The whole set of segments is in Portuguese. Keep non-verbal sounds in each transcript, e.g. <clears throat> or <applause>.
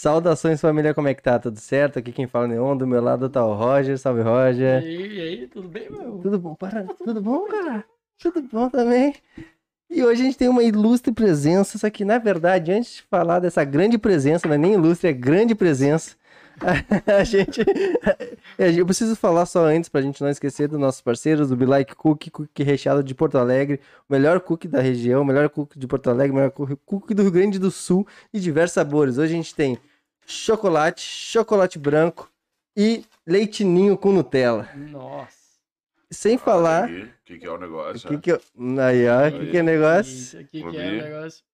Saudações família, como é que tá? Tudo certo? Aqui quem fala é Neon, do meu lado tá o Roger, salve Roger. E aí, e aí, tudo bem, meu? Tudo bom, para, tudo bom, cara? Tudo bom também. E hoje a gente tem uma ilustre presença, só que na verdade, antes de falar dessa grande presença, não é nem ilustre, é grande presença, <laughs> a gente. Eu preciso falar só antes, pra gente não esquecer dos nossos parceiros, do Be Like Cookie, cookie recheado de Porto Alegre, o melhor cookie da região, o melhor cookie de Porto Alegre, o melhor cookie do Rio Grande do Sul e diversos sabores. Hoje a gente tem chocolate, chocolate branco e leitinho com Nutella. Nossa. Sem falar. O que, que é o negócio? Que que eu... Aí, ó, o que, que é negócio? O que, que é o negócio?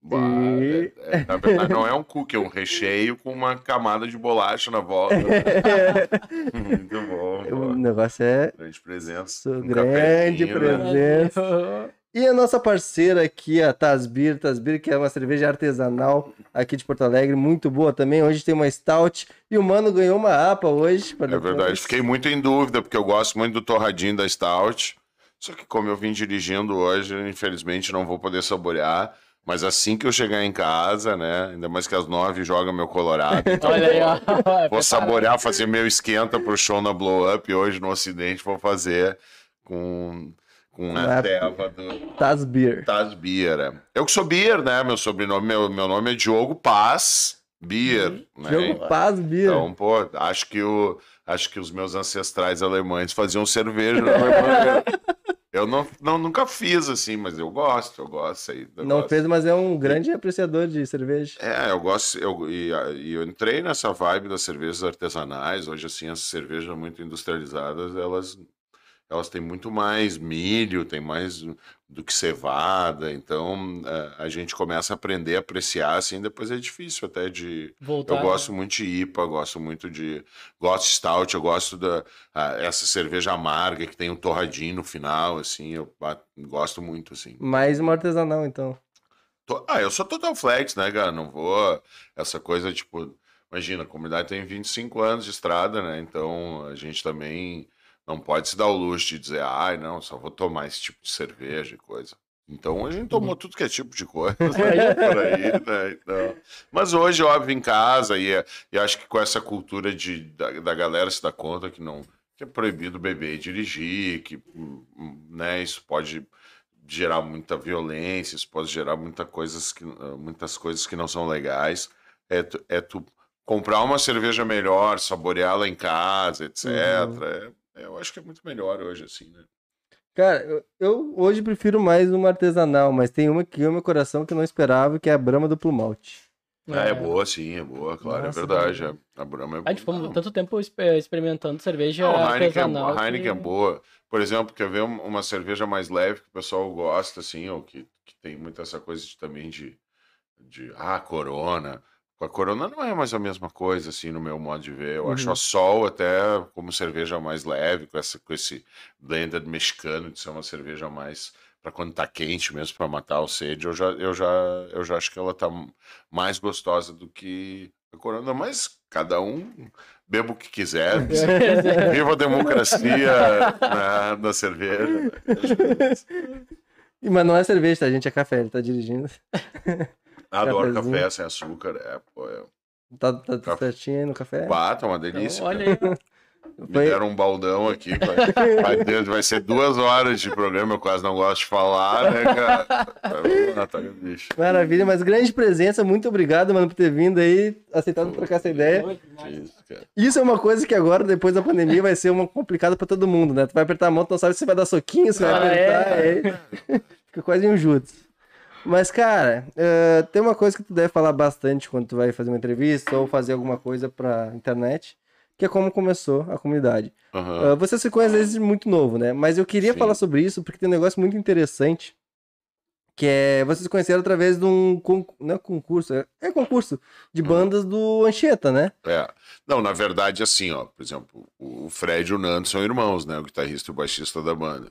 Bah, é- é- na verdade, não é um cookie, é um recheio com uma camada de bolacha na volta. <laughs> Muito bom. o negócio é Grande presença. Um grande né? presença. E a nossa parceira aqui, a Tasbir, Tasbir, que é uma cerveja artesanal aqui de Porto Alegre, muito boa também. Hoje tem uma Stout e o Mano ganhou uma APA hoje. É verdade. Fiquei muito em dúvida, porque eu gosto muito do torradinho da Stout. Só que como eu vim dirigindo hoje, infelizmente não vou poder saborear. Mas assim que eu chegar em casa, né? Ainda mais que às nove joga meu Colorado. <laughs> Então Olha aí, ó. <laughs> Vou saborear, fazer meu esquenta pro show na Blow Up hoje no Ocidente. Vou fazer com, com a teva do Tasbir. Taz Bier. é. Eu que sou Bier, né? Meu sobrenome, meu, meu nome é Diogo Paz Bier. Né? Jogo Paz Beer. Então, pô, acho que, o, acho que os meus ancestrais alemães faziam cerveja na Alemanha. <laughs> Eu não, não, nunca fiz assim, mas eu gosto, eu gosto aí. eu não gosto. fez, mas é um grande apreciador de cerveja. É, eu gosto, eu, e, e eu entrei nessa vibe das cervejas artesanais. Hoje, assim, as cervejas muito industrializadas, elas, elas têm muito mais milho, tem mais do que cevada. Então, é, a gente começa a aprender a apreciar, assim, depois é difícil até de... Voltar. Eu gosto muito de IPA, gosto muito de... Gosto de Stout, eu gosto da... a- essa cerveja amarga que tem um torradinho no final, assim, eu ah, gosto muito, assim. Mais uma artesanal, então. Ah, eu sou total flex, né, cara? Não vou. Essa coisa, tipo. Imagina, a comunidade tem 25 anos de estrada, né? Então a gente também não pode se dar o luxo de dizer, ai, não, só vou tomar esse tipo de cerveja e coisa. Então a gente tomou tudo que é tipo de coisa <laughs> né, por aí, né? Então, mas hoje, óbvio, em casa, e, é- e acho que com essa cultura de, da, da galera se dar conta que não que é proibido beber e dirigir, que hum, né, isso pode gerar muita violência, isso pode gerar muita coisas que, ah, muitas coisas que não são legais. É tu, é tu comprar uma cerveja melhor, saboreá-la em casa, etc. Uhum. É- é, eu acho que é muito melhor hoje, assim, né? Cara, eu, eu hoje prefiro mais uma artesanal, mas tem uma que ganhou meu coração que eu não esperava, que é a Brahma do Plumalt. É, é boa, sim, é boa, claro, Nossa, é verdade. é. A Brahma é A boa. gente ficou tanto tempo exper- experimentando cerveja não, a Heineken, é artesanal. boa, a Heineken é que- boa. Por exemplo, quer ver um- uma cerveja mais leve que o pessoal gosta, assim, ou que, que tem muito essa coisa de, também de, de, ah, Corona. A Corona não é mais a mesma coisa, assim, no meu modo de ver. Eu acho Uhum. a Sol até como cerveja mais leve, com, essa, com esse blended mexicano de ser uma cerveja mais para quando tá quente mesmo, para matar o sede. Eu já, eu, já, eu já acho que ela tá mais gostosa do que a Corona, mas cada um beba o que quiser. <laughs> Viva a democracia <laughs> na, na cerveja. Mas não é cerveja, tá? A gente é café, ele tá dirigindo. <laughs> Adoro café sem açúcar. É, pô, é. Tá, tá certinho aí no café? Pá, tá uma Então, delícia. olha cara. aí. <laughs> Me Foi- deram um baldão aqui. Vai, vai, <laughs> ter- vai ser duas horas de programa, eu quase não gosto de falar, né, cara? Tá, bicho. Maravilha, mas grande presença, muito obrigado, mano, por ter vindo aí, aceitado trocar essa ideia. Isso. Isso é uma coisa que agora, depois da pandemia, vai ser uma complicada pra todo mundo, né? Tu vai apertar a mão, tu não sabe se você vai dar soquinho, se vai Ah, apertar, é? aí <laughs> fica quase um jutsu. Mas, cara, eh, tem uma coisa que tu deve falar bastante quando tu vai fazer uma entrevista ou fazer alguma coisa pra internet, que é como começou a comunidade. Aham. Ah, você se conhece desde muito novo, né? Mas eu queria Sim. falar sobre isso porque tem um negócio muito interessante. Que é. Vocês se conheceram através de um. con- Não é concurso, é, é concurso de Hum. bandas do Anchieta, né? É. Não, na verdade, assim, ó, por exemplo, o Fred e o Nando são irmãos, né? O guitarrista e o baixista da banda.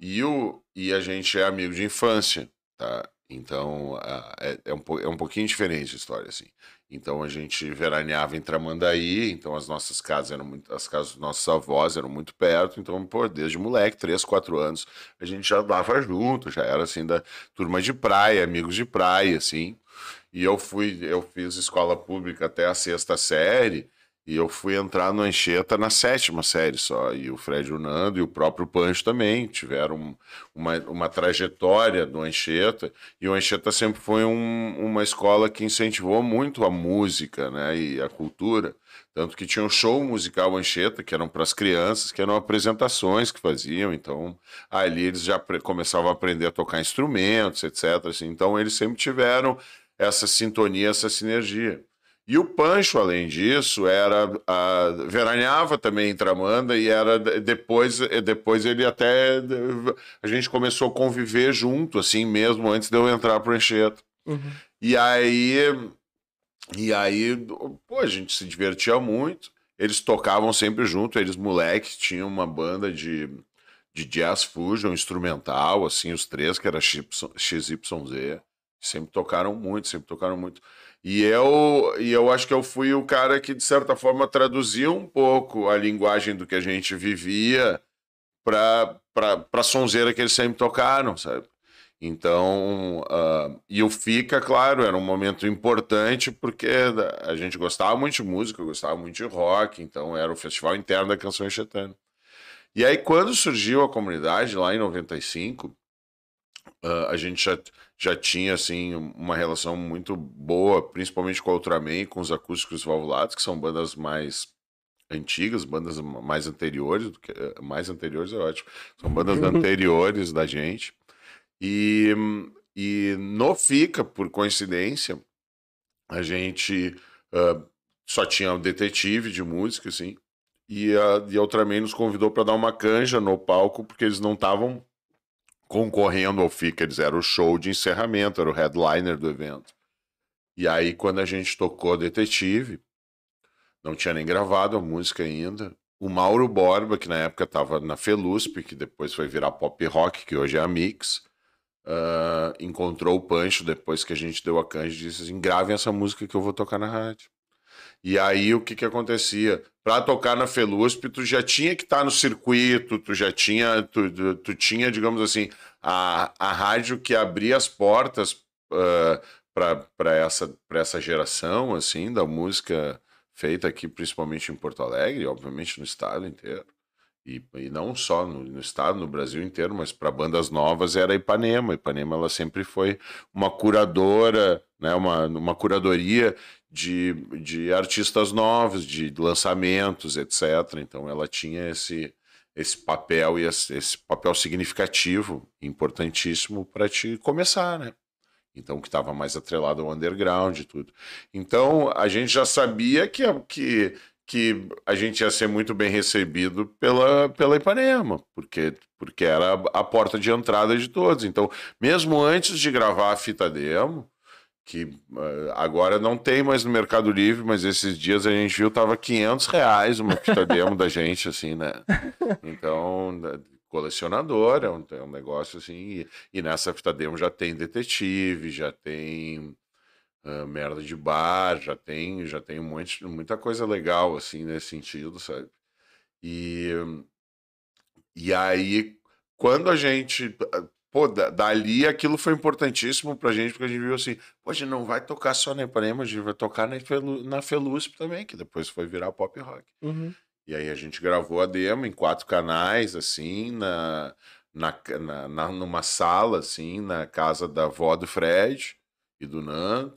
E, o, e a gente é amigo de infância, tá? Então, é, é, um, é um pouquinho diferente a história, assim. Então, a gente veraneava em Tramandaí, então as nossas casas eram muito, as casas dos nossos avós eram muito perto, então, pô, desde moleque, 3, 4 anos, a gente já dava junto, já era, assim, da turma de praia, amigos de praia, assim. E eu fui, eu fiz escola pública até a sexta série, e eu fui entrar no Anchieta na sétima série só. E o Fred Nando e o próprio Pancho também tiveram uma, uma trajetória do Anchieta. E o Anchieta sempre foi um, uma escola que incentivou muito a música né, e a cultura. Tanto que tinha um show musical Anchieta, que eram para as crianças, que eram apresentações que faziam. Então, ali eles já começavam a aprender a tocar instrumentos, etc. Assim. Então, eles sempre tiveram essa sintonia, essa sinergia. E o Pancho, além disso, era a, veraneava também em Tramanda e era depois, depois ele até a gente começou a conviver junto, assim mesmo antes de eu entrar pro Enxeto. Uhum. E aí e aí, pô, a gente se divertia muito. Eles tocavam sempre junto, eles moleques tinham uma banda de de jazz fusion instrumental, assim, os três que era XYZ, sempre tocaram muito, sempre tocaram muito. E eu, e eu acho que eu fui o cara que, de certa forma, traduziu um pouco a linguagem do que a gente vivia para a sonzeira que eles sempre tocaram, sabe? Então, uh, e o Fica, claro, era um momento importante porque a gente gostava muito de música, gostava muito de rock, então era o festival interno da canção enxetana. E aí, quando surgiu a comunidade, lá em 95, uh, a gente já, já tinha assim uma relação muito boa, principalmente com a Ultraman, com os acústicos valvulados, que são bandas mais antigas, bandas mais anteriores, do que, mais anteriores é ótimo, são bandas <laughs> anteriores da gente. E, e no Fica, por coincidência, a gente uh, só tinha um detetive de música, assim, e a, e a Ultraman nos convidou para dar uma canja no palco, porque eles não estavam concorrendo ao FICA, eles eram o show de encerramento, era o headliner do evento. E aí, quando a gente tocou Detetive, não tinha nem gravado a música ainda. O Mauro Borba, que na época estava na Felusp, que depois foi virar pop rock, que hoje é a Mix, uh, encontrou o Pancho depois que a gente deu a canja e disse assim: gravem essa música que eu vou tocar na rádio. E aí o que que acontecia? Para tocar na Felusp, tu já tinha que estar tá no circuito, tu já tinha, tu, tu, tu, tinha, digamos assim, a, a rádio que abria as portas uh, para essa, essa geração, assim, da música feita aqui, principalmente em Porto Alegre, obviamente no estado inteiro. E, e não só no, no estado, no Brasil inteiro, mas para bandas novas era Ipanema. Ipanema ela sempre foi uma curadora, né, uma, uma curadoria de, de artistas novos, de lançamentos, etc. Então ela tinha esse, esse papel e esse, esse papel significativo, importantíssimo para te começar, né? Então, que estava mais atrelado ao underground e tudo. Então, a gente já sabia que, que, que a gente ia ser muito bem recebido pela, pela Ipanema, porque, porque era a porta de entrada de todos. Então, mesmo antes de gravar a fita demo, que uh, agora não tem mais no Mercado Livre, mas esses dias a gente viu tava 500 reais uma fita demo da gente, assim, né? Então, colecionador, é um, é um negócio assim, e, e, nessa fita demo já tem detetive, já tem uh, merda de bar, já tem, já tem um monte, muita coisa legal, assim, nesse sentido, sabe? E, e aí, quando a gente pô, dali aquilo foi importantíssimo pra gente, porque a gente viu assim, pô, a gente não vai tocar só na Ipanema, a gente vai tocar na, Felu, na Felusp também, que depois foi virar pop rock. Uhum. E aí a gente gravou a demo em quatro canais, assim, na, na, na, na, numa sala, assim, na casa da avó do Fred e do Nando,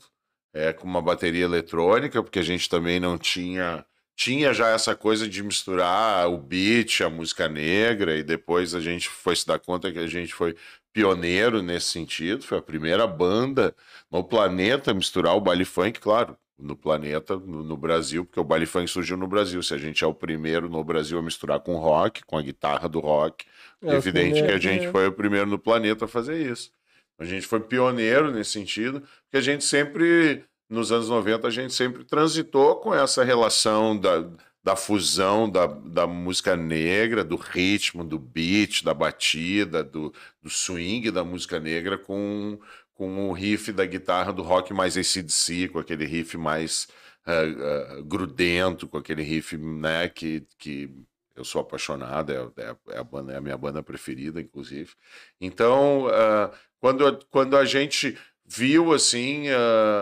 é, com uma bateria eletrônica, porque a gente também não tinha tinha já essa coisa de misturar o beat, a música negra, e depois a gente foi se dar conta que a gente foi pioneiro nesse sentido, foi a primeira banda no planeta a misturar o baile funk, claro, no planeta, no, no, Brasil, porque o baile funk surgiu no Brasil. Se a gente é o primeiro no Brasil a misturar com rock, com a guitarra do rock, é evidente que a gente foi o primeiro no planeta a fazer isso. A gente foi pioneiro nesse sentido, porque a gente sempre, nos anos 90, a gente sempre transitou com essa relação da da fusão da, da música negra, do ritmo, do beat, da batida, do, do swing da música negra com, com o riff da guitarra do rock mais ACDC, com aquele riff mais uh, uh, grudento, com aquele riff né, que, que eu sou apaixonado, é, é, é, a, banda, é a minha banda preferida, inclusive. Então, uh, quando, quando a gente viu assim,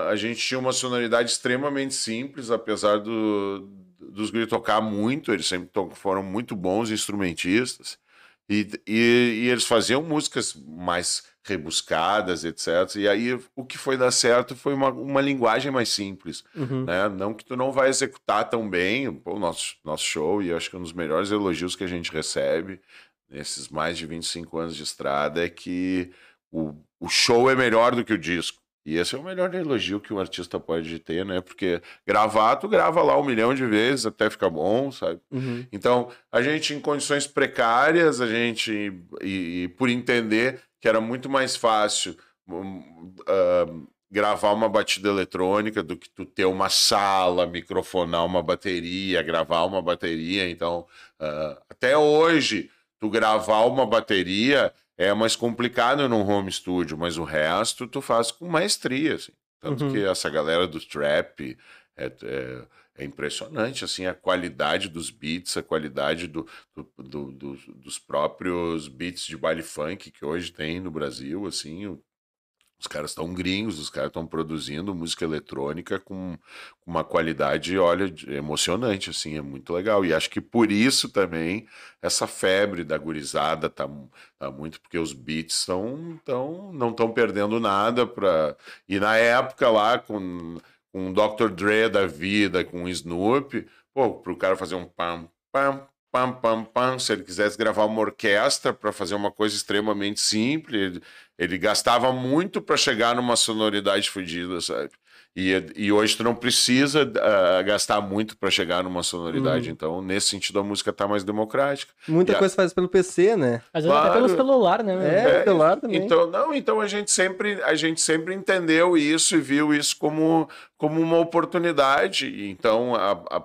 a gente tinha uma sonoridade extremamente simples, apesar do, dos Guri tocar muito, eles sempre foram muito bons instrumentistas. E, e, e, eles faziam músicas mais rebuscadas, etc. E aí o que foi dar certo foi uma, uma linguagem mais simples. Uhum. Né? Não que tu não vai executar tão bem o nosso, nosso show, e acho que um dos melhores elogios que a gente recebe nesses mais de 25 anos de estrada é que o, o show é melhor do que o disco. E esse é o melhor elogio que um artista pode ter, né? Porque gravar, tu grava lá um milhão de vezes até ficar bom, sabe? Uhum. Então, a gente em condições precárias, a gente, e, e por entender que era muito mais fácil uh, gravar uma batida eletrônica do que tu ter uma sala, microfonar uma bateria, gravar uma bateria. Então, uh, até hoje, tu gravar uma bateria é mais complicado num home studio, mas o resto tu faz com maestria, assim. Tanto Uhum. que essa galera do trap é, é, é impressionante, assim, a qualidade dos beats, a qualidade do, do- do- do- dos próprios beats de baile funk que hoje tem no Brasil, assim, o- os caras estão gringos, os caras estão produzindo música eletrônica com, uma qualidade, olha, emocionante, assim, é muito legal. E acho que por isso também essa febre da gurizada tá, tá muito, porque os beats estão, tão, não estão perdendo nada para E na época lá, com, com o Dr. Dre da vida, com o Snoop, pô, pro cara fazer um pam, pam, pam, pam, pam, se ele quisesse gravar uma orquestra para fazer uma coisa extremamente simples, ele, ele gastava muito para chegar numa sonoridade fodida, sabe? E, e hoje tu não precisa ah, gastar muito para chegar numa sonoridade. Uhum. Então, nesse sentido, a música tá mais democrática. Muita E a- coisa faz pelo PC, né? Às vezes até pelo celular, né? É, É, celular também. Então, não, então a gente sempre, a gente sempre entendeu isso e viu isso como, como uma oportunidade. Então, a, a,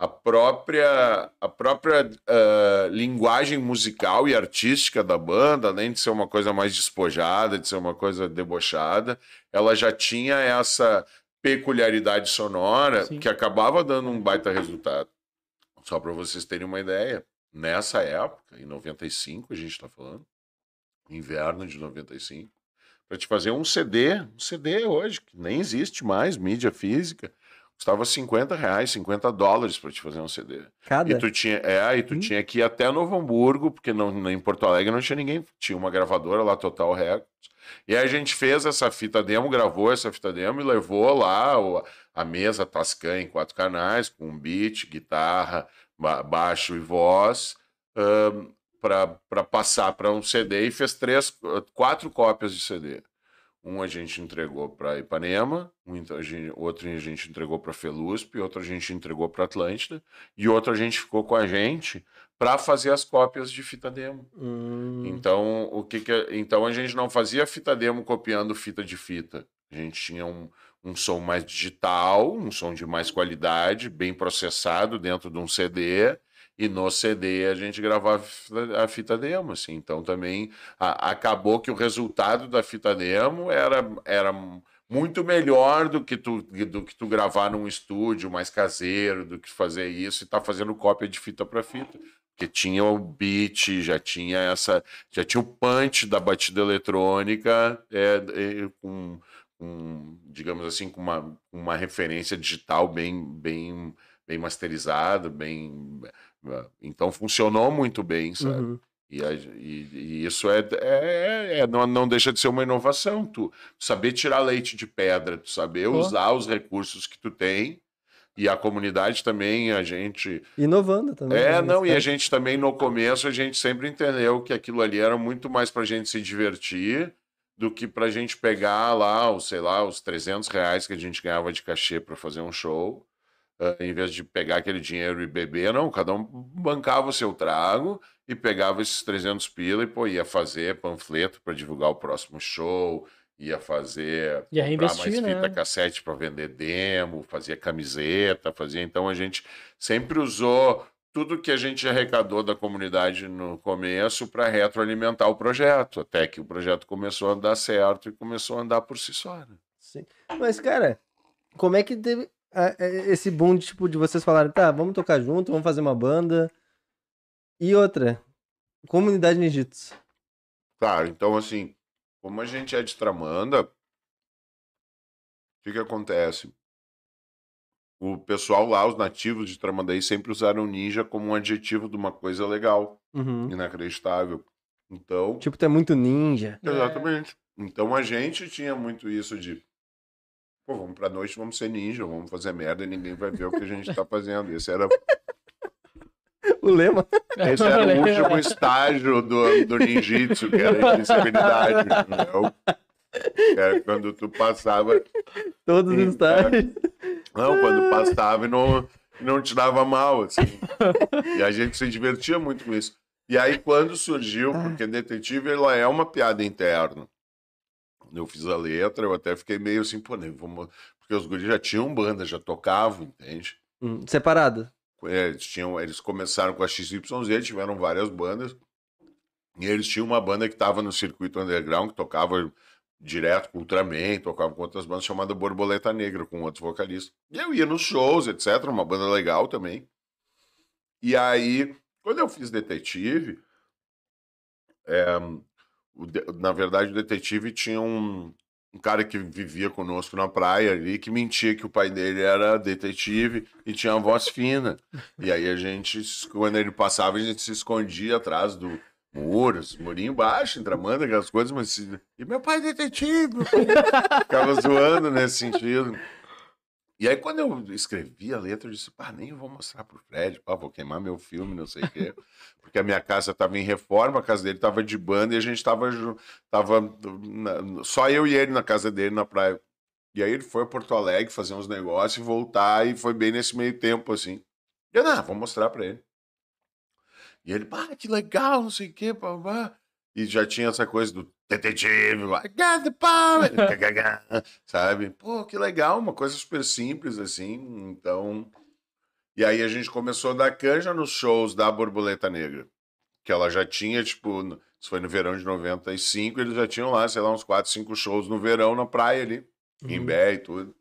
a própria, a própria ah, linguagem musical e artística da banda, além de ser uma coisa mais despojada, de ser uma coisa debochada, ela já tinha essa peculiaridade sonora Sim. que acabava dando um baita resultado. Só para vocês terem uma ideia, nessa época, em 95, a gente está falando, inverno de 95, para te fazer um CD, um CD hoje, que nem existe mais, mídia física, custava 50 reais, 50 dólares para te fazer um CD. Cada. E tu tinha, é, e tu Hum. tinha que ir até Novo Hamburgo, porque não, em Porto Alegre não tinha ninguém, tinha uma gravadora lá, Total Records. E aí a gente fez essa fita demo, gravou essa fita demo e levou lá o- a mesa Tascam em quatro canais, com beat, guitarra, ba- baixo e voz, para passar para um CD e fez três, quatro cópias de CD. Um a gente entregou para Ipanema, um a gente- outro a gente entregou para Felusp, outro a gente entregou para Atlântida, e outro a gente ficou com a gente para fazer as cópias de fita demo. Hum, Então, o que que é- então a gente não fazia fita demo copiando fita de fita. A gente tinha um, um som mais digital, um som de mais qualidade, bem processado dentro de um CD, e no CD a gente gravava a fita- demo, assim. Então também a- acabou que o resultado da fita demo era, era muito melhor do que tu do que tu gravar num estúdio mais caseiro, do que fazer isso e tá fazendo cópia de fita para fita. Porque tinha o beat, já tinha essa, já tinha o punch da batida eletrônica é, é, com, com, digamos assim, com uma, uma referência digital bem, bem, bem masterizada, bem, então funcionou muito bem, sabe? uhum. E, a- e- e isso é, é, é- não, não deixa de ser uma inovação. Tu saber tirar leite de pedra, tu saber Pô. usar os recursos que tu tem. E a comunidade também, a gente. Inovando também. É, né, não, e a gente também no começo, a gente sempre entendeu que aquilo ali era muito mais pra gente se divertir do que pra gente pegar lá, os, sei lá, os 300 reais que a gente ganhava de cachê pra fazer um show. Ah, em vez de pegar aquele dinheiro e beber, não, cada um bancava o seu trago e pegava esses 300 pila e pô, ia fazer panfleto para divulgar o próximo show, ia fazer Ia comprar reinvestir, mais né? fita cassete para vender demo, fazia camiseta, fazia. Então a gente sempre usou tudo que a gente arrecadou da comunidade no começo para retroalimentar o projeto, até que o projeto começou a dar certo e começou a andar por si só. né? Sim. Mas, cara, como é que teve esse boom de, tipo, de vocês falarem, tá, vamos tocar junto, vamos fazer uma banda. E outra, comunidade ninjitsu. Claro, então assim, como a gente é de Tramanda, que que acontece? O pessoal lá, os nativos de Tramandaí, sempre usaram ninja como um adjetivo de uma coisa legal, Uhum. inacreditável. Então, Tipo, tu é muito ninja. É. exatamente. Então a gente tinha muito isso de, pô, vamos pra noite, vamos ser ninja, vamos fazer merda e ninguém vai ver o que a gente tá fazendo. Esse era, <laughs> O lema. esse era <laughs> o último estágio do, do ninjitsu, que era a invencibilidade, entendeu? Era quando tu passava Todos os Sim, estágios. Não, quando passava e não, não te dava mal, assim. E a gente se divertia muito com isso. E aí, quando surgiu, porque detetive, ela é uma piada interna. Eu fiz a letra, eu até fiquei meio assim, pô, né, vamos... porque os guris já tinham banda, já tocavam, entende? Hum, Separado. É, Eles, tinham, eles começaram com a XYZ, tiveram várias bandas. E eles tinham uma banda que estava no circuito underground, que tocava direto com Ultraman, tocava com outras bandas, chamada Borboleta Negra, com outros vocalistas. E eu ia nos shows, etc., uma banda legal também. E aí, quando eu fiz Detetive, é, o na verdade, o Detetive tinha um, um cara que vivia conosco na praia ali, que mentia que o pai dele era detetive e tinha uma voz fina. E aí a gente, quando ele passava, a gente se escondia atrás do muros, murinho baixo, entramando aquelas coisas, mas... E meu pai é detetive! meu pai é-" Ficava zoando nesse sentido. E aí, quando eu escrevi a letra, eu disse, pá, nem vou mostrar pro Fred, pá, vou queimar meu filme, não sei o quê. Porque a minha casa estava em reforma, a casa dele estava de banda e a gente estava tava na- só eu e ele na casa dele na praia. E aí ele foi a Porto Alegre fazer uns negócios e voltar, e foi bem nesse meio tempo, assim. E eu, não, vou mostrar pra ele. E ele, pá, que legal, não sei o quê, pá, pá. E já tinha essa coisa do detetive, I got the power, sabe? Pô, que legal, uma coisa super simples, assim, então... E aí a gente começou a dar canja nos shows da Borboleta Negra. Que ela já tinha, tipo, isso foi no verão de 95, eles já tinham lá, sei lá, uns 4, 5 shows no verão na praia ali, em Uhum. Bé e tudo.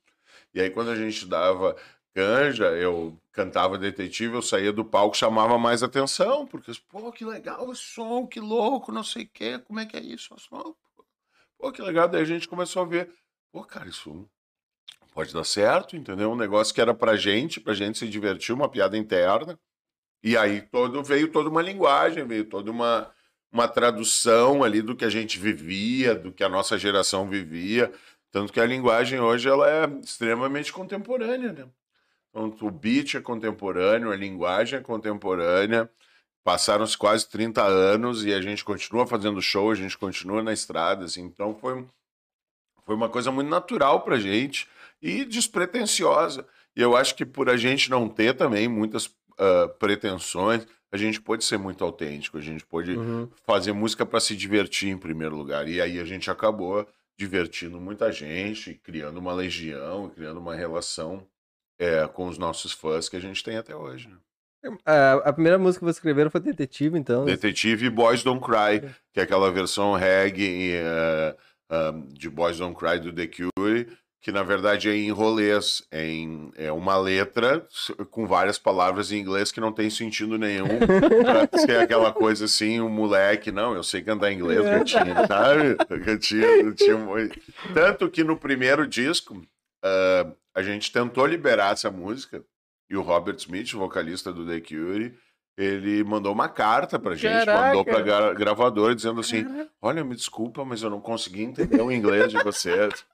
E aí quando a gente dava canja, eu cantava detetive, eu saía do palco, chamava mais atenção, porque, pô, que legal esse som, que louco, não sei o quê, como é que é isso? o? Pô, que legal. Daí a gente começou a ver, pô, cara, isso pode dar certo, entendeu? Um negócio que era pra gente, pra gente se divertir, uma piada interna. E aí todo veio toda uma linguagem, veio toda uma, uma tradução ali do que a gente vivia, do que a nossa geração vivia. Tanto que a linguagem hoje ela é extremamente contemporânea, né? Então, o beat é contemporâneo, a linguagem é contemporânea. Passaram-se quase 30 anos e a gente continua fazendo show, a gente continua na estrada, assim. Então foi, foi uma coisa muito natural pra gente e despretensiosa. E eu acho que por a gente não ter também muitas ah, pretensões, a gente pode ser muito autêntico, a gente pode Uhum. fazer música para se divertir em primeiro lugar. E aí a gente acabou divertindo muita gente, criando uma legião, criando uma relação é, com os nossos fãs que a gente tem até hoje. né? A, a primeira música que vocês escreveram foi Detetive, então. Detetive e Boys Don't Cry, que é aquela versão reggae ah, de Boys Don't Cry do The Cure, que na verdade é em rolês, é, em, é uma letra com várias palavras em inglês que não tem sentido nenhum, <laughs> pra ser aquela coisa assim, um moleque, não, eu sei cantar inglês, gatinho, sabe? Gatinho, tinha muito- Tanto que no primeiro disco, ah, a gente tentou liberar essa música, e o Robert Smith, vocalista do The Cure, ele mandou uma carta pra gente, Caraca! mandou pra gra gravadora dizendo assim: Olha, me desculpa, mas eu não consegui entender o inglês de vocês.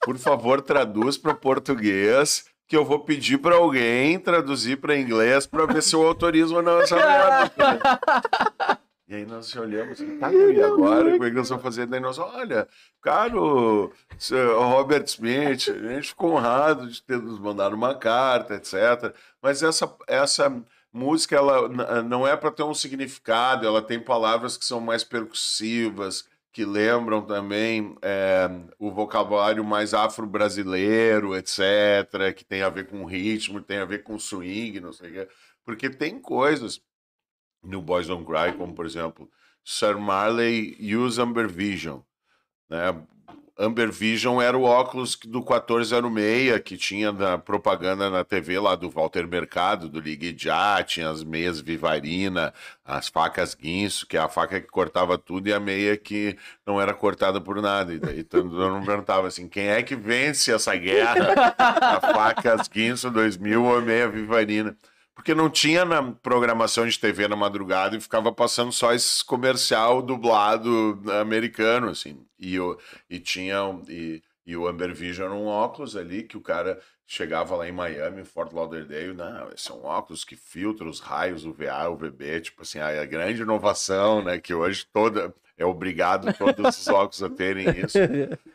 Por favor, traduz para português, que eu vou pedir para alguém traduzir para inglês para ver se eu autorizo ou não essa merda. <laughs> E aí nós olhamos tá, <laughs> e agora? Como é que nós vamos fazer? Daí nós, olha, caro Robert Smith, a gente ficou honrado de ter nos mandado uma carta, etc. Mas essa, essa música, ela não é para ter um significado, ela tem palavras que são mais percussivas, que lembram também é, o vocabulário mais afro-brasileiro, etc., que tem a ver com ritmo, tem a ver com swing, não sei o quê. Porque tem coisas no Boys Don't Cry, como por exemplo, Sir Marley use Amber Vision. Né? Amber Vision era o óculos do 1406 que tinha na propaganda na TV lá do Walter Mercado, do Ligue Já, tinha as meias Vivarina, as facas Guinso, que é a faca que cortava tudo e a meia que não era cortada por nada. E daí todo mundo <laughs> perguntava assim, quem é que vence essa guerra? <laughs> A facas Guinso 2000 ou a meia Vivarina? Porque não tinha na programação de TV na madrugada e ficava passando só esse comercial dublado americano, assim. E, o, e tinha. E, e o Amber Vision um óculos ali que o cara chegava lá em Miami, Fort Lauderdale, não, esse é um óculos que filtra os raios UVA, UVB, tipo assim, a grande inovação, né, que hoje toda é obrigado todos os óculos a terem isso. <laughs>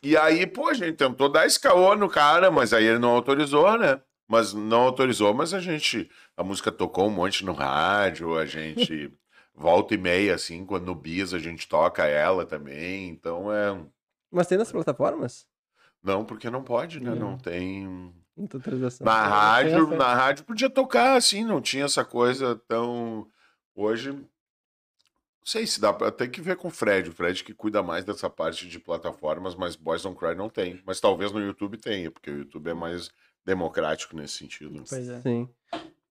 E aí, pô, a gente tentou dar esse caô no cara, mas aí ele não autorizou, né? Mas não autorizou, mas a gente, a música tocou um monte no rádio, a gente <laughs> volta e meia, assim, quando no Bis a gente toca ela também, então é... Mas tem nas plataformas? Não, porque não pode, né? Não, não tem... Na rádio, na rádio podia tocar, assim, não tinha essa coisa tão... Hoje, não sei se dá pra ter que ver com o Fred. O Fred que cuida mais dessa parte de plataformas, mas Boys Don't Cry não tem. Mas talvez no YouTube tenha, porque o YouTube é mais democrático nesse sentido. Pois é. Sim.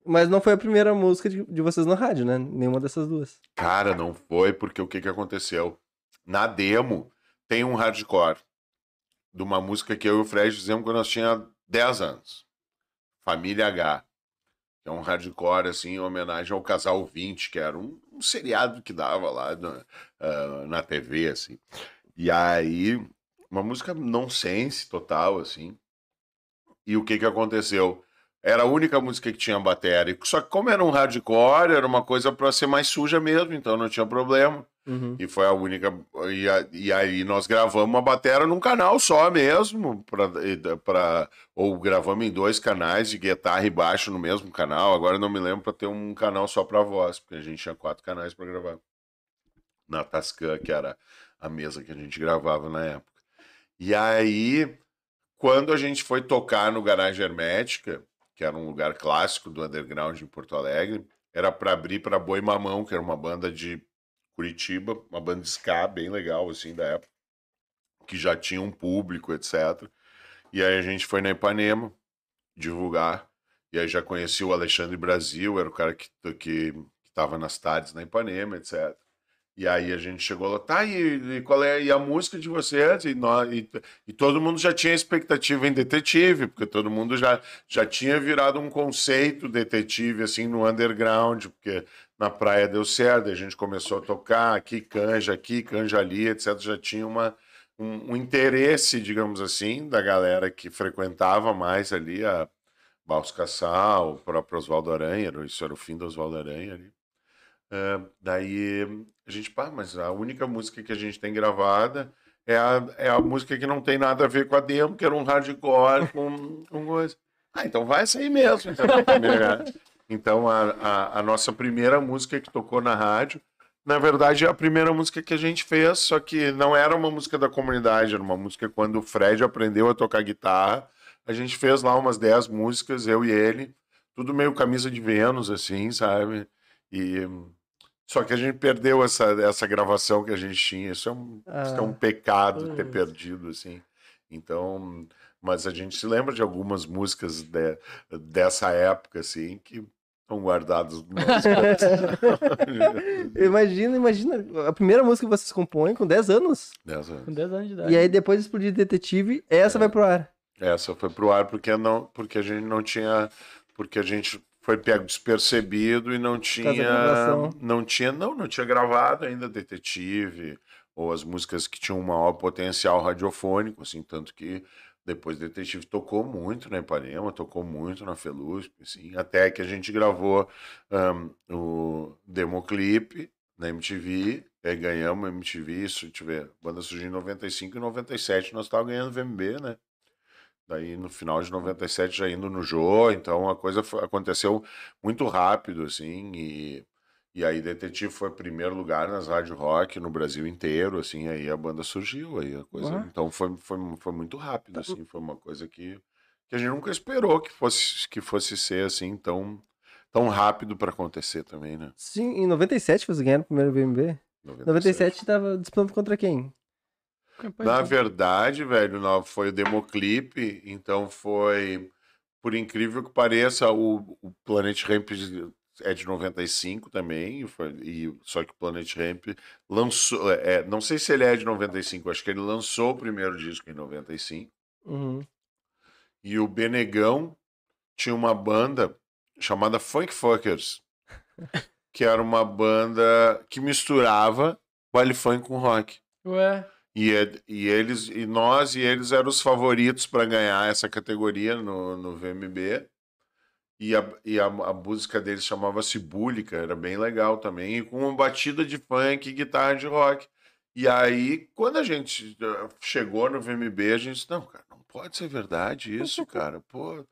Mas não foi a primeira música de, de vocês na rádio, né? Nenhuma dessas duas. Cara, não foi, porque o que, que aconteceu? Na demo, tem um hardcore de uma música que eu e o Fred fizemos quando nós tinha 10 anos. Família H. Que é um hardcore, assim, em homenagem ao Casal 20, que era um, um seriado que dava lá no, uh, na TV, assim. E aí, uma música nonsense total, assim. E o que que aconteceu? Era a única música que tinha bateria. Só que como era um hardcore, era uma coisa para ser mais suja mesmo, então não tinha problema. Uhum. E foi a única. E, a, e, aí nós gravamos uma bateria num canal só mesmo. Pra, pra, ou gravamos em dois canais de guitarra e baixo no mesmo canal. Agora não me lembro para ter um canal só para voz, porque a gente tinha quatro canais para gravar. Na Tascam, que era a mesa que a gente gravava na época. E aí quando a gente foi tocar no Garagem Hermética, que era um lugar clássico do underground em Porto Alegre, era para abrir para Boi Mamão, que era uma banda de Curitiba, uma banda de ska bem legal assim da época, que já tinha um público, etc. E aí a gente foi na Ipanema divulgar. E aí já conheci o Alexandre Brasil, era o cara que que estava nas tardes na Ipanema, etc. E aí a gente chegou lá, tá, e, e qual é e a música de vocês? E, nós, e, e, todo mundo já tinha expectativa em detetive, porque todo mundo já, já tinha virado um conceito detetive, assim, no underground, porque na praia deu certo, a gente começou a tocar aqui, canja aqui, canja ali, etc. Já tinha uma, um, um interesse, digamos assim, da galera que frequentava mais ali a Baus Cassal, o próprio Oswaldo Aranha, isso era o fim do Oswaldo Aranha ali. Uh, daí a gente, pá, mas a única música que a gente tem gravada é a, é a música que não tem nada a ver com a demo, que era um hardcore <laughs> com, com coisa. Ah, então vai aí mesmo. Então, então a, a, a, nossa primeira música que tocou na rádio, na verdade, é a primeira música que a gente fez, só que não era uma música da comunidade, era uma música quando o Fred aprendeu a tocar guitarra. A gente fez lá umas 10 músicas, eu e ele, tudo meio camisa de Vênus, assim, sabe? E só que a gente perdeu essa, essa gravação que a gente tinha. Isso é um, ah, isso é um pecado ter perdido, assim. Então, mas a gente se lembra de algumas músicas de, dessa época, assim, que estão guardadas no nosso <laughs> Imagina, imagina, a primeira música que vocês compõem com 10 anos. 10 anos. Com 10 anos de idade. E aí depois de explodir Detetive, essa é. vai pro ar. Essa foi pro ar porque não, porque a gente não tinha, porque a gente foi pego despercebido e não tinha não tinha não não tinha gravado ainda detetive ou as músicas que tinham um maior potencial radiofônico assim tanto que depois detetive tocou muito na Ipanema tocou muito na Felusp assim até que a gente gravou um, o democlip na MTV aí ganhamos MTV isso tiver banda surgiu em 95 e 97 nós estávamos ganhando VMB né Daí no final de 97 já indo no Jô, então a coisa foi, aconteceu muito rápido, assim, e, e aí Detetive foi primeiro lugar nas rádio rock no Brasil inteiro, assim, aí a banda surgiu, aí a coisa, uhum. então foi, foi, foi muito rápido, tá assim, foi uma coisa que, que a gente nunca esperou que fosse, que fosse ser, assim, tão, tão rápido para acontecer também, né? Sim, em 97 vocês ganharam o primeiro VMB? 97 estava disputando contra quem? Na verdade, velho, não, foi o democlipe, então foi, por incrível que pareça, o, o Planet Ramp é de 95 também, e foi, e, só que o Planet Ramp lançou, é, não sei se ele é de 95, acho que ele lançou o primeiro disco em 95, Uhum. e o Benegão tinha uma banda chamada Funk Fuckers, <laughs> que era uma banda que misturava baile funk com rock. Ué, E, é- e eles e nós e eles eram os favoritos para ganhar essa categoria no, no VMB. E, a, e a, a música deles chamava-se Búlica, era bem legal também, e com uma batida de funk e guitarra de rock. E aí, quando a gente eh, chegou no VMB, a gente disse, não, cara, não pode ser verdade isso, cara, pô.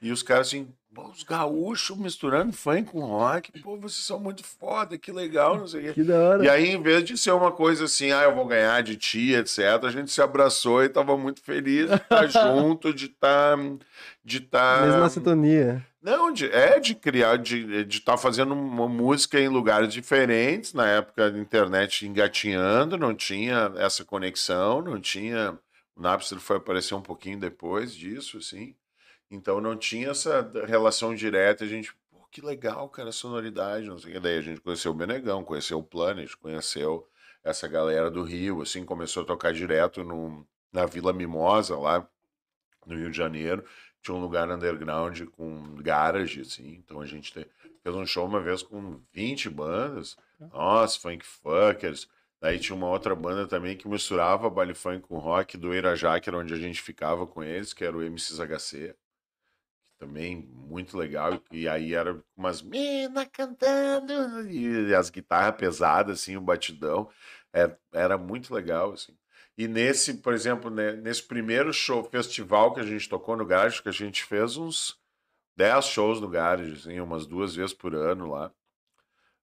E os caras assim, pô, os gaúchos misturando funk com rock, pô, vocês são muito foda, que legal, não sei o quê. Que da hora. E aí, em vez de ser uma coisa assim, ah, eu vou ganhar de ti, etc., a gente se abraçou e tava muito feliz de estar <laughs> junto, de estar. de estar. Mesma sintonia. Não, de, é de criar, de estar fazendo uma música em lugares diferentes. Na época da internet engatinhando, não tinha essa conexão, não tinha. O Napster foi aparecer um pouquinho depois disso, assim. Então não tinha essa relação direta. A gente, pô, que legal, cara, a sonoridade, não sei o que. Daí a gente conheceu o Benegão, conheceu o Planet, conheceu essa galera do Rio, assim, começou a tocar direto no, na Vila Mimosa, lá no Rio de Janeiro tinha um lugar underground com garage, assim. Então a gente te- fez um show uma vez com 20 bandas. Nossa, funk fuckers. Daí tinha uma outra banda também que misturava baile funk com rock do Irajá, que era onde a gente ficava com eles, que era o MCHC. Que também muito legal. E aí era umas mina cantando e as guitarras pesadas, assim, o batidão. Era, era muito legal, assim. E nesse, por exemplo, né, nesse primeiro show, festival que a gente tocou no Garage, que a gente fez uns 10 shows no Garage, assim, umas duas vezes por ano lá.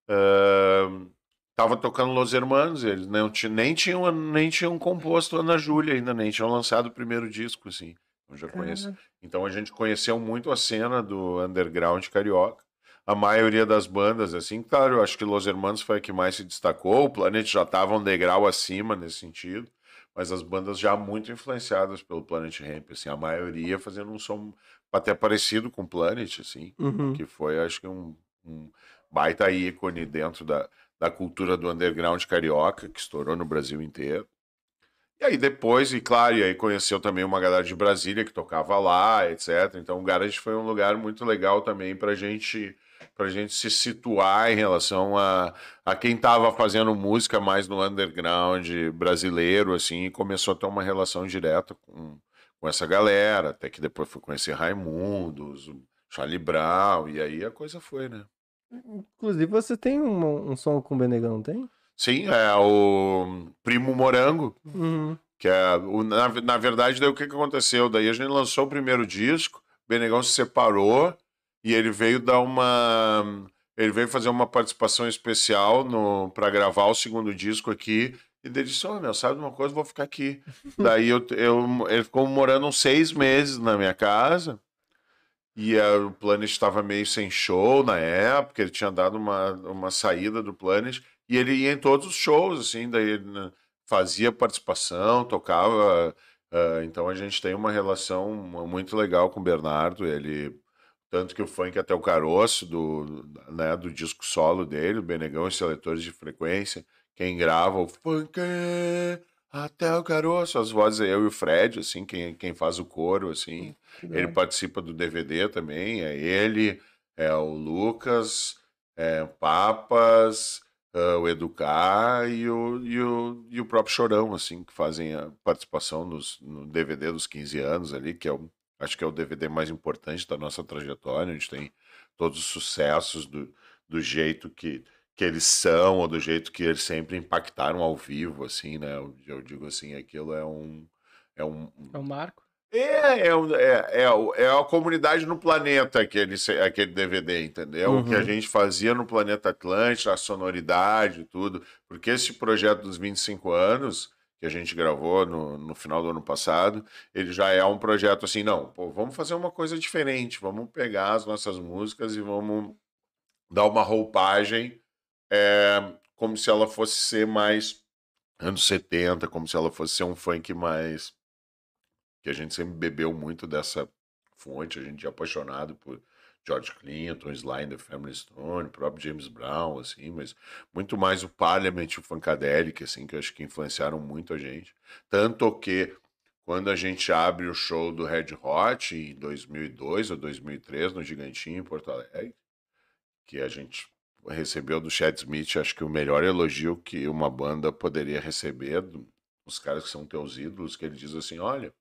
Ahn, tava tocando Los Hermanos, eles não nem, tinham, nem tinham composto Ana Júlia ainda, nem tinham lançado o primeiro disco, assim. Eu já conheço. Então a gente conheceu muito a cena do underground carioca. A maioria das bandas, assim, claro, eu acho que Los Hermanos foi a que mais se destacou. O Planet já estava um degrau acima nesse sentido, mas as bandas já muito influenciadas pelo Planet Ramp, assim, a maioria fazendo um som até parecido com o Planet, assim, Uhum. que foi, acho que, um, um baita ícone dentro da, da cultura do underground carioca, que estourou no Brasil inteiro. E aí depois, e claro, e aí conheceu também uma galera de Brasília que tocava lá, etc. Então o Garage foi um lugar muito legal também pra gente pra gente se situar em relação a, a quem estava fazendo música mais no underground brasileiro, assim, e começou a ter uma relação direta com, com essa galera, até que depois foi conhecer Raimundos, Charlie Brown, e aí a coisa foi, né? Inclusive, você tem um, um som com o Benegão, tem? Sim, é o Primo Morango, Uhum. Que é, o, na, na verdade, daí o que, que aconteceu? Daí a gente lançou o primeiro disco, o Benegão se separou e ele veio dar uma. Ele veio fazer uma participação especial no para gravar o segundo disco aqui. E ele disse: Ô, meu, sabe de uma coisa? Vou ficar aqui. <laughs> Daí eu, eu, ele ficou morando uns seis meses na minha casa. E eh, o Planet estava meio sem show na época, ele tinha dado uma, uma saída do Planet. E ele ia em todos os shows, assim, daí ele né, fazia participação, tocava. ah, então a gente tem uma relação muito legal com o Bernardo. Ele, tanto que o funk até o caroço do, né, do disco solo dele, o Benegão e Seletores de Frequência, quem grava o funk até o caroço, as vozes é eu e o Fred, assim, quem, quem faz o coro, assim. Ele participa do DVD também, é ele, é o Lucas, é o Papas, ah, o Educar e o, e, o, e o próprio Chorão, assim, que fazem a participação nos, no DVD dos 15 anos ali, que é o, acho que é o DVD mais importante da nossa trajetória, onde tem todos os sucessos do, do jeito que, que eles são, ou do jeito que eles sempre impactaram ao vivo, assim, né? Eu, eu digo assim, aquilo é um... É um, É o Marco. É, é, é, é, é a comunidade no planeta, aquele, aquele DVD, entendeu? O que a Uhum. gente fazia no Planeta Atlântico, a sonoridade, tudo. Porque esse projeto dos 25 anos, que a gente gravou no, no final do ano passado, ele já é um projeto assim, não, pô, vamos fazer uma coisa diferente, vamos pegar as nossas músicas e vamos dar uma roupagem é, como se ela fosse ser mais anos 70, como se ela fosse ser um funk mais. Que a gente sempre bebeu muito dessa fonte, a gente é apaixonado por George Clinton, Sly and the Family Stone, próprio James Brown, assim, mas muito mais o Parliament e o Funkadelic, assim, que eu acho que influenciaram muito a gente. Tanto que quando a gente abre o show do Red Hot em 2002 ou 2003 no Gigantinho em Porto Alegre, que a gente recebeu do Chad Smith, acho que o melhor elogio que uma banda poderia receber, dos caras que são teus ídolos, que ele diz assim, olha,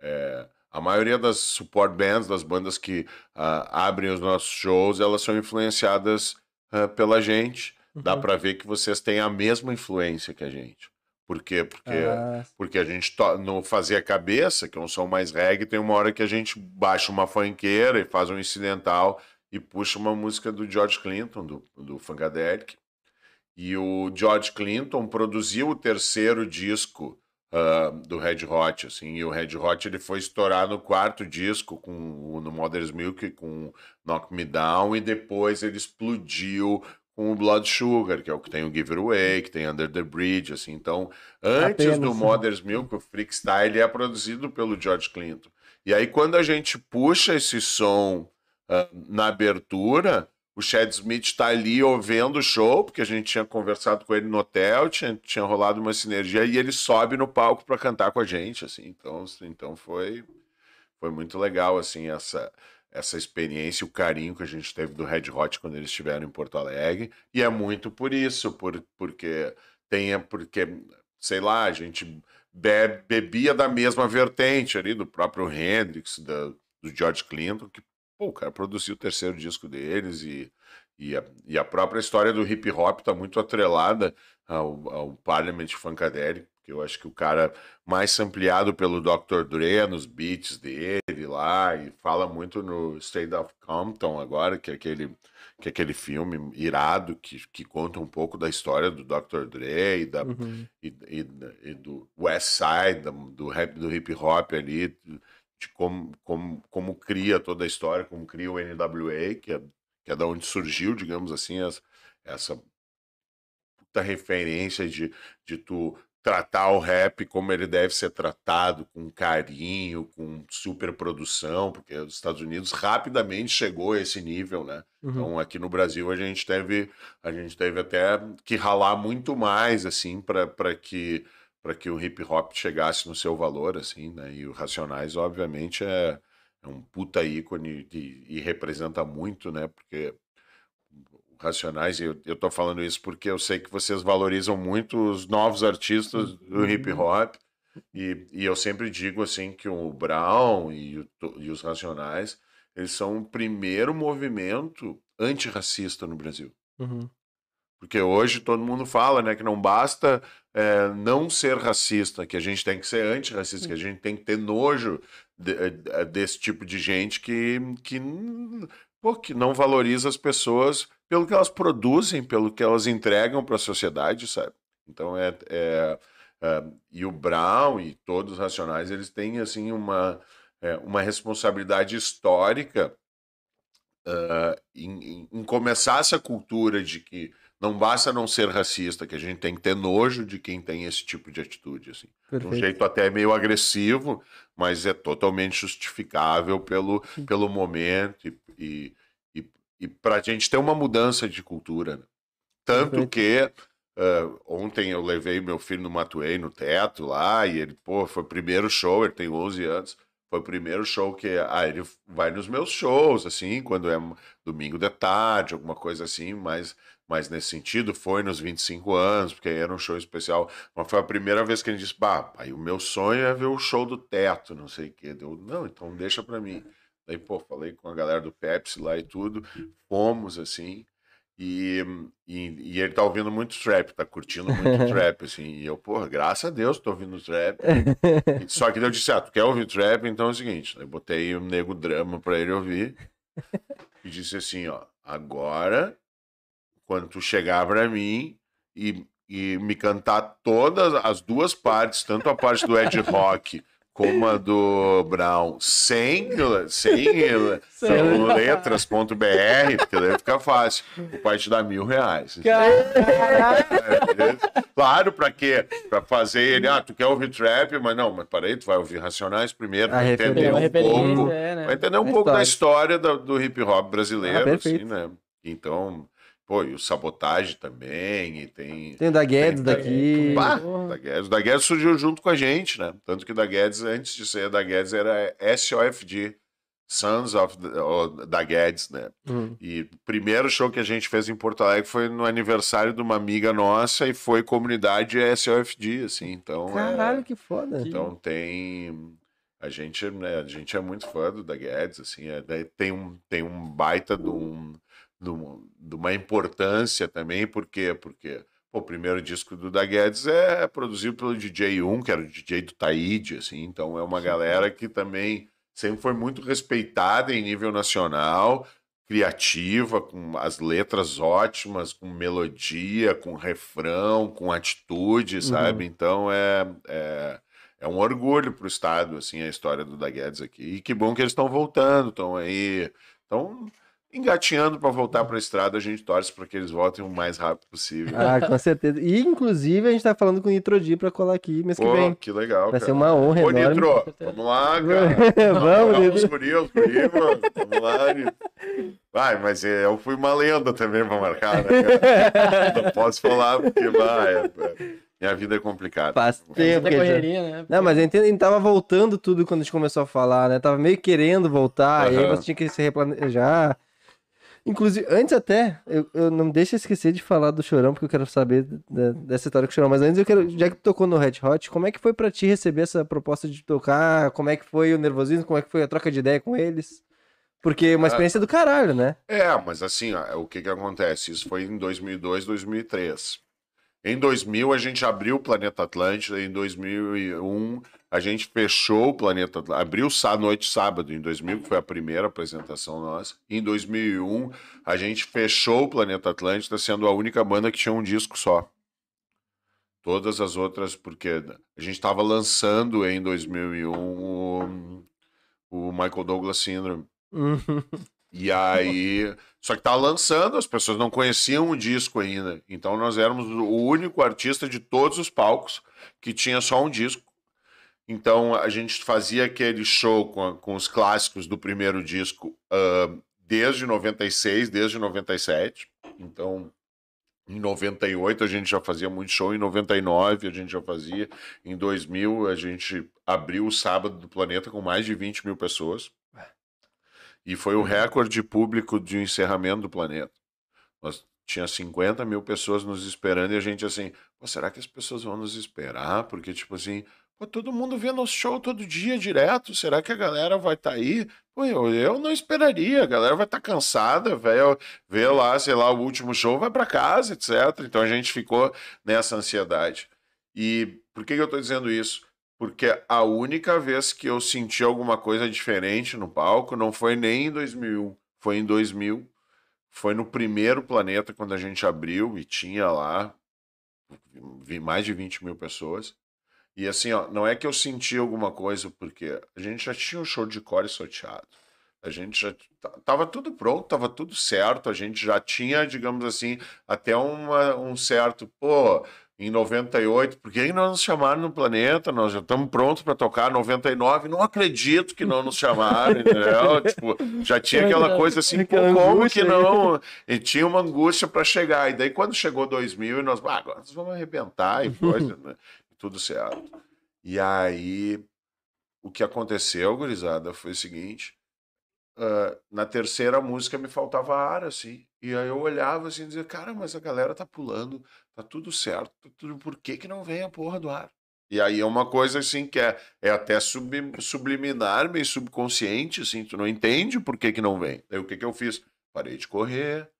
é, a maioria das support bands, das bandas que uh, abrem os nossos shows, elas são influenciadas uh, pela gente. Uhum. Dá para ver que vocês têm a mesma influência que a gente. Por quê? Porque, ah. porque a gente não fazia cabeça, que é um som mais reggae, tem uma hora que a gente baixa uma funkeira e faz um incidental e puxa uma música do George Clinton, do, do Funkadelic. E o George Clinton produziu o terceiro disco uh, do Red Hot, assim, e o Red Hot ele foi estourar no quarto disco com no Mother's Milk com Knock Me Down e depois ele explodiu com o Blood Sugar, que é o que tem o Give It Away, que tem Under the Bridge, assim. Então, antes Apenas, do Mother's Milk, o Freakstyle é produzido pelo George Clinton. E aí quando a gente puxa esse som uh, na abertura, o Chad Smith está ali ouvindo o show, porque a gente tinha conversado com ele no hotel, tinha, tinha rolado uma sinergia, e ele sobe no palco para cantar com a gente, assim. Então, então foi, foi muito legal, assim, essa, essa experiência, o carinho que a gente teve do Red Hot quando eles estiveram em Porto Alegre. E é muito por isso, por, porque tem, porque, sei lá, a gente bebe, bebia da mesma vertente ali, do próprio Hendrix, da, do George Clinton, que pô, o cara produziu o terceiro disco deles e, e, a, e a própria história do hip hop tá muito atrelada ao, ao Parliament Funkadelic, que eu acho que o cara mais ampliado pelo Dr. Dre nos beats dele lá, e fala muito no State of Compton agora, que é aquele, que é aquele filme irado que, que conta um pouco da história do Dr. Dre e, da, uhum. e, e, e, do West Side, do, rap, do hip hop ali, de como, como, como cria toda a história, como cria o NWA, que é, que é da onde surgiu, digamos assim, essa, essa puta referência de, de tu tratar o rap como ele deve ser tratado, com carinho, com super produção, porque os Estados Unidos rapidamente chegou a esse nível, né? Uhum. Então aqui no Brasil a gente teve a gente teve até que ralar muito mais assim para que para que o hip hop chegasse no seu valor, assim, né? E o Racionais, obviamente, é, é um puta ícone de, e representa muito, né? Porque o Racionais, eu, eu tô falando isso porque eu sei que vocês valorizam muito os novos artistas do hip uhum. hop. E, e eu sempre digo assim que o Brown e, o, e os Racionais, eles são o primeiro movimento antirracista no Brasil. Uhum. Porque hoje todo mundo fala né, que não basta é, não ser racista, que a gente tem que ser antirracista, que a gente tem que ter nojo de, de, desse tipo de gente que, que, pô, que não valoriza as pessoas pelo que elas produzem, pelo que elas entregam para a sociedade, sabe? Então é, é, é, e o Brown e todos os racionais eles têm assim uma é, uma responsabilidade histórica uh, em, em, começar essa cultura de que não basta não ser racista, que a gente tem que ter nojo de quem tem esse tipo de atitude, assim. De um jeito até meio agressivo, mas é totalmente justificável pelo, pelo momento e, e, e, e para a gente ter uma mudança de cultura. Né? Tanto Perfeito. que uh, ontem eu levei meu filho no Matuei, no teto lá, e ele, pô, foi o primeiro show, ele tem 11 anos, foi o primeiro show que ah, ele vai nos meus shows, assim, quando é domingo de tarde, alguma coisa assim, mas mas nesse sentido foi nos 25 anos, porque era um show especial. Mas foi a primeira vez que ele disse: Bah, pai, o meu sonho é ver o show do teto, não sei o quê. Deu, não, então deixa pra mim. Daí, pô, falei com a galera do Pepsi lá e tudo, fomos assim. E, e, e, ele tá ouvindo muito trap, tá curtindo muito <laughs> trap, assim. E eu, porra, graças a Deus tô ouvindo trap. Só que eu disse, ah, tu quer ouvir trap? Então é o seguinte, eu botei o um nego drama pra ele ouvir. E disse assim, ó, agora quando tu chegar para mim e, e me cantar todas as duas partes, tanto a parte do Ed Rock como a do Brown, sem, sem, <laughs> sem letras.br, porque daí fica fácil. O pai te dá mil reais. Claro, pra quê? Pra fazer ele, ah, tu quer ouvir trap, mas não, mas peraí, tu vai ouvir Racionais primeiro, entender um pouco. é, né? Vai entender um pouco da história. do, do hip hop brasileiro, Ah, assim, né? Então, pô, e o Sabotagem também, e tem... Tem o da Guedes Tem- daqui. Bah, da Guedes. O da Guedes surgiu junto com a gente, né? Tanto que o da Guedes, antes de ser da Guedes, era SOFG, Sons of the- da Guedes, né? Hum. E o primeiro show que a gente fez em Porto Alegre foi no aniversário de uma amiga nossa e foi comunidade SOFG, assim. Então, é- Caralho, que foda. então tem. A gente, né, a gente é muito fã do da Guedes, assim, é, daí tem, um, tem um baita de, um, de, um- de uma importância também, por quê? Porque pô, o primeiro disco do da Guedes é produzido pelo DJ 1, que era o DJ do Taíde, assim, então é uma galera que também sempre foi muito respeitada em nível nacional, criativa, com as letras ótimas, com melodia, com refrão, com atitude, sabe? Então é, é, é um orgulho para o Estado, assim, a história do da Guedes aqui. E que bom que eles estão voltando, estão aí, estão engatinhando para voltar para a estrada. A gente torce para que eles voltem o mais rápido possível. Ah, com certeza. E, inclusive, a gente tá falando com o Nitrodi pra colar aqui mês que Pô, vem. que legal, Vai cara. ser uma honra Ô, enorme. Nitro, certeza. vamos lá, <laughs> cara. Vamos, Vamos, Nitro. guri, os guri, mano. Vamos lá, Nitro. Vai, mas é, eu fui uma lenda também pra marcar, né, cara? Não posso falar porque, vai, é- é- minha vida é complicada. Faz tempo que a gente... correria, né? Não, mas eu entendo, a gente tava voltando tudo quando a gente começou a falar, né? Tava meio querendo voltar, e aí você tinha que se replanejar. Inclusive, antes até, eu, eu não deixa esquecer de falar do Chorão, porque eu quero saber da- dessa história com o Chorão. Mas antes eu quero, já que tu tocou no Red Hot, como é que foi pra ti receber essa proposta de tocar? Como é que foi o nervosismo? Como é que foi a troca de ideia com eles? Porque é uma experiência do caralho, né? É, mas assim, ó, o que que acontece? Isso foi em 2002, 2003. Em 2000 a gente abriu o Planeta Atlântida, em 2001 a gente fechou o Planeta abriu a noite sábado, em 2000, que foi a primeira apresentação nossa. Em 2001 a gente fechou o Planeta Atlântida, sendo a única banda que tinha um disco só. Todas as outras, porque a gente estava lançando em 2001 o, o Michael Douglas Syndrome. Uhum. E aí. Só que tá lançando, as pessoas não conheciam o disco ainda. Então nós éramos o único artista de todos os palcos que tinha só um disco. Então a gente fazia aquele show com, com os clássicos do primeiro disco ah, desde 96, desde 97. Então. Em 98 a gente já fazia muito show, em 99 a gente já fazia, em 2000 a gente abriu o Sábado do Planeta com mais de 20 mil pessoas. E foi o recorde público de encerramento do planeta. Nós tinha 50 mil pessoas nos esperando e a gente assim, será que as pessoas vão nos esperar? Porque, tipo assim, pô, todo mundo vê nosso show todo dia direto, será que a galera vai estar aí? Pô, eu, eu não esperaria, a galera vai estar cansada, velho, vê lá, sei lá, o último show, vai para casa, etc. Então a gente ficou nessa ansiedade. E por que, que eu tô dizendo isso? Porque a única vez que eu senti alguma coisa diferente no palco não foi nem em 2001, foi em 2000. Foi no primeiro planeta, quando a gente abriu e tinha lá mais de 20 mil pessoas. E assim, ó, não é que eu senti alguma coisa, porque a gente já tinha um show de core sorteado. A gente já tava tudo pronto, tava tudo certo. A gente já tinha, digamos assim, até uma, um certo, pô, em 98, por que não nos chamaram no planeta? Nós já estamos prontos para tocar 99. Não acredito que não nos chamaram, entendeu? <laughs> tipo, já tinha aquela coisa assim, pô, como que não? E tinha uma angústia para chegar. E daí, quando chegou 2000, e nós, ah, agora nós vamos arrebentar e coisa, <laughs> né? Tudo certo. E aí, o que aconteceu, gurizada, foi o seguinte: ah, na terceira música me faltava ar, assim. E aí eu olhava assim e dizia, cara, mas a galera tá pulando, tá tudo certo, tá tudo, por que que não vem a porra do ar? E aí é uma coisa assim que é, é até sub- subliminar, meio subconsciente, assim, tu não entende por que que não vem. Daí o que que eu fiz? Parei de correr,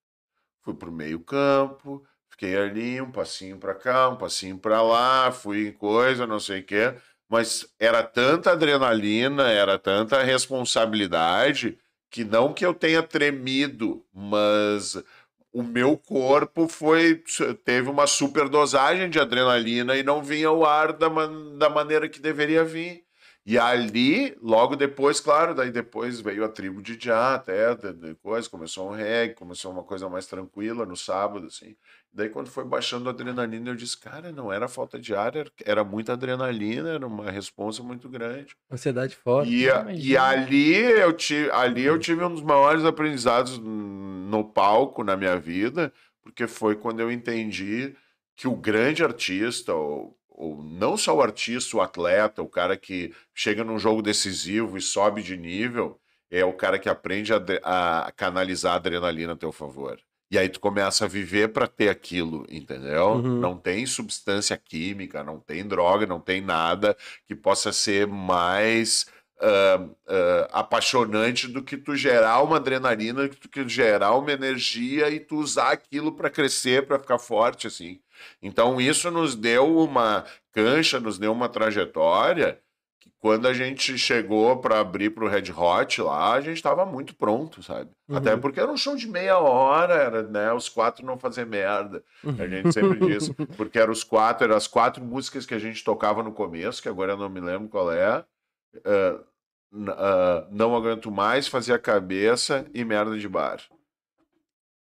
fui pro meio campo, fiquei ali, um passinho pra cá, um passinho pra lá, fui em coisa, não sei o quê, mas era tanta adrenalina, era tanta responsabilidade, que não que eu tenha tremido, mas o meu corpo foi teve uma superdosagem de adrenalina e não vinha o ar da, man- da maneira que deveria vir. E ali, logo depois, claro, daí depois veio a tribo de Já, até depois começou um reggae, começou uma coisa mais tranquila no sábado, assim. Daí quando foi baixando a adrenalina, eu disse, cara, não era falta de ar, era, muita adrenalina, era uma responsa muito grande. Ansiedade forte. E, a- e ali, eu tive, ali eu tive um dos maiores aprendizados no palco na minha vida, porque foi quando eu entendi que o grande artista, ou, ou não só o artista, o atleta, o cara que chega num jogo decisivo e sobe de nível, é o cara que aprende a, a canalizar a adrenalina a teu favor. E aí tu começa a viver para ter aquilo, entendeu? Uhum. Não tem substância química, não tem droga, não tem nada que possa ser mais ah, ah, apaixonante do que tu gerar uma adrenalina, do que tu gerar uma energia e tu usar aquilo para crescer, para ficar forte, assim. Então isso nos deu uma cancha, nos deu uma trajetória que quando a gente chegou para abrir para o Red Hot lá, a gente estava muito pronto, sabe? Uhum. Até porque era um show de meia hora, era, né? Os quatro não fazer merda. A gente sempre diz, porque eram os quatro, eram as quatro músicas que a gente tocava no começo, que agora eu não me lembro qual é. N- ah, não aguento mais, fazia cabeça e merda de bar.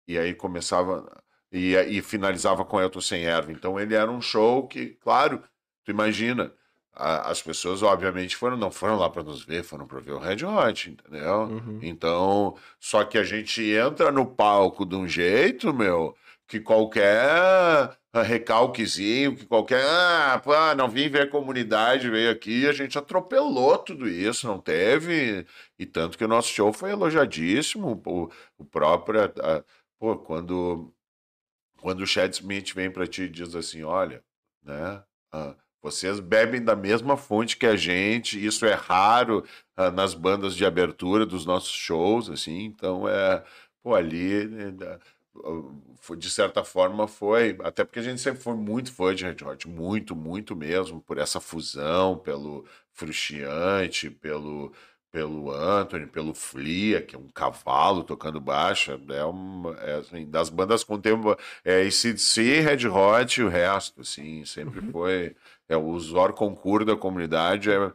E aí começava e, e finalizava com Eu Tô Sem Erva. Então ele era um show que, claro, tu imagina, a- as pessoas obviamente foram, não foram lá para nos ver, foram para ver o Red Hot, entendeu? Uhum. Então, só que a gente entra no palco de um jeito, meu, que qualquer recalquezinho, que qualquer, ah, pô, não vim ver a comunidade, veio aqui, a gente atropelou tudo isso, não teve, e tanto que o nosso show foi elogiadíssimo, o, o próprio, a- pô, quando, quando o Chad Smith vem para ti e diz assim, olha, né, ah, vocês bebem da mesma fonte que a gente, isso é raro ah, nas bandas de abertura dos nossos shows, assim, então é, pô, ali, né, de certa forma foi, até porque a gente sempre foi muito fã de Red Hot, muito, muito mesmo, por essa fusão, pelo Frustiante, pelo, pelo Anthony, pelo Flia, que é um cavalo tocando baixo, é uma, é, assim, das bandas contemporâneas, é ACDC, Red Hot e o resto, assim, sempre foi, é, o Zor concurso da comunidade é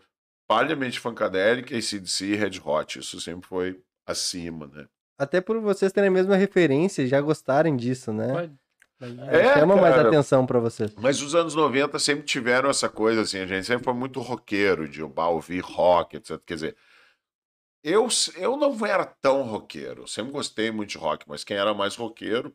palhamente funkadélica, ACDC e Red Hot, isso sempre foi acima, né? Até por vocês terem a mesma referência e já gostarem disso, né? Pode. É, Chama mais cara. atenção pra vocês. Mas os anos 90 sempre tiveram essa coisa, assim, a gente sempre foi muito roqueiro, de ouvir rock, etc. Quer dizer, eu, eu não era tão roqueiro, eu sempre gostei muito de rock, mas quem era mais roqueiro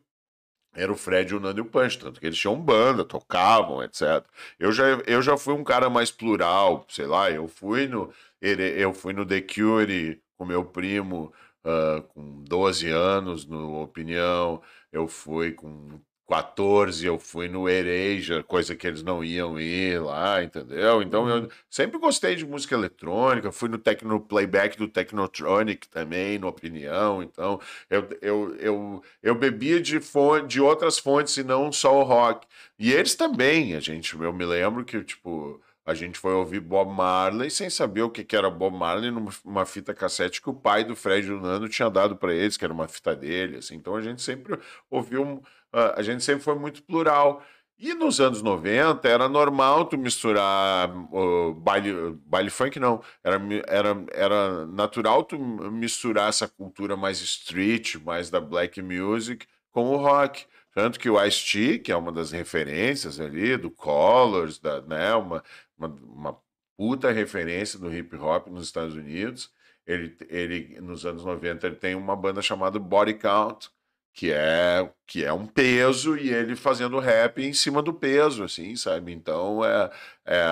era o Fred, o Nando e o Punch, tanto que eles tinham banda, tocavam, etc. Eu já, eu já fui um cara mais plural, sei lá, eu fui no, eu fui no The Cure com meu primo, ah, com 12 anos, no Opinião, eu fui com 14, eu fui no Ereja, coisa que eles não iam ir lá, entendeu? Então eu sempre gostei de música eletrônica, fui no Tecno Playback do Technotronic também, no Opinião, então eu, eu, eu, eu bebia de, fon- de outras fontes e não só o rock. E eles também, a gente, eu me lembro que, tipo, a gente foi ouvir Bob Marley sem saber o que, que era Bob Marley numa uma fita cassete que o pai do Fred e do Nando tinha dado para eles, que era uma fita dele, assim. Então a gente sempre ouviu, um- a gente sempre foi muito plural. E nos anos 90 era normal tu misturar uh, baile, baile funk, não. Era, era, era natural tu misturar essa cultura mais street, mais da black music, com o rock. Tanto que o Ice-T, que é uma das referências ali, do Colors, da, né, uma, uma, uma puta referência do hip hop nos Estados Unidos, ele, ele nos anos 90 ele tem uma banda chamada Body Count, que é que é um peso e ele fazendo rap em cima do peso, assim, sabe? Então é, é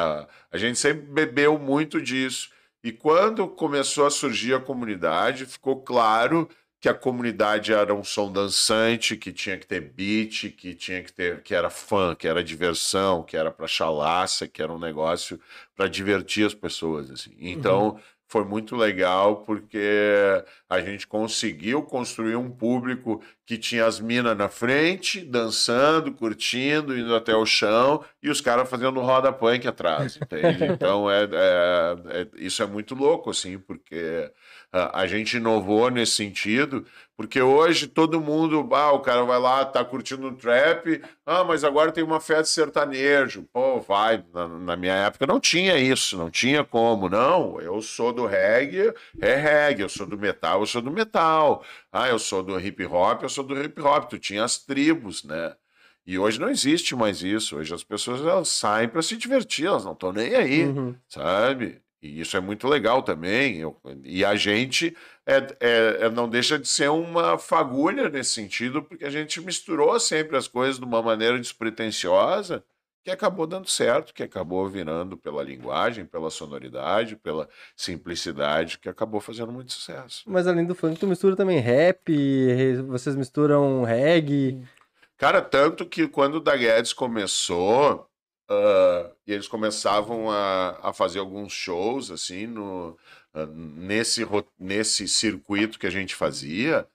a gente sempre bebeu muito disso. E quando começou a surgir a comunidade, ficou claro que a comunidade era um som dançante, que tinha que ter beat, que tinha que ter, que era fã, que era diversão, que era para chalaça, que era um negócio para divertir as pessoas, assim. Então foi muito legal porque a gente conseguiu construir um público que tinha as minas na frente, dançando, curtindo, indo até o chão, e os caras fazendo roda punk atrás, entende? <laughs> Então, é, é- é- isso é muito louco, assim, porque a, a gente inovou nesse sentido, porque hoje todo mundo, ah, o cara vai lá, tá curtindo o trap, ah, mas agora tem uma festa sertanejo. Pô, vai. Na, na minha época não tinha isso, não tinha como. Não, eu sou do reggae, é reggae. Eu sou do metal, eu sou do metal. Ah, eu sou do hip hop, eu sou do hip hop. Tu tinha as tribos, né? E hoje não existe mais isso. Hoje as pessoas elas saem para se divertir, elas não estão nem aí, Uhum. sabe? E isso é muito legal também. Eu- e a gente é, é- é- não deixa de ser uma fagulha nesse sentido, porque a gente misturou sempre as coisas de uma maneira despretensiosa que acabou dando certo, que acabou virando pela linguagem, pela sonoridade, pela simplicidade, que acabou fazendo muito sucesso. Mas além do funk, tu mistura também rap, vocês misturam reggae. Cara, tanto que quando o Da Guedes começou, ah, e eles começavam a, a fazer alguns shows, assim, no, ah, nesse, nesse circuito que a gente fazia,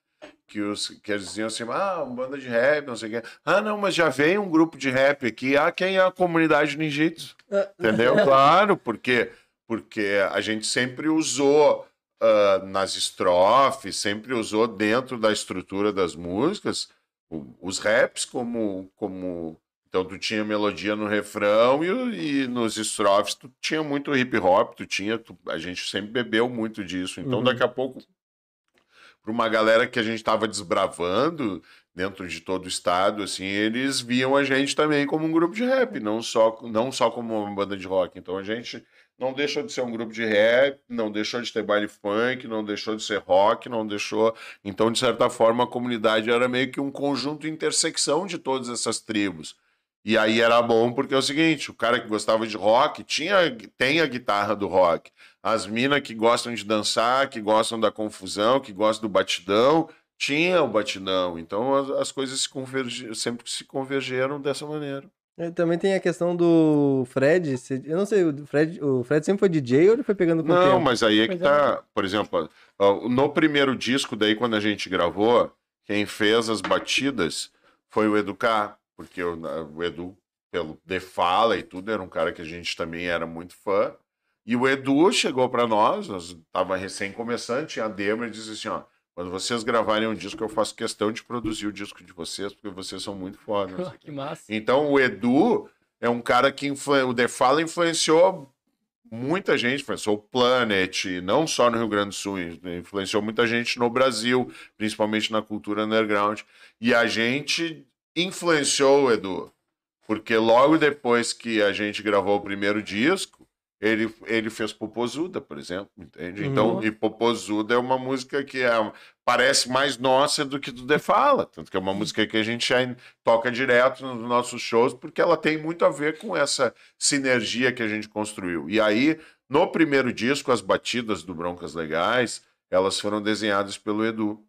que, os, que eles diziam assim, ah, uma banda de rap, não sei o quê. Ah, não, mas já veio um grupo de rap aqui. Ah, quem é a comunidade ninjitsu? Entendeu? <laughs> Claro, porque, porque a gente sempre usou ah, nas estrofes, sempre usou dentro da estrutura das músicas os raps como, como. Então tu tinha melodia no refrão e, e nos estrofes tu tinha muito hip hop, tu tinha. tu- a gente sempre bebeu muito disso. Então Uhum. daqui a pouco, para uma galera que a gente estava desbravando dentro de todo o estado, assim, eles viam a gente também como um grupo de rap, não só, não só como uma banda de rock. Então a gente não deixou de ser um grupo de rap, não deixou de ter baile funk, não deixou de ser rock, não deixou. Então, de certa forma, a comunidade era meio que um conjunto intersecção de todas essas tribos. E aí era bom porque é o seguinte, o cara que gostava de rock tinha, tem a guitarra do rock. As minas que gostam de dançar, que gostam da confusão, que gostam do batidão, tinha o batidão. Então as, as coisas se convergi, sempre se convergeram dessa maneira. E Também tem a questão do Fred. se- Eu não sei, o Fred, o Fred sempre foi DJ ou ele foi pegando com Não, tempo? mas aí é que Pois é. tá. Por exemplo, no primeiro disco, daí, quando a gente gravou, quem fez as batidas foi o Educar, porque o, o Edu, pelo The Fala e tudo, era um cara que a gente também era muito fã. E o Edu chegou para nós, nós tava recém começando, tinha a demo, e disse assim: ó, quando vocês gravarem um disco, eu faço questão de produzir o disco de vocês, porque vocês são muito <laughs> quê." que massa. Então o Edu é um cara que influ... o The Fala influenciou muita gente, influenciou o Planet, não só no Rio Grande do Sul, influenciou muita gente no Brasil, principalmente na cultura underground. E a gente influenciou o Edu, porque logo depois que a gente gravou o primeiro disco, ele, ele fez Popozuda, por exemplo, entende? Então, Uhum. e Popozuda é uma música que é, parece mais nossa do que do The Fala, tanto que é uma música que a gente já toca direto nos nossos shows, porque ela tem muito a ver com essa sinergia que a gente construiu. E aí, no primeiro disco, as batidas do Broncas Legais, elas foram desenhadas pelo Edu.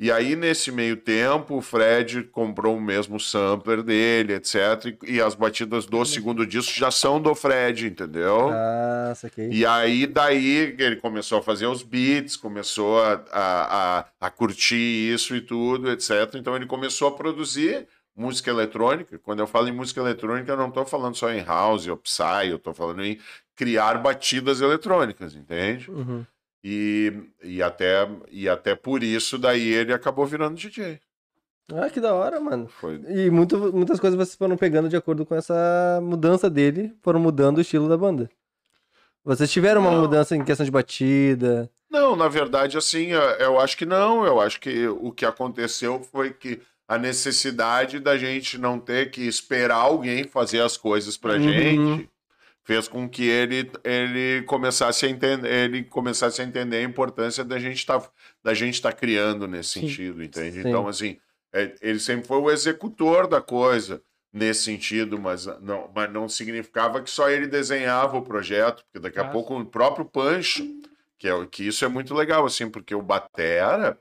E aí, nesse meio tempo, o Fred comprou o mesmo sampler dele, etc. E, as batidas do segundo disco já são do Fred, entendeu? Ah, saquei. E aí, daí, ele começou a fazer os beats, começou a, a, a, a curtir isso e tudo, etc. Então, ele começou a produzir música eletrônica. Quando eu falo em música eletrônica, eu não estou falando só em house ou psy, eu estou falando em criar batidas eletrônicas, entende? Uhum. E, e, até, e até por isso, daí, ele acabou virando DJ. Ah, que da hora, mano. Foi, E muito, muitas coisas vocês foram pegando de acordo com essa mudança dele, foram mudando o estilo da banda. Vocês tiveram uma Não. mudança em questão de batida. Não, na verdade, assim, eu- eu acho que não. Eu acho que o que aconteceu foi que a necessidade da gente não ter que esperar alguém fazer as coisas pra Uhum. gente fez com que ele, ele começasse a entender ele começasse a entender a importância da gente estar da gente estar criando nesse Sim. sentido, entende? Sim. Então, assim, é, ele sempre foi o executor da coisa nesse sentido, mas não, mas não significava que só ele desenhava o projeto, porque daqui a Ah. pouco o próprio Pancho que, é, que isso é muito legal, assim, porque o Batera,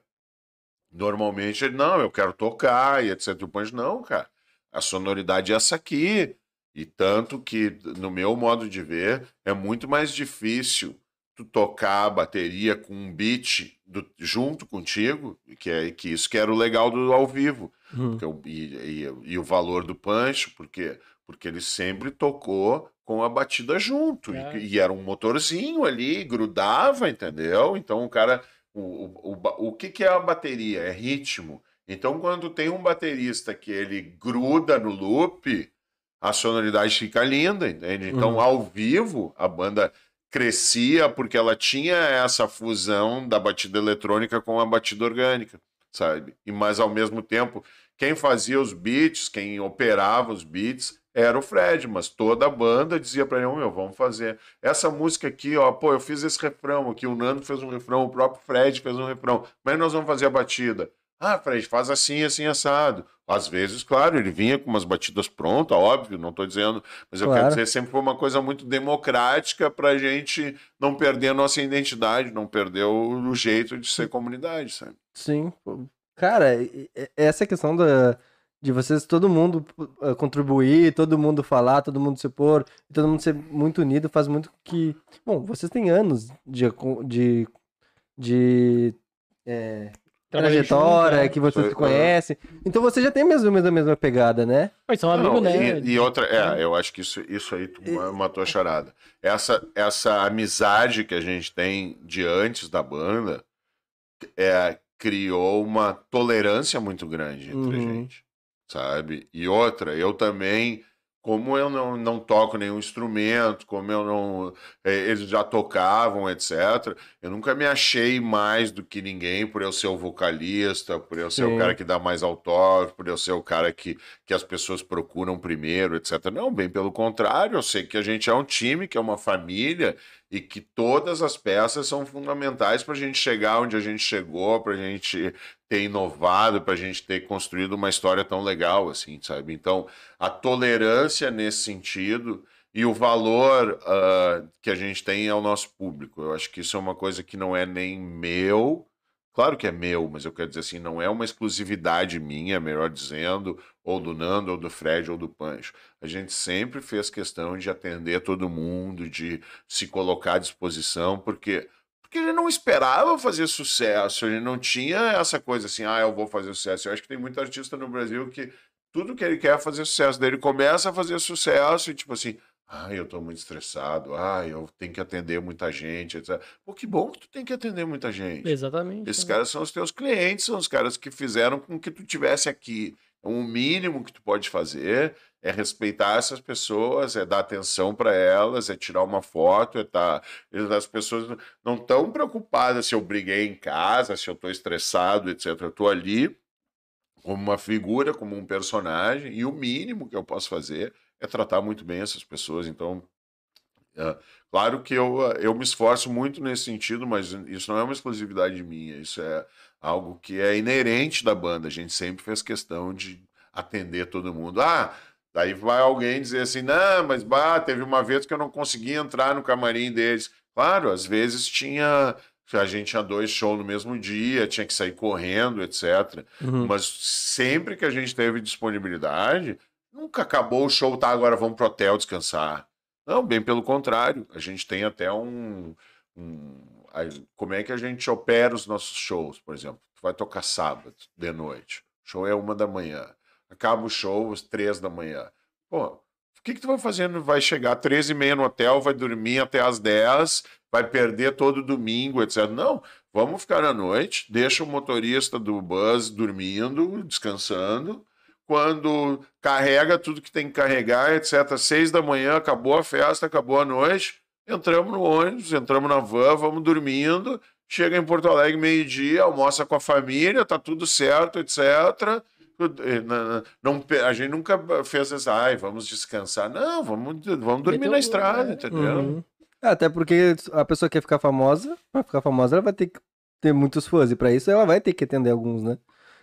normalmente, ele, não, eu quero tocar e etc. O Pancho, não, cara, a sonoridade é essa aqui. E tanto que, no meu modo de ver, é muito mais difícil tu tocar a bateria com um beat do- junto contigo, que é que isso que era o legal do ao vivo. Uhum. E, e- e o valor do Pancho, porque, porque ele sempre tocou com a batida junto. e- É. E, era um motorzinho ali, grudava, entendeu? Então o cara. O, o, o, o que, que é a bateria? É ritmo. Então, quando tem um baterista que ele gruda no loop, a sonoridade fica linda, entende? Então, Uhum. ao vivo, a banda crescia porque ela tinha essa fusão da batida eletrônica com a batida orgânica, sabe? E mas ao mesmo tempo, quem fazia os beats, quem operava os beats era o Fred, mas toda a banda dizia para ele, "Ô, meu, vamos fazer essa música aqui, ó, pô, eu fiz esse refrão aqui, o Nando fez um refrão, o próprio Fred fez um refrão, mas nós vamos fazer a batida. Ah, Fred, faz assim, assim, assado. Às vezes, claro, ele vinha com umas batidas prontas, óbvio, não estou dizendo, mas eu Claro. quero dizer, sempre foi uma coisa muito democrática para a gente não perder a nossa identidade, não perder o, o jeito de ser comunidade, sabe? Sim. Cara, essa questão da, de vocês, todo mundo uh, contribuir, todo mundo falar, todo mundo se pôr, todo mundo ser muito unido, faz muito que. Bom, vocês têm anos de, de, de é, trajetória, junto, né? que vocês Foi- se conhecem. Então você já tem mesmo, mesmo a mesma pegada, né? Pois são amigos, né? E, e outra, é, eu acho que isso, isso aí tu ma- matou a charada. Essa, essa amizade que a gente tem de antes da banda é, criou uma tolerância muito grande entre a Uhum. gente, sabe? E outra, eu também, como eu não, não toco nenhum instrumento, como eu não. eh, Eles já tocavam, etc. Eu nunca me achei mais do que ninguém por eu ser o vocalista, por eu ser Sim. o cara que dá mais autógrafo, por eu ser o cara que, que as pessoas procuram primeiro, etc. Não, bem pelo contrário, eu sei que a gente é um time, que é uma família e que todas as peças são fundamentais para a gente chegar onde a gente chegou, para a gente ter inovado, para a gente ter construído uma história tão legal assim, sabe? Então, a tolerância nesse sentido e o valor ah, que a gente tem ao nosso público. Eu acho que isso é uma coisa que não é nem meu, claro que é meu, mas eu quero dizer assim, não é uma exclusividade minha, melhor dizendo, ou do Nando, ou do Fred, ou do Pancho. A gente sempre fez questão de atender todo mundo, de se colocar à disposição, porque porque ele não esperava fazer sucesso, ele não tinha essa coisa assim, ah, eu vou fazer sucesso. Eu acho que tem muito artista no Brasil que tudo que ele quer é fazer sucesso, daí ele começa a fazer sucesso e tipo assim, ah, eu tô muito estressado, ah, eu tenho que atender muita gente, etc. Pô, que bom que tu tem que atender muita gente. Exatamente. Esses né? caras são os teus clientes, são os caras que fizeram com que tu tivesse aqui. Então, o mínimo que tu pode fazer é respeitar essas pessoas, é dar atenção para elas, é tirar uma foto, é tá. As pessoas não estão preocupadas se eu briguei em casa, se eu estou estressado, etc. Eu estou ali como uma figura, como um personagem, e o mínimo que eu posso fazer é tratar muito bem essas pessoas. Então, é, claro que eu, eu me esforço muito nesse sentido, mas isso não é uma exclusividade minha, isso é algo que é inerente da banda. A gente sempre fez questão de atender todo mundo. Ah, daí vai alguém dizer assim: não, mas bah, teve uma vez que eu não consegui entrar no camarim deles. Claro, às vezes tinha. A gente tinha dois shows no mesmo dia, tinha que sair correndo, etc. Uhum. Mas sempre que a gente teve disponibilidade, nunca acabou o show, tá? Agora vamos pro hotel descansar. Não, bem pelo contrário. A gente tem até um. um- como é que a gente opera os nossos shows, por exemplo? Tu vai tocar sábado, de noite. O show é uma da manhã. Acaba o show às três da manhã. Pô, o que, que tu vai fazendo? Vai chegar às três e meia no hotel, vai dormir até às dez, vai perder todo domingo, etc. Não, vamos ficar à noite, deixa o motorista do bus dormindo, descansando. Quando carrega tudo que tem que carregar, etc. Seis da manhã, acabou a festa, acabou a noite, entramos no ônibus, entramos na van, vamos dormindo. Chega em Porto Alegre meio-dia, almoça com a família, tá tudo certo, etc. Eh, Não, a gente nunca fez essa, ai, vamos descansar. Não, vamos, vamos dormir Meteu na estrada, é. entendeu? Uhum. Até porque a pessoa quer ficar famosa, pra ficar famosa ela vai ter que ter muitos fãs, e pra isso ela vai ter que atender alguns, né?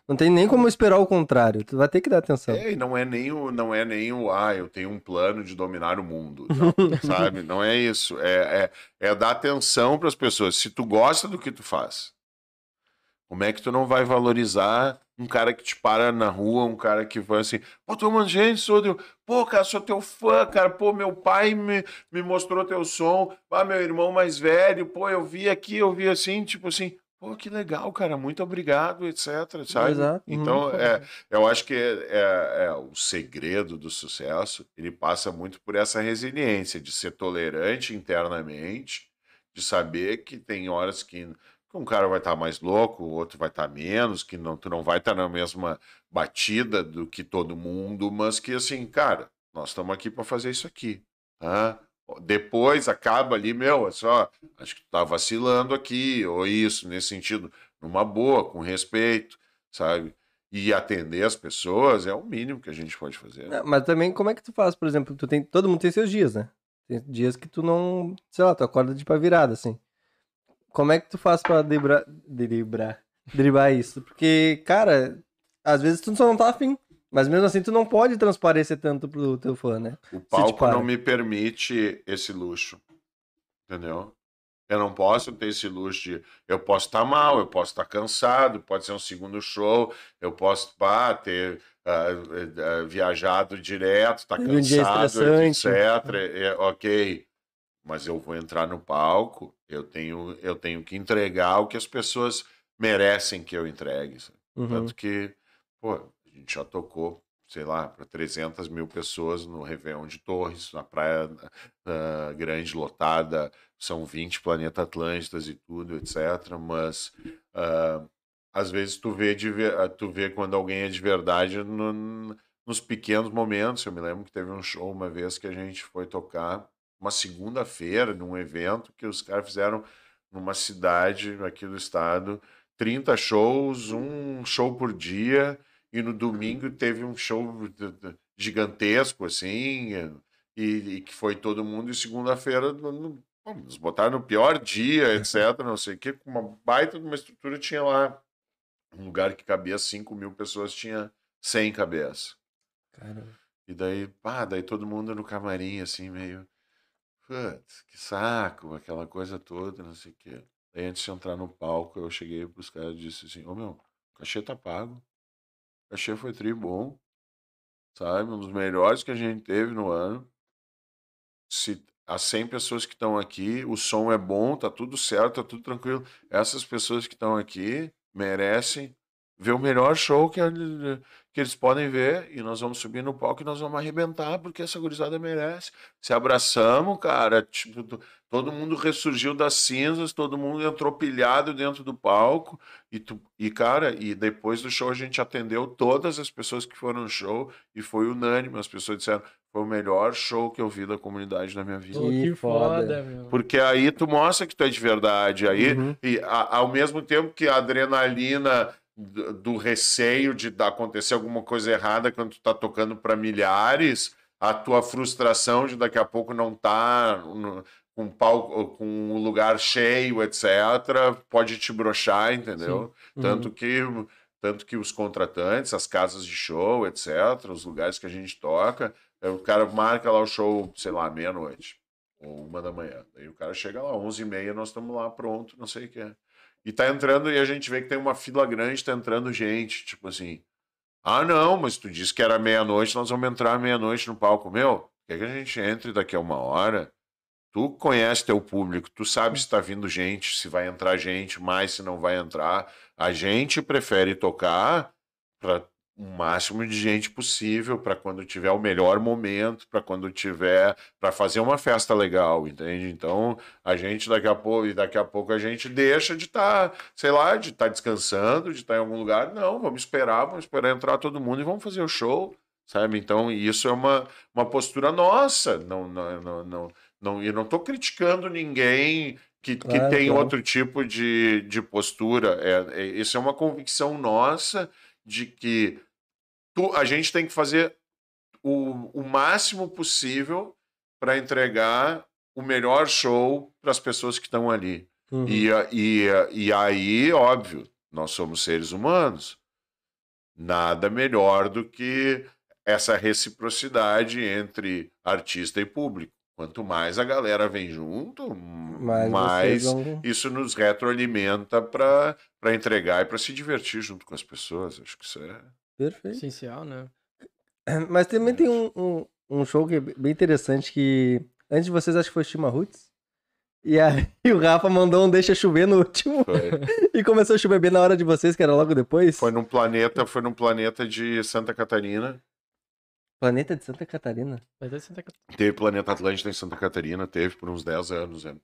Não tem nem como esperar o contrário, tu vai ter que dar atenção. É, e não é nem o, não é nem o, ah, eu tenho um plano de dominar o mundo, não, <laughs> sabe? Não é isso. É, é, é dar atenção para as pessoas. Se tu gosta do que tu faz, como é que tu não vai valorizar um cara que te para na rua, um cara que vai assim, pô, tu mano, gente, sou teu, pô, cara, sou teu fã, cara, pô, meu pai me, me mostrou teu som, ah, meu irmão mais velho, pô, eu vi aqui, eu vi assim, tipo assim, pô, que legal, cara, muito obrigado, etc, sabe? Exato. Então, é, eu acho que é, é- é o segredo do sucesso, ele passa muito por essa resiliência de ser tolerante internamente, de saber que tem horas que, que um cara vai estar mais louco, o outro vai estar menos, que não, tu não vai estar na mesma batida do que todo mundo, mas que assim, cara, nós estamos aqui para fazer isso aqui, tá? Depois acaba ali, meu, é só, acho que tu tá vacilando aqui, ou isso, nesse sentido, numa boa, com respeito, sabe? E atender as pessoas é o mínimo que a gente pode fazer. Não, Mas também, como é que tu faz, por exemplo, tu tem, todo mundo tem seus dias, né? Tem dias que tu não, sei lá, tu acorda de pra virada, assim. Como é que tu faz pra driblar, driblar, driblar isso? Porque, cara, às vezes tu só não tá afim, mas mesmo assim tu não pode transparecer tanto pro teu fã, né? O palco não me permite esse luxo. Entendeu? Eu não posso ter esse luxo de. Eu posso estar mal, eu posso estar cansado, pode ser um segundo show, eu posso pá, ter ah, ah, viajado direto, estar um dia cansado, estressante. etc. É, ok. Mas eu vou entrar no palco, eu tenho, eu tenho que entregar o que as pessoas merecem que eu entregue. Uhum. Tanto que, pô, a gente já tocou, sei lá, para 300 mil pessoas no Réveillon de Torres, na Praia ah, Grande lotada, são 20 Planeta Atlântidas e tudo, etc. Mas ah, às vezes tu vê, de, ah, tu vê quando alguém é de verdade no- nos pequenos momentos. Eu me lembro que teve um show uma vez que a gente foi tocar uma segunda-feira num evento que os caras fizeram numa cidade aqui do estado 30 shows, um show por dia, e no domingo teve um show gigantesco, assim, e, e que foi todo mundo, e segunda-feira nos botaram no pior dia, <laughs> etc, não sei o que, com uma baita de uma estrutura, tinha lá um lugar que cabia 5 mil pessoas, tinha 100 cabeças. Caramba. E daí, pá, daí todo mundo no camarim, assim, meio. Putz, que saco, aquela coisa toda, não sei o quê. Daí antes de entrar no palco, eu cheguei pros caras e disse assim, ô meu, o cachê tá pago. Cachê foi tri bom. Sabe? Um dos melhores que a gente teve no ano. Se as 100 pessoas que estão aqui, o som é bom, tá tudo certo, tá tudo tranquilo. Essas pessoas que estão aqui merecem ver o melhor show que, que eles podem ver e nós vamos subir no palco e nós vamos arrebentar porque essa gurizada merece. Se abraçamos, cara, tipo, to- todo mundo ressurgiu das cinzas, todo mundo entrou pilhado dentro do palco e, tu, e cara, e depois do show a gente atendeu todas as pessoas que foram no show e foi unânime, as pessoas disseram, foi o melhor show que eu vi da comunidade na minha vida. Que foda, meu. Porque aí tu mostra que tu é de verdade. Aí, Uhum. e a- ao mesmo tempo que a adrenalina do, do receio de acontecer alguma coisa errada quando tu tá tocando para milhares, a tua frustração de daqui a pouco não tá no- com palco, com um lugar cheio, etc., pode te brochar, entendeu? Uhum. Tanto que tanto que os contratantes, as casas de show, etc., os lugares que a gente toca, é, o cara marca lá o show, sei lá, meia-noite ou uma da manhã. Daí o cara chega lá, 11h30, nós estamos lá pronto, não sei o que é. E tá entrando, e a gente vê que tem uma fila grande, tá entrando gente, tipo assim, ah não, mas tu disse que era meia-noite, nós vamos entrar meia-noite no palco. Meu, quer que a gente entre daqui a uma hora? Tu conhece teu público, tu sabe se tá vindo gente, se vai entrar gente, mais se não vai entrar. A gente prefere tocar para o máximo de gente possível, para quando tiver o melhor momento, para quando tiver, para fazer uma festa legal, entende? Então, a gente daqui a pouco, e daqui a pouco a gente deixa de estar, sei lá, de estar descansando, de estar em algum lugar. Não, vamos esperar, vamos esperar entrar todo mundo e vamos fazer o show, sabe? Então, isso é uma, uma postura nossa. Não, não, não, não, não, eu não estou criticando ninguém que, que Claro, tem claro. outro tipo de, de postura. É, é, isso é uma convicção nossa de que tu- a gente tem que fazer o, o máximo possível para entregar o melhor show para as pessoas que estão ali. Uhum. E, e, e aí, óbvio, nós somos seres humanos. Nada melhor do que essa reciprocidade entre artista e público. Quanto mais a galera vem junto, mais vocês vão... isso nos retroalimenta para para entregar e para se divertir junto com as pessoas. Acho que isso é. Perfeito. Essencial, né? <clears throat> Mas também tem um, um, um show que é bem interessante que antes de vocês acho que foi Chima Roots. E <laughs> aí o Rafa mandou um deixa chover no último Foi, <laughs> e começou a chover bem na hora de vocês, que era logo depois. foi num planeta, foi num planeta de Santa Catarina. Planeta de Santa Catarina. Vai ter Santa Catarina. Teve Planeta Atlântida em Santa Catarina, teve por uns 10 anos, né?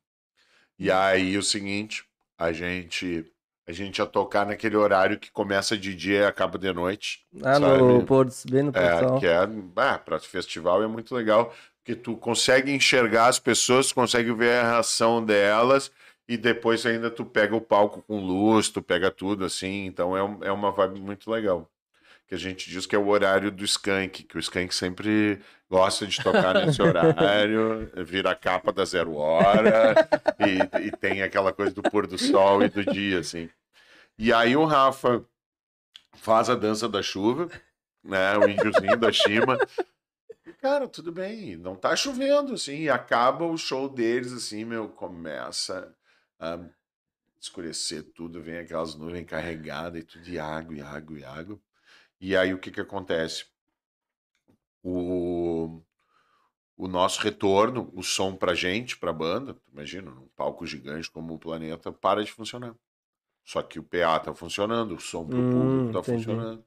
E aí o seguinte, a gente a gente ia tocar naquele horário que começa de dia e acaba de noite. Ah, Sabe? no pôr do, bem no pôr do É, que é, ah, para festival é muito legal, porque tu consegue enxergar as pessoas, consegue ver a reação delas e depois ainda tu pega o palco com luz, tu pega tudo assim, então é, um- é uma vibe muito legal. Que a gente diz que é o horário do Skank, que o Skank sempre gosta de tocar nesse horário, vira a capa da zero hora e, e tem aquela coisa do pôr do sol e do dia, assim. E aí o Rafa faz a dança da chuva, né? O índiozinho da Shima. Cara, tudo bem, não tá chovendo, assim, e acaba o show deles, assim, meu, começa a escurecer tudo, vem aquelas nuvens carregadas e tudo, e água, e água, e água. E aí o que que acontece? O, o nosso retorno, o som pra gente, pra banda, imagina, num palco gigante como o Planeta, para de funcionar. Só que o PA tá funcionando, o som pro Hum, público tá entendi. funcionando.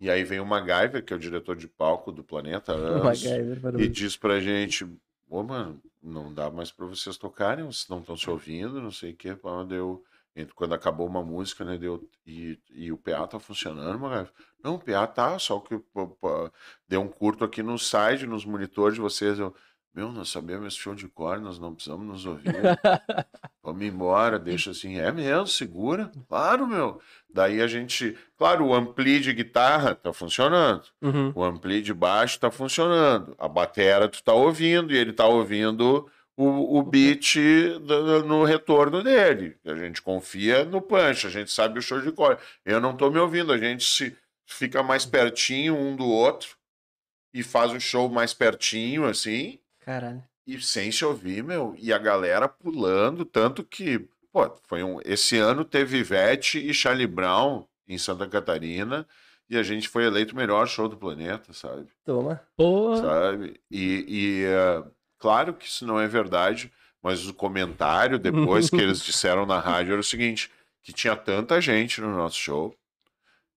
E aí vem o MacGyver, que é o diretor de palco do Planeta <laughs> anos, e diz pra gente, ô mano, não dá mais pra vocês tocarem, vocês não estão se ouvindo, não sei o que, pá, deu... ent- Quando acabou uma música, né, deu... E, e o PA tá funcionando, MacGyver? Não, o PA tá, só que deu um curto aqui no site, nos monitores de vocês, eu... Meu, nós sabemos esse show de cor, nós não precisamos nos ouvir. <laughs> Vamos embora, deixa assim. É mesmo, segura. Claro, meu. Daí a gente. Claro, o ampli de guitarra tá funcionando. Uhum. O ampli de baixo tá funcionando. A batera tu tá ouvindo e ele tá ouvindo o, o beat do- no retorno dele. A gente confia no punch, a gente sabe o show de cor. Eu não tô me ouvindo, a gente se fica mais pertinho um do outro e faz o show mais pertinho, assim Caralho. e sem se ouvir, meu, e a galera pulando, tanto que, pô, foi um, esse ano teve Ivete e Charlie Brown em Santa Catarina, e a gente foi eleito o melhor show do planeta, sabe? Toma. Porra. Sabe? E, e, eh, claro que isso não é verdade, mas o comentário depois que eles <laughs> disseram na rádio era o seguinte, que tinha tanta gente no nosso show,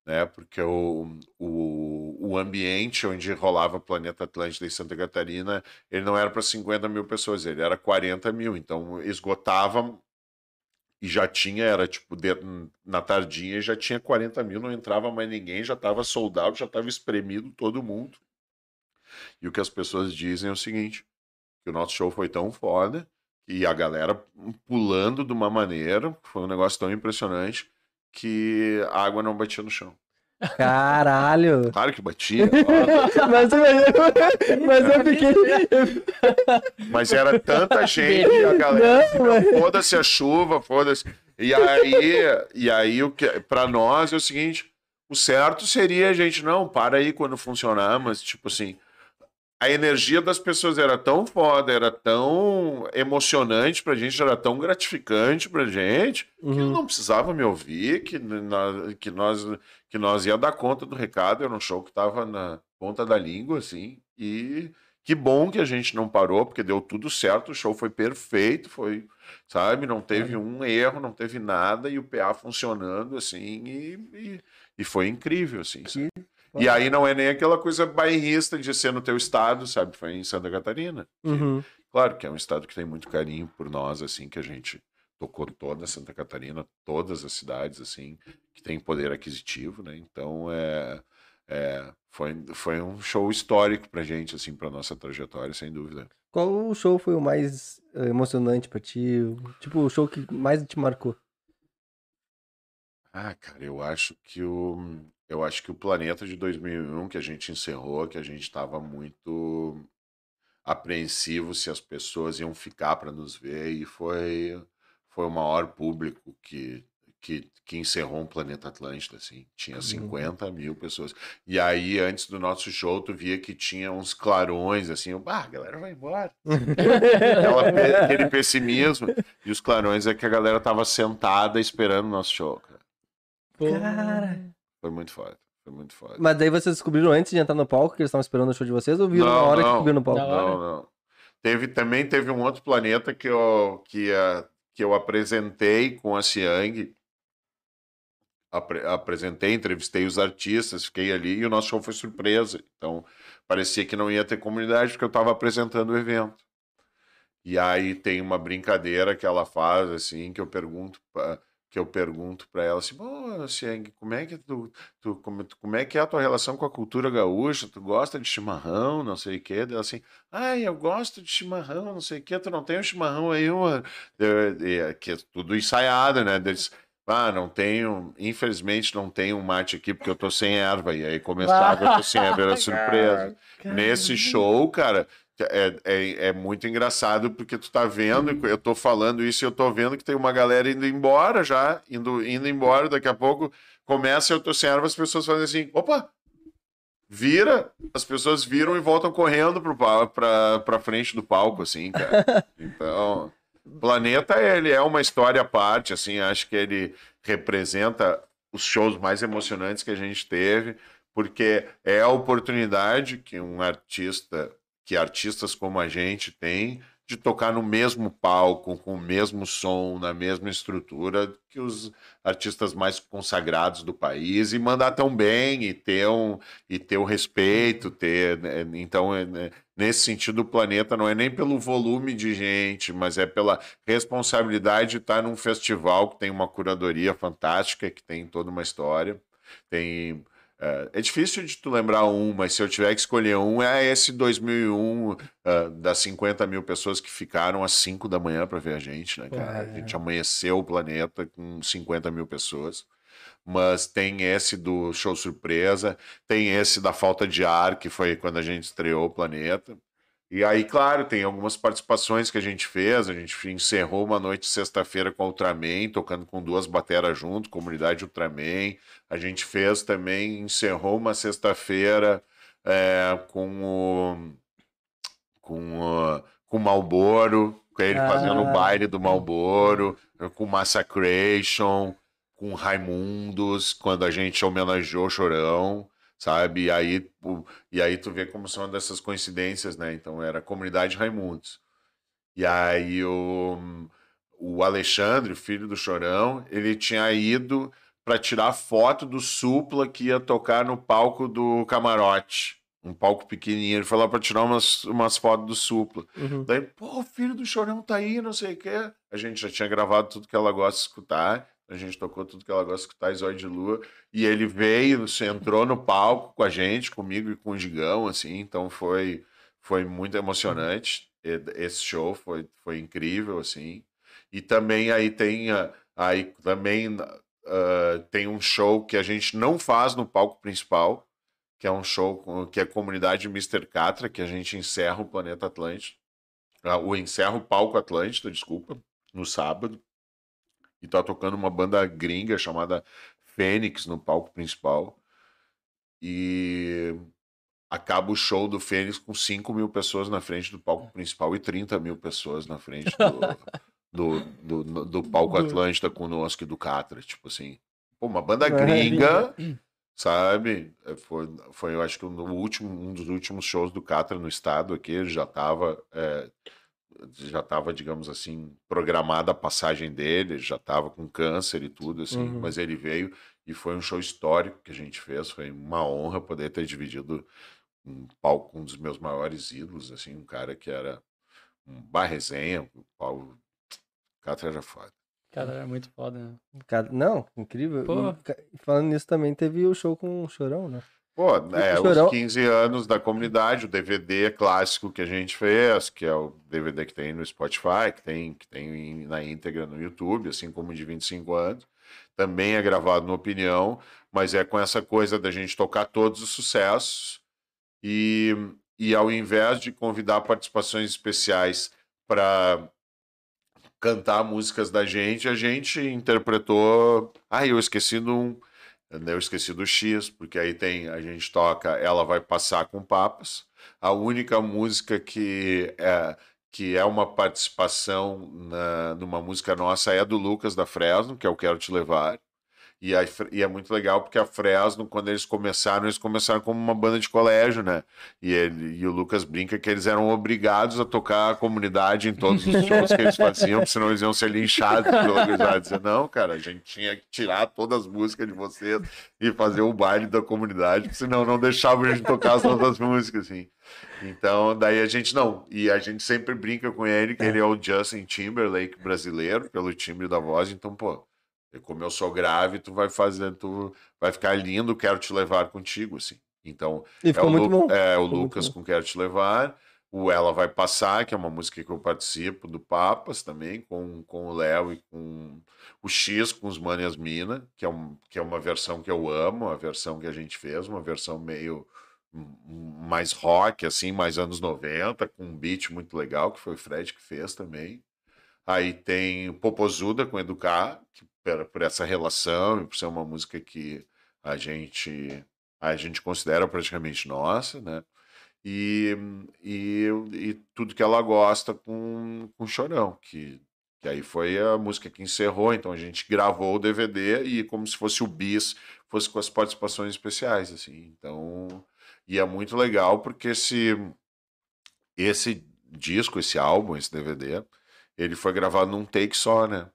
né? Porque o, o, o ambiente onde rolava Planeta Atlântida em Santa Catarina, ele não era para 50 mil pessoas, ele era 40 mil. Então esgotava e já tinha, era tipo, de- na tardinha já tinha 40 mil, não entrava mais ninguém, já estava soldado, já estava espremido todo mundo. E o que as pessoas dizem é o seguinte: que o nosso show foi tão foda e a galera pulando de uma maneira, foi um negócio tão impressionante que a água não batia no chão. Caralho. <laughs> Claro que batia, <laughs> mas, eu- mas eu fiquei. mas era tanta <laughs> gente e a galera foda-se a chuva, foda-se. E aí, e aí o que para nós é o seguinte, o certo seria a gente não para aí quando funcionar, mas tipo assim, a energia das pessoas era tão foda, era tão emocionante pra gente, era tão gratificante pra gente, que eu Uhum. não precisava me ouvir, que nós, que nós, que nós ia dar conta do recado, era um show que tava na ponta da língua, assim, e que bom que a gente não parou, porque deu tudo certo, o show foi perfeito, foi, sabe, não teve um erro, não teve nada, e o PA funcionando, assim, e, e, e foi incrível, assim, sabe? E aí não é nem aquela coisa bairrista de ser no teu estado, sabe? Foi em Santa Catarina. que- Uhum. Claro que é um estado que tem muito carinho por nós, assim, que a gente tocou toda Santa Catarina, todas as cidades, assim, que tem poder aquisitivo, né? Então, é, é, foi, foi um show histórico pra gente, assim, pra nossa trajetória, sem dúvida. Qual o show foi o mais eh, emocionante pra ti? Tipo, o show que mais te marcou? Ah, cara, eu acho que o eu acho que o Planeta de 2001 que a gente encerrou, que a gente estava muito apreensivo se as pessoas iam ficar para nos ver e foi foi o maior público que que, que encerrou um planeta Atlântida, assim. Tinha Uhum. 50 mil pessoas. E aí, antes do nosso show, tu via que tinha uns clarões, assim, bah, a galera vai embora. <laughs> Aquela aquele pessimismo. E os clarões é que a galera tava sentada esperando o nosso show, cara. Cara. Foi muito foda. Foi muito foda. Mas daí vocês descobriram antes de entrar no palco que eles estavam esperando o show de vocês ou viram Não, na hora que não. subiram no palco? Não, não. Teve, também teve um outro planeta que eu, que, eh, que eu apresentei com a Siang. Apre- apresentei, entrevistei os artistas, fiquei ali e o nosso show foi surpresa. Então, parecia que não ia ter comunidade porque eu estava apresentando o evento. E aí tem uma brincadeira que ela faz, assim, que eu pergunto pra, que eu pergunto para ela assim, pô, Siang, como é que tu, tu, como, como é que é a tua relação com a cultura gaúcha? Tu gosta de chimarrão, não sei o quê? Ela assim, ai, eu gosto de chimarrão, não sei o quê, tu não tem um chimarrão aí, uma... E- que é tudo ensaiado, né? Deles, ah, não tenho, infelizmente não tenho um mate aqui porque eu tô sem erva. E aí começava, eu tô sem erva, era <laughs> surpresa. Nesse show, cara, é, é, é muito engraçado porque tu tá vendo, eu tô falando isso e eu tô vendo que tem uma galera indo embora já, indo, indo embora, daqui a pouco começa eu tô sem erva, as pessoas fazem assim, opa, vira, as pessoas viram e voltam correndo pro, pra, pra frente do palco, assim, cara. <laughs> Então, Planeta, ele é uma história à parte, assim, acho que ele representa os shows mais emocionantes que a gente teve, porque é a oportunidade que um artista, que artistas como a gente tem, de tocar no mesmo palco, com o mesmo som, na mesma estrutura que os artistas mais consagrados do país e mandar tão bem e ter um e ter o respeito, ter né, então é, né, nesse sentido o planeta não é nem pelo volume de gente, mas é pela responsabilidade de estar num festival que tem uma curadoria fantástica, que tem toda uma história, tem é, é difícil de tu lembrar um, mas se eu tiver que escolher um, é esse 2001 ah, das 50 mil pessoas que ficaram às 5 da manhã para ver a gente, né, cara? A gente amanheceu o planeta com 50 mil pessoas. Mas tem esse do show surpresa, tem esse da falta de ar, que foi quando a gente estreou o planeta. E aí, claro, tem algumas participações que a gente fez. A gente encerrou uma noite sexta-feira com a Ultraman, tocando com duas bateras junto, comunidade Ultraman. A gente fez também, encerrou uma sexta-feira é, com o com o com o Malboro, com ele Ah. fazendo o baile do Malboro, com Massacration, com Raimundos, quando a gente homenageou o Chorão, sabe? E aí, e aí tu vê como são dessas coincidências, né? Então era a comunidade Raimundos. E aí o, o Alexandre, o filho do Chorão, ele tinha ido para tirar foto do Supla que ia tocar no palco do Camarote. Um palco pequenininho. Ele foi lá para tirar umas, umas fotos do Supla. Uhum. Daí, pô, o filho do Chorão tá aí, não sei o quê. A gente já tinha gravado tudo que ela gosta de escutar. A gente tocou tudo que ela gosta de escutar, Zóio de Lua. E ele veio, entrou no palco com a gente, comigo e com o Gigão, assim. Então foi, foi muito emocionante. Esse show foi, foi incrível, assim. E também aí tem, aí também ah, tem um show que a gente não faz no palco principal, que é um show que é a comunidade Mr. Catra, que a gente encerra o Planeta Atlântico. Ah, o encerra o palco Atlântida, desculpa, no sábado. E tá tocando uma banda gringa chamada Fênix no palco principal. E acaba o show do Fênix com 5 mil pessoas na frente do palco principal e 30 mil pessoas na frente do, <laughs> do, do, do palco Atlântida conosco e do Catra. Tipo assim, pô, uma banda É, gringa, sabe? É, Foi, foi, eu acho que no último, um dos últimos shows do Catra no estado aqui, ele já estava já estava, digamos assim, programada a passagem dele, ele já estava com câncer e tudo, assim, Uhum. mas ele veio e foi um show histórico que a gente fez, foi uma honra poder ter dividido um palco com um dos meus maiores ídolos, assim, um cara que era um bar resenha, o Paulo Catra era foda. Cara, era muito foda, né? Cara, Não, incrível. Pô. E, falando nisso também, teve o show com o Chorão, né? Pô, é, os 15 anos da comunidade, o DVD clássico que a gente fez, que é o DVD que tem no Spotify, que tem, que tem em- na íntegra no YouTube, assim como o de 25 anos. Também é gravado no Opinião, mas é com essa coisa da gente tocar todos os sucessos e, e ao invés de convidar participações especiais para cantar músicas da gente, a gente interpretou. Ah, eu esqueci de um. Eu esqueci do X, porque aí tem. A gente toca Ela Vai Passar com Papas. A única música que é, que é uma participação na, numa música nossa é do Lucas da Fresno, que é o Quero Te Levar. E, a, e, é muito legal porque a Fresno, quando eles começaram, eles começaram como uma banda de colégio, né? E, ele, e o Lucas brinca que eles eram obrigados a tocar a comunidade em todos os shows que eles faziam, senão eles iam ser linchados pela organizada. Dizer, não, cara, a gente tinha que tirar todas as músicas de vocês e fazer o baile da comunidade, senão não deixavam a gente tocar as outras músicas, assim. Então, daí a gente não. E a gente sempre brinca com ele que é. ele é o Justin Timberlake brasileiro, pelo timbre da voz, então, pô como eu sou grave, tu vai fazer, tu vai ficar lindo, quero te levar contigo, assim. Então, e ficou é, o muito Lu, bom. é o Lucas com Quero Te Levar, o Ela Vai Passar, que é uma música que eu participo, do Papas também, com, com o Léo e com o X, com os Manias Mina, que é, um, que é uma versão que eu amo, a versão que a gente fez, uma versão meio mais rock, assim, mais anos 90, com um beat muito legal, que foi o Fred que fez também. Aí tem Popozuda com Educar, que por, essa relação e por ser uma música que a gente a gente considera praticamente nossa, né? E, e, e tudo que ela gosta com, com Chorão, que, que aí foi a música que encerrou, então a gente gravou o DVD e como se fosse o bis, fosse com as participações especiais, assim. Então, e é muito legal porque esse, esse disco, esse álbum, esse DVD, ele foi gravado num take só, né?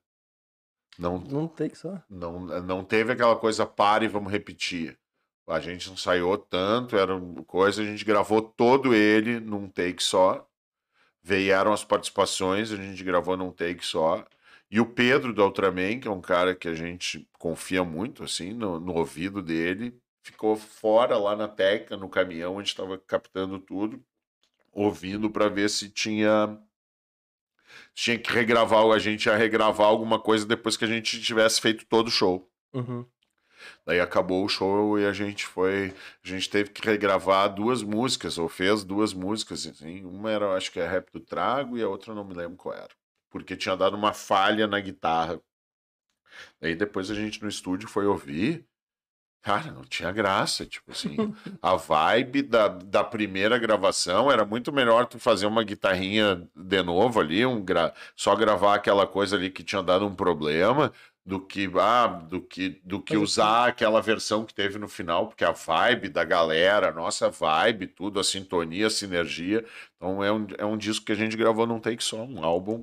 Não, não tem que só. Não, não teve aquela coisa para e vamos repetir. A gente ensaiou tanto, era coisa, a gente gravou todo ele num take só. Vieram as participações, a gente gravou num take só. E o Pedro do Ultraman, que é um cara que a gente confia muito, assim, no, no ouvido dele, ficou fora lá na técnica, no caminhão, onde estava captando tudo, ouvindo para ver se tinha tinha que regravar, a gente ia regravar alguma coisa depois que a gente tivesse feito todo o show. Uhum. Daí acabou o show e a gente foi. A gente teve que regravar duas músicas, ou fez duas músicas. Assim. Uma era, acho que é Rap do Trago, e a outra não me lembro qual era. Porque tinha dado uma falha na guitarra. Daí depois a gente no estúdio foi ouvir. Cara, não tinha graça. Tipo assim, a vibe da, da primeira gravação era muito melhor tu fazer uma guitarrinha de novo ali, um gra... só gravar aquela coisa ali que tinha dado um problema, do que, ah, do que, do que usar aquela versão que teve no final, porque a vibe da galera, a nossa vibe, tudo, a sintonia, a sinergia. Então é um, é um disco que a gente gravou num take só, um álbum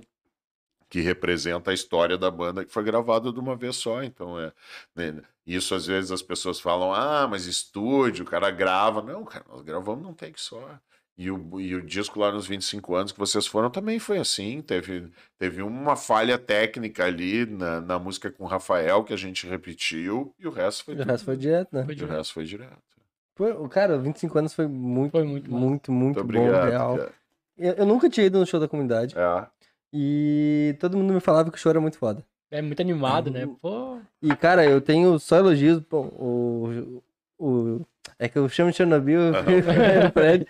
que representa a história da banda que foi gravado de uma vez só. Então, é né, isso às vezes as pessoas falam: ah, mas estúdio, o cara grava. Não, cara, nós gravamos num take só. E o, e o disco lá nos 25 anos que vocês foram também foi assim. Teve, teve uma falha técnica ali na, na música com o Rafael que a gente repetiu e o resto foi. O resto foi direto, né? Foi direto. O resto foi direto. Foi, cara, 25 anos foi muito, foi muito, muito, muito, muito, muito bom, obrigado, real. Eu, eu, nunca tinha ido no show da comunidade. É. E todo mundo me falava que o show era muito foda. É muito animado, né? Pô. E, cara, eu tenho só elogios. Pô, o, o, é que eu chamo de Chernobyl <laughs> o Fred.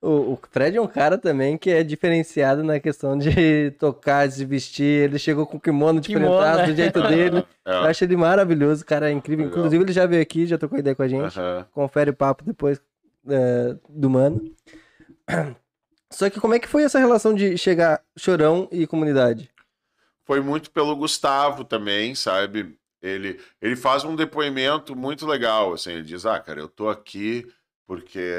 O, o Fred é um cara também que é diferenciado na questão de <laughs> tocar, de vestir. Ele chegou com o kimono diferentado né? do jeito dele. <laughs> É. Eu acho ele maravilhoso, cara, é incrível. Legal. Inclusive, ele já veio aqui, já tocou ideia com a gente. Uhum. Confere o papo depois é, do mano. Só que como é que foi essa relação de chegar chorão e comunidade? Foi muito pelo Gustavo também, sabe? Ele, ele faz um depoimento muito legal, assim, ele diz, ah, cara, eu tô aqui porque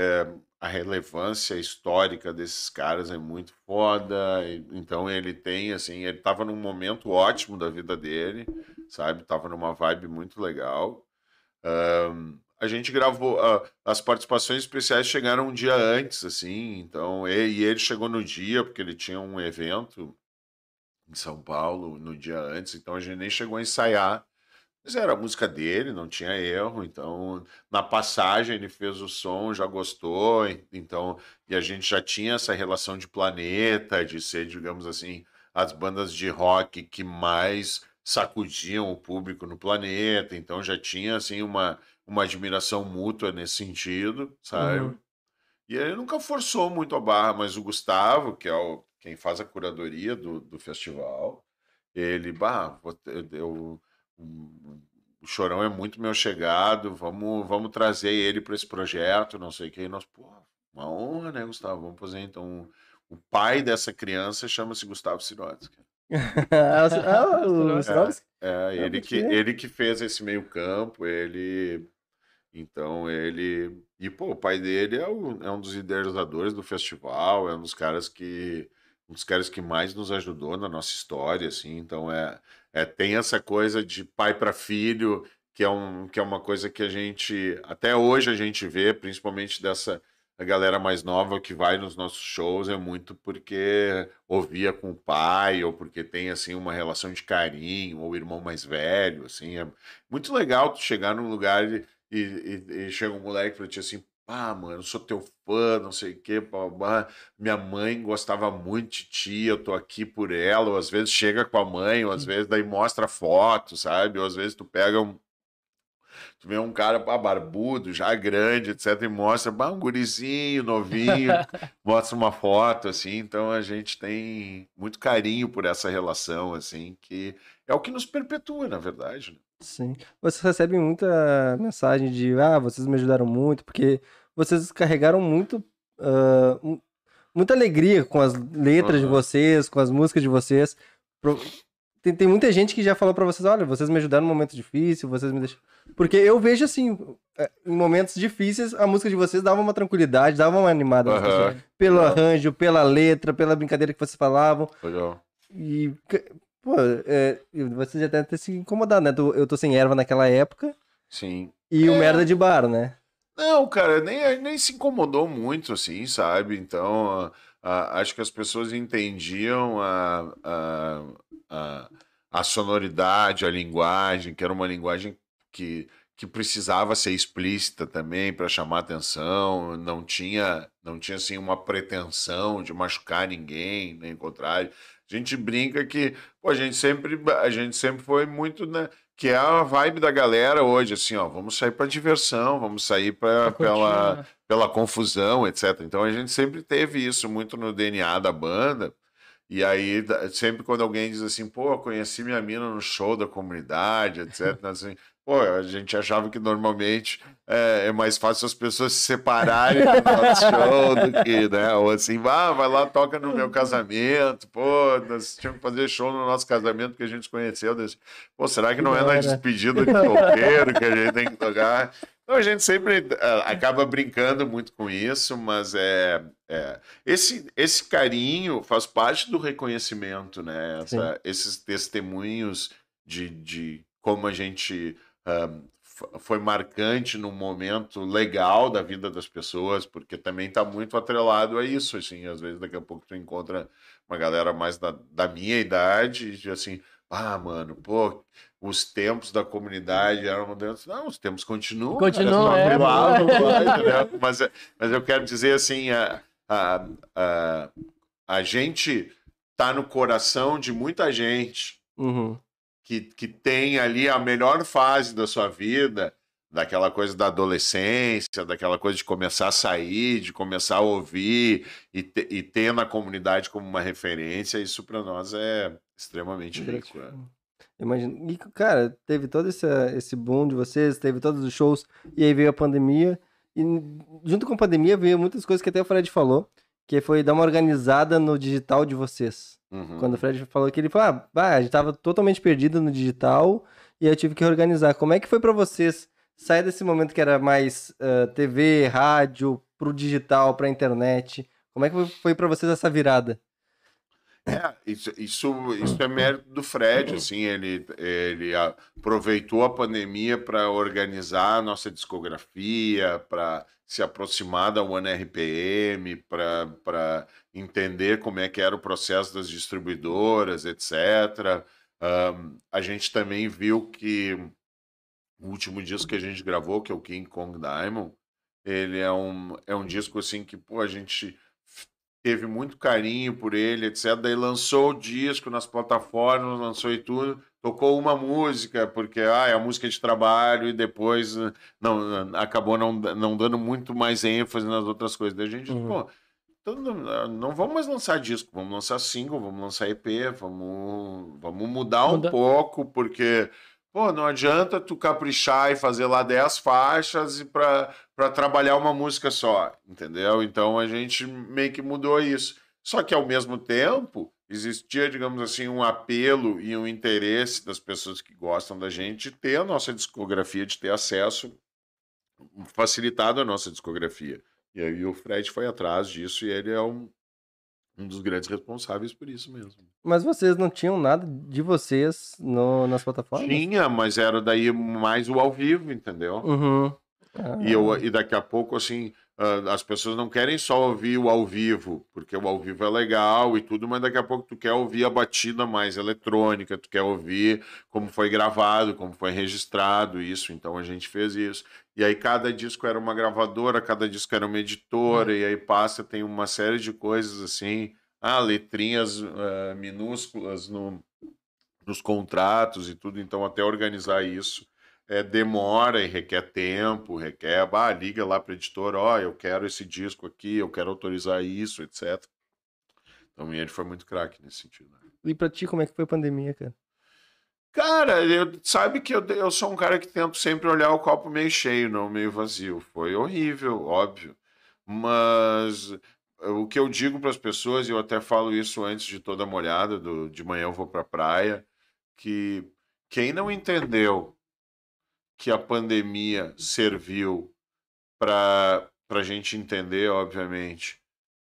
a relevância histórica desses caras é muito foda, então ele tem, assim, ele tava num momento ótimo da vida dele, sabe? Tava numa vibe muito legal. Um, a gente gravou. Uh, as participações especiais chegaram um dia antes, assim. Então, e, e, ele chegou no dia, porque ele tinha um evento em São Paulo no dia antes, então a gente nem chegou a ensaiar. Mas era a música dele, não tinha erro. Então, na passagem, ele fez o som, já gostou. Então, e a gente já tinha essa relação de planeta, de ser, digamos assim, as bandas de rock que mais sacudiam o público no planeta. Então, já tinha, assim, uma uma admiração mútua nesse sentido, sabe? Uhum. E ele nunca forçou muito a barra, mas o Gustavo, que é o, quem faz a curadoria do, do festival, ele, bah, eu, o Chorão é muito meu chegado, vamos, vamos trazer ele para esse projeto, não sei o que. E nós, pô, uma honra, né, Gustavo? Vamos fazer então. O pai dessa criança chama-se Gustavo Sirotsky. <laughs> ah, o É. Sinovski? É, ele pode que, crer. ele que fez esse meio campo, ele. Então ele. E, pô, o pai dele é, o- é um dos idealizadores do festival, é um dos caras que. Um dos caras que mais nos ajudou na nossa história, assim. Então é, é tem essa coisa de pai para filho, que é, um, que é uma coisa que a gente. Até hoje a gente vê, principalmente dessa. A galera mais nova que vai nos nossos shows é muito porque ouvia com o pai, ou porque tem assim uma relação de carinho, ou irmão mais velho, assim. É muito legal tu chegar num lugar e, e- e- e chega um moleque pra ti assim, ah, mano, sou teu fã, não sei o quê, pá, pá, pá. minha mãe gostava muito de ti, eu tô aqui por ela, ou às vezes chega com a mãe, ou às vezes daí mostra foto, sabe? Ou às vezes tu pega um Tu vê um cara pá, barbudo, já grande, etc., e mostra pá, um gurizinho, novinho, <laughs> mostra uma foto, assim. Então a gente tem muito carinho por essa relação, assim, que é o que nos perpetua, na verdade. né? Sim. Vocês recebem muita mensagem de, ah, vocês me ajudaram muito, porque vocês carregaram muito, mu- muita alegria com as letras de Aham. vocês, com as músicas de vocês. Pro- Tem, tem muita gente que já falou pra vocês, olha, vocês me ajudaram num momento difícil, vocês me deixaram... Porque eu vejo assim, eh, em momentos difíceis, a música de vocês dava uma tranquilidade, dava uma animada Aham. pessoas. Pelo Legal. arranjo, pela letra, pela brincadeira que vocês falavam. Legal. E, pô, é, você já deve ter se incomodado, né? Eu tô sem erva naquela época Sim. e o É. merda de bar, né? Não, cara, nem, nem se incomodou muito, assim, sabe? Então, a- a- acho que as pessoas entendiam a, a, a, a sonoridade, a linguagem, que era uma linguagem que, que precisava ser explícita também para chamar atenção, não tinha, não tinha, assim, uma pretensão de machucar ninguém, nem o contrário. A gente brinca que, pô, a gente sempre, a gente sempre foi muito, né? Que é a vibe da galera hoje, assim, ó, vamos sair para diversão, vamos sair pra, Pra pela, né? pela confusão, etc. Então a gente sempre teve isso muito no DNA da banda. E aí, sempre quando alguém diz assim, pô, conheci minha mina no show da comunidade, etc. Assim, pô, a gente achava que normalmente é, é mais fácil as pessoas se separarem <laughs> do nosso show do que, né? Ou assim, ah, vai lá, toca no meu casamento, pô, nós tínhamos que fazer show no nosso casamento que a gente se conheceu. Desse, pô, será que não é na despedida de solteiro que a gente tem que tocar? Então a gente sempre eh, acaba brincando muito com isso, mas é, é, esse, esse carinho faz parte do reconhecimento, né? Essa- esses testemunhos de, de como a gente foi marcante num momento legal da vida das pessoas, porque também está muito atrelado a isso, assim, às vezes daqui a pouco tu encontra uma galera mais da, da minha idade e assim, ah, mano, pô, os tempos da comunidade eram dentro. Não, os tempos continuam. Continuam, é, lá, <laughs> entendeu? mas, mas eu quero dizer assim, a, a, a, a gente tá no coração de muita gente Uhum. Que, que tem ali a melhor fase da sua vida, daquela coisa da adolescência, daquela coisa de começar a sair, de começar a ouvir e, te- e ter na comunidade como uma referência, isso para nós é extremamente rico. é. Imagina. E, cara, teve todo esse, esse boom de vocês, teve todos os shows, e aí veio a pandemia. E junto com a pandemia veio muitas coisas que até o Fred falou, que foi dar uma organizada no digital de vocês. Uhum. Quando o Fred falou que ele falou, ah, bah, a gente tava totalmente perdido no digital e eu tive que organizar. Como é que foi pra vocês sair desse momento que era mais ah, TV, rádio, pro digital, pra internet? Como é que foi- pra vocês essa virada? É, isso, isso, isso é mérito do Fred, assim, ele, ele aproveitou a pandemia para organizar a nossa discografia, para se aproximar da One RPM, para entender como é que era o processo das distribuidoras, etc. Ahn, a gente também viu que o último disco que a gente gravou, que é o King Kong Diamond, ele é um, é um disco assim que pô, a gente teve muito carinho por ele, etc. Daí lançou o disco nas plataformas, lançou e tudo, tocou uma música, porque ah, é a música de trabalho, e depois eh, não, acabou não, não dando muito mais ênfase nas outras coisas. Daí a gente, Uhum. pô, Então, não, vamos mais lançar disco, vamos lançar single, vamos lançar EP, vamos, vamos mudar Muda. um pouco, porque, pô, não adianta tu caprichar e fazer lá 10 faixas e pra trabalhar uma música só, entendeu? Então a gente meio que mudou isso. Só que ao mesmo tempo, existia, digamos assim, um apelo e um interesse das pessoas que gostam da gente de ter a nossa discografia, de ter acesso facilitado a nossa discografia. E aí o Fred foi atrás disso e ele é um, um dos grandes responsáveis por isso mesmo. Mas vocês não tinham nada de vocês no, nas plataformas? Tinha, mas era daí mais o ao vivo, entendeu? Uhum. Ah, E, eu, e daqui a pouco, assim, ah, as pessoas não querem só ouvir o ao vivo, porque o ao vivo é legal e tudo, mas daqui a pouco tu quer ouvir a batida mais eletrônica, tu quer ouvir como foi gravado, como foi registrado, isso. Então a gente fez isso. E aí cada disco era uma gravadora, cada disco era uma editora, e aí passa, tem uma série de coisas assim, ah, letrinhas ah, minúsculas no, nos contratos e tudo, então até organizar isso é, demora e requer tempo, requer, ah, liga lá para o editor, ó, eu quero esse disco aqui, eu quero autorizar isso, etc. Então ele foi muito craque nesse sentido. né? E pra ti, como é que foi a pandemia, cara? Cara, eu, sabe que eu, eu sou um cara que tento sempre olhar o copo meio cheio, não meio vazio. Foi horrível, óbvio. Mas o que eu digo para as pessoas, e eu até falo isso antes de toda a molhada, do, de manhã eu vou para a praia, que quem não entendeu que a pandemia serviu para a gente entender, obviamente,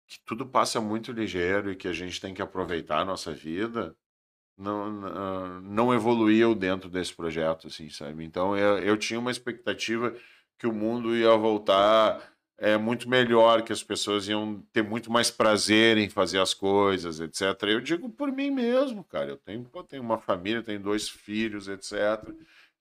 que tudo passa muito ligeiro e que a gente tem que aproveitar a nossa vida, não, não, evoluiu dentro desse projeto, assim, sabe? Então eu, eu tinha uma expectativa que o mundo ia voltar é, muito melhor, que as pessoas iam ter muito mais prazer em fazer as coisas, etc. Eu digo por mim mesmo, cara. Eu tenho, pô, tenho uma família, tenho dois filhos, etc.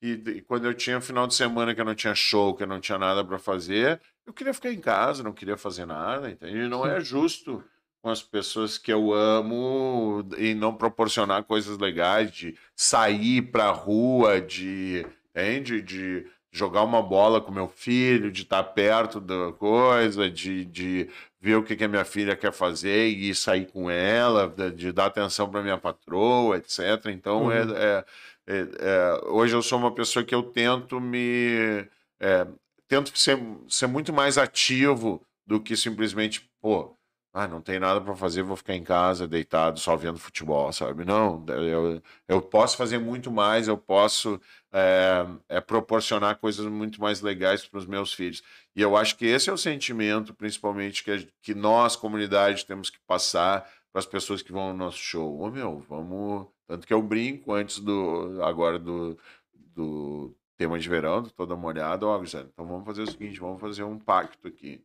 E, e quando eu tinha final de semana que eu não tinha show, que eu não tinha nada para fazer, eu queria ficar em casa, não queria fazer nada, entende? E não é justo com as pessoas que eu amo e não proporcionar coisas legais, de sair pra rua, de, entende? De jogar uma bola com meu filho, de estar perto da coisa, de, de ver o que, que a minha filha quer fazer e sair com ela, de, de dar atenção para minha patroa, etc. Então, Uhum. é, é- é- é, hoje eu sou uma pessoa que eu tento me... é, tento ser, ser muito mais ativo do que simplesmente, pô, ah, não tem nada para fazer, vou ficar em casa deitado só vendo futebol, sabe? Não, eu, eu posso fazer muito mais, eu posso é, é, proporcionar coisas muito mais legais para os meus filhos. E eu acho que esse é o sentimento, principalmente, que, que nós, comunidade, temos que passar para as pessoas que vão no nosso show. Ô, meu, vamos. Tanto que eu brinco antes do. agora do, do tema de verão, do toda molhada, ó, Gisele, então vamos fazer o seguinte, vamos fazer um pacto aqui.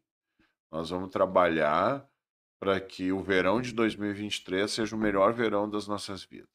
Nós vamos trabalhar para que o verão de 2023 seja o melhor verão das nossas vidas.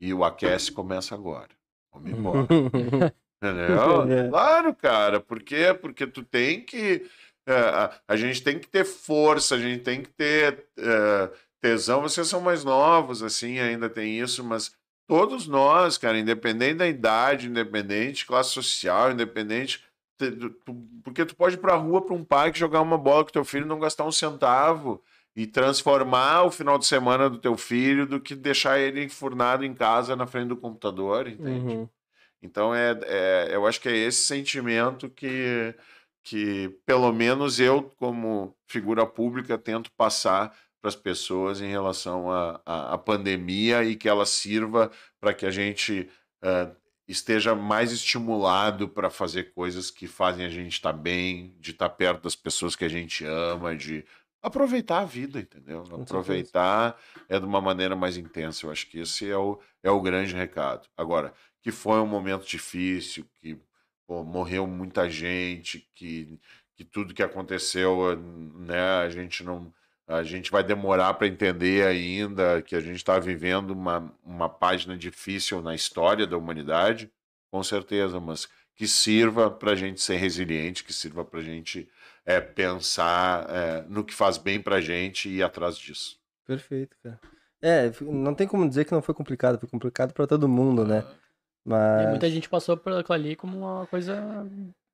E o aquece começa agora. Vamos embora. <laughs> Entendeu? É. Claro, cara. Por quê? Porque tu tem que. É, a, a gente tem que ter força, a gente tem que ter é, tesão. Vocês são mais novos, assim, ainda tem isso, mas todos nós, cara, independente da idade, independente de classe social, independente. te- tu- tu- Porque tu pode ir pra rua, pra um parque, jogar uma bola com teu filho e não gastar um centavo. E transformar o final de semana do teu filho do que deixar ele enfurnado em casa na frente do computador, entende? Uhum. Então, é, é, eu acho que é esse sentimento que, que, pelo menos, eu, como figura pública, tento passar para as pessoas em relação à pandemia e que ela sirva para que a gente eh, esteja mais estimulado para fazer coisas que fazem a gente estar bem, de estar perto das pessoas que a gente ama, de aproveitar a vida, entendeu? Aproveitar é de uma maneira mais intensa. Eu acho que esse é o, é o grande recado. Agora, que foi um momento difícil, que pô, morreu muita gente, que, que tudo que aconteceu, né, a gente não. A gente vai demorar para entender ainda que a gente está vivendo uma, uma página difícil na história da humanidade, com certeza, mas que sirva para a gente ser resiliente, que sirva para a gente é, pensar é, no que faz bem para a gente e ir atrás disso. Perfeito, cara. É, não tem como dizer que não foi complicado, foi complicado pra todo mundo, né? E Mas. muita gente passou por ali como uma coisa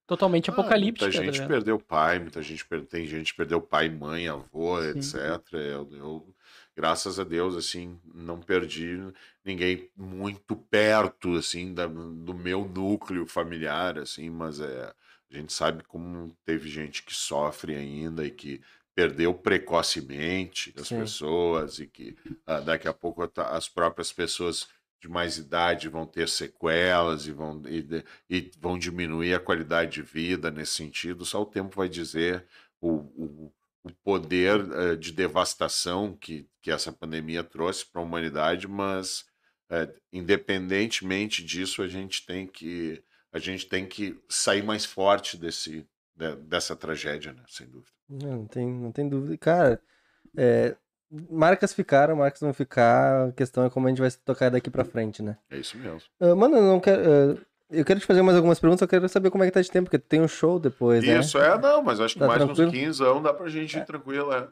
totalmente Ah, apocalíptica. Muita tá gente ligado? perdeu pai, muita gente per- tem gente perdeu pai, mãe, avô, Sim. etc. Eu, eu, graças a Deus, assim, não perdi ninguém muito perto, assim, da- do meu núcleo familiar, assim, mas é, a gente sabe como teve gente que sofre ainda e que perdeu precocemente as Sim. pessoas e que ah, daqui a pouco tá- as próprias pessoas de mais idade vão ter sequelas e vão, e, e vão diminuir a qualidade de vida nesse sentido. Só o tempo vai dizer o, o, o poder eh, de devastação que, que essa pandemia trouxe para a humanidade, mas eh, independentemente disso, a gente tem que a gente tem que sair mais forte desse, de- dessa tragédia, né? Sem dúvida. Não, não tem, não tem dúvida. Cara, é, marcas ficaram, marcas vão ficar. A questão é como a gente vai tocar daqui pra frente, né? É isso mesmo. Ah, mano, eu não quero. ah, eu quero te fazer mais algumas perguntas, eu quero saber como é que tá de tempo, porque tem um show depois, né? Isso, é, não, mas acho que Tá mais tranquilo? uns 15 anos dá pra gente ir tranquilo, é.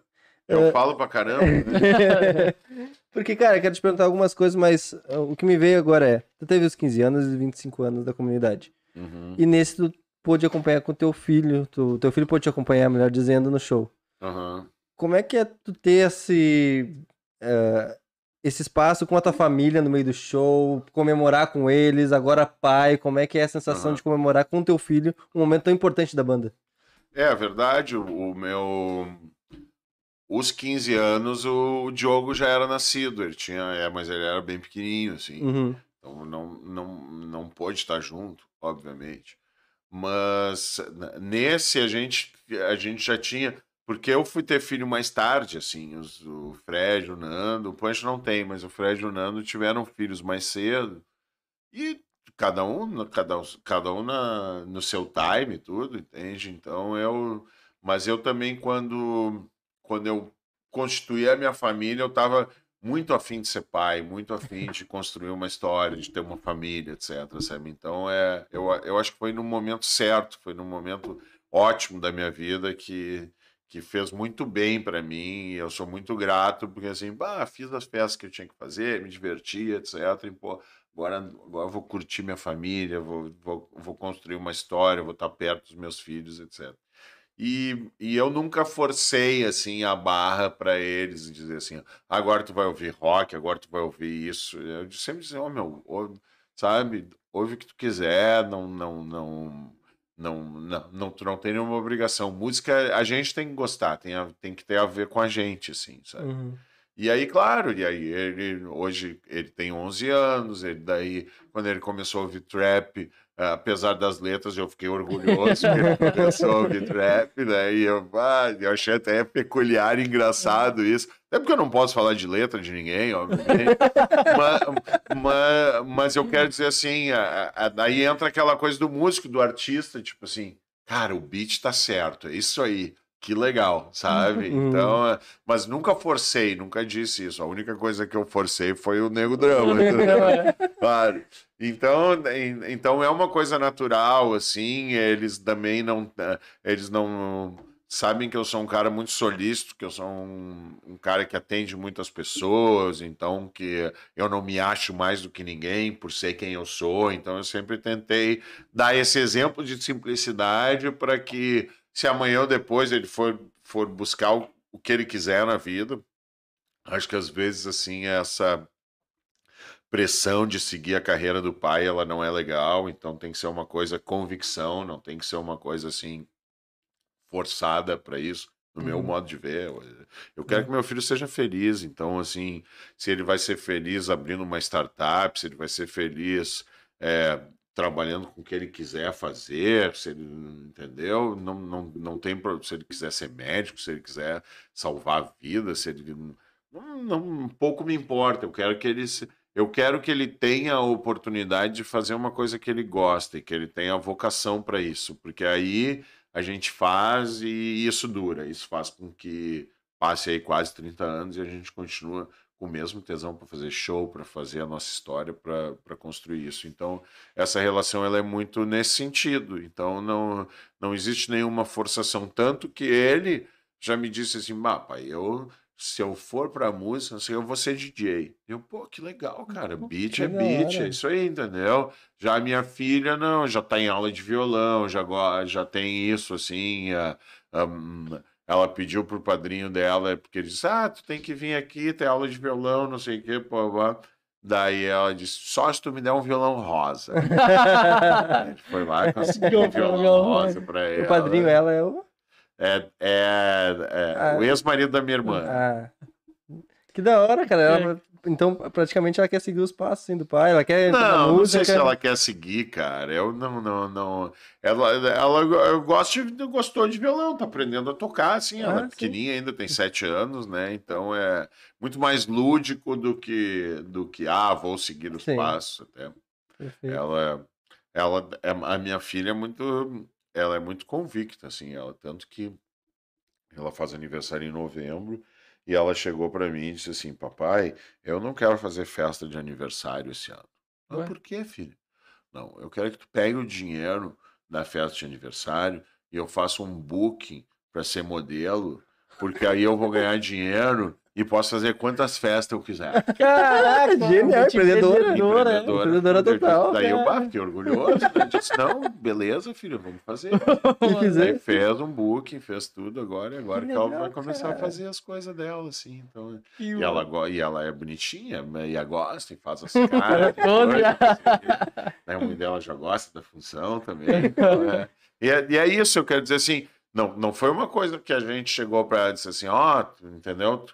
Eu É. falo pra caramba. né? <laughs> Porque, cara, eu quero te perguntar algumas coisas, mas ah, o que me veio agora é: tu teve os 15 anos e 25 anos da comunidade. Uhum, E nesse tu pôde acompanhar com teu filho, tu, teu filho pôde te acompanhar, melhor dizendo, no show. aham. Como é que é tu ter esse, eh, esse espaço com a tua família no meio do show, comemorar com eles, agora pai, como é que é a sensação Aham. de comemorar com teu filho um momento tão importante da banda? É, a verdade, o, meu. Os 15 anos, o Diogo já era nascido, ele tinha. É, mas ele era bem pequenininho, assim. Uhum. Então não, não, não pôde estar junto, obviamente. Mas nesse a gente, a gente já tinha. Porque eu fui ter filho mais tarde, assim. Os, o Fred, o Nando, o Pancho não tem, mas o Fred e o Nando tiveram filhos mais cedo. E cada um, cada, um- cada um na, no seu time, tudo, entende? Então eu. Mas eu também, quando, quando eu constituí a minha família, eu estava muito afim de ser pai, muito afim de <laughs> construir uma história, de ter uma família, etc. Sabe? Então é, eu, eu acho que foi no momento certo, foi num momento ótimo da minha vida que, que fez muito bem para mim. Eu sou muito grato, porque assim, bah, fiz as peças que eu tinha que fazer, me diverti, etc. E, pô, agora, agora vou curtir minha família, vou, vou, vou construir uma história, vou estar perto dos meus filhos, etc. E, e eu nunca forcei assim a barra para eles e dizer assim, agora tu vai ouvir rock, agora tu vai ouvir isso. Eu sempre dizia, ó meu, ou- sabe, ouve o que tu quiser, não, não, não, não, não, não, tu não tem nenhuma obrigação. Música a gente tem que gostar, tem, a- tem que ter a ver com a gente, assim, sabe? Uhum. E aí, claro, e aí ele hoje ele tem 11 anos, ele daí quando ele começou a ouvir trap, apesar das letras, eu fiquei orgulhoso que a ouvir trap, né? E eu, ah, eu achei até peculiar e engraçado isso. Até porque eu não posso falar de letra de ninguém, obviamente. <laughs> mas, mas, mas eu quero dizer assim, a- a- daí entra aquela coisa do músico, do artista, tipo assim, cara, o beat tá certo, é isso aí. Que legal, sabe? Uhum. <laughs> Então, é, mas nunca forcei, nunca disse isso. A única coisa que eu forcei foi o Nego <laughs> Drama. entendeu? Claro. Então, en- então é uma coisa natural, assim. Eles também não, eh, eles não sabem que eu sou um cara muito solícito, que eu sou um, um cara que atende muitas pessoas, então que eu não me acho mais do que ninguém por ser quem eu sou. Então eu sempre tentei dar esse exemplo de simplicidade para que se amanhã ou depois ele for, for buscar o, o que ele quiser na vida, acho que às vezes assim essa pressão de seguir a carreira do pai, ela não é legal, então tem que ser uma coisa convicção, não tem que ser uma coisa assim forçada para isso, no meu Uhum. modo de ver. Eu, quero que meu filho seja feliz, então assim, se ele vai ser feliz abrindo uma startup, se ele vai ser feliz é, trabalhando com o que ele quiser fazer, se ele entendeu, não, não, não tem se ele quiser ser médico, se ele quiser salvar vidas, se ele não, não, pouco me importa. Eu quero que ele se- eu quero que ele tenha a oportunidade de fazer uma coisa que ele gosta e que ele tenha a vocação para isso, porque aí a gente faz e isso dura. Isso faz com que passe aí quase 30 anos e a gente continua o mesmo tesão para fazer show, para fazer a nossa história, para construir isso. Então, essa relação ela é muito nesse sentido. Então, não, não existe nenhuma forçação. Tanto que ele já me disse assim: bah, pai, eu se eu for pra música, sei, eu vou ser DJ. Eu, pô, que legal, cara. Beat que é beat, hora. é isso aí, entendeu? Já a minha filha, não, já tá em aula de violão, já, já tem isso, assim. a- hum, ela pediu pro padrinho dela, porque ele disse: Ah, tu tem que vir aqui, ter aula de violão, não sei o quê, pô, pô. Daí ela disse: Só se tu me der um violão rosa. <laughs> A gente foi lá e conseguiu um violão Violão rosa pra ela. O padrinho, ela é o. É, é, é Ah. o ex-marido da minha irmã. Ah. Que da hora, cara. Ela- então, praticamente, ela quer seguir os passos assim, do pai. Ela quer entrar na Não, não sei se ela quer seguir, cara. Eu não, não, não. Ela, ela eu gosto de, gostou de violão, tá aprendendo a tocar, assim. Ela Ah, é sim. pequenininha ainda, tem sete anos, né? Então é muito mais lúdico do que, do que ah, vou seguir os Sim. passos. Até. Perfeito. Ela, ela, é- a minha filha é muito, ela é muito convicta, assim. Ela tanto que ela faz aniversário em novembro. E ela chegou pra mim e disse assim: Papai, eu não quero fazer festa de aniversário esse ano. Não, por quê, filho? Não, eu quero que tu pegue o dinheiro da festa de aniversário e eu faça um booking para ser modelo, porque aí eu vou ganhar dinheiro e posso fazer quantas festas eu quiser. <laughs> Caraca, <laughs> genial, empreendedora. Empreendedora, é. Empreendedora total. Daí eu bah, fiquei orgulhoso. Né? Disse, não, beleza, filho, vamos fazer. Se <laughs> Aí fizer. fez um booking, fez tudo agora, e agora Que que, ela vai começar cara. a fazer as coisas dela, assim. Então, E e ela, e ela é bonitinha, né, e ela gosta, e faz as caras. Né, A mãe dela já gosta da função também. então, é. E, é, e é isso, eu quero dizer assim, não, não foi uma coisa que a gente chegou para ela e disse assim, ó, tu entendeu?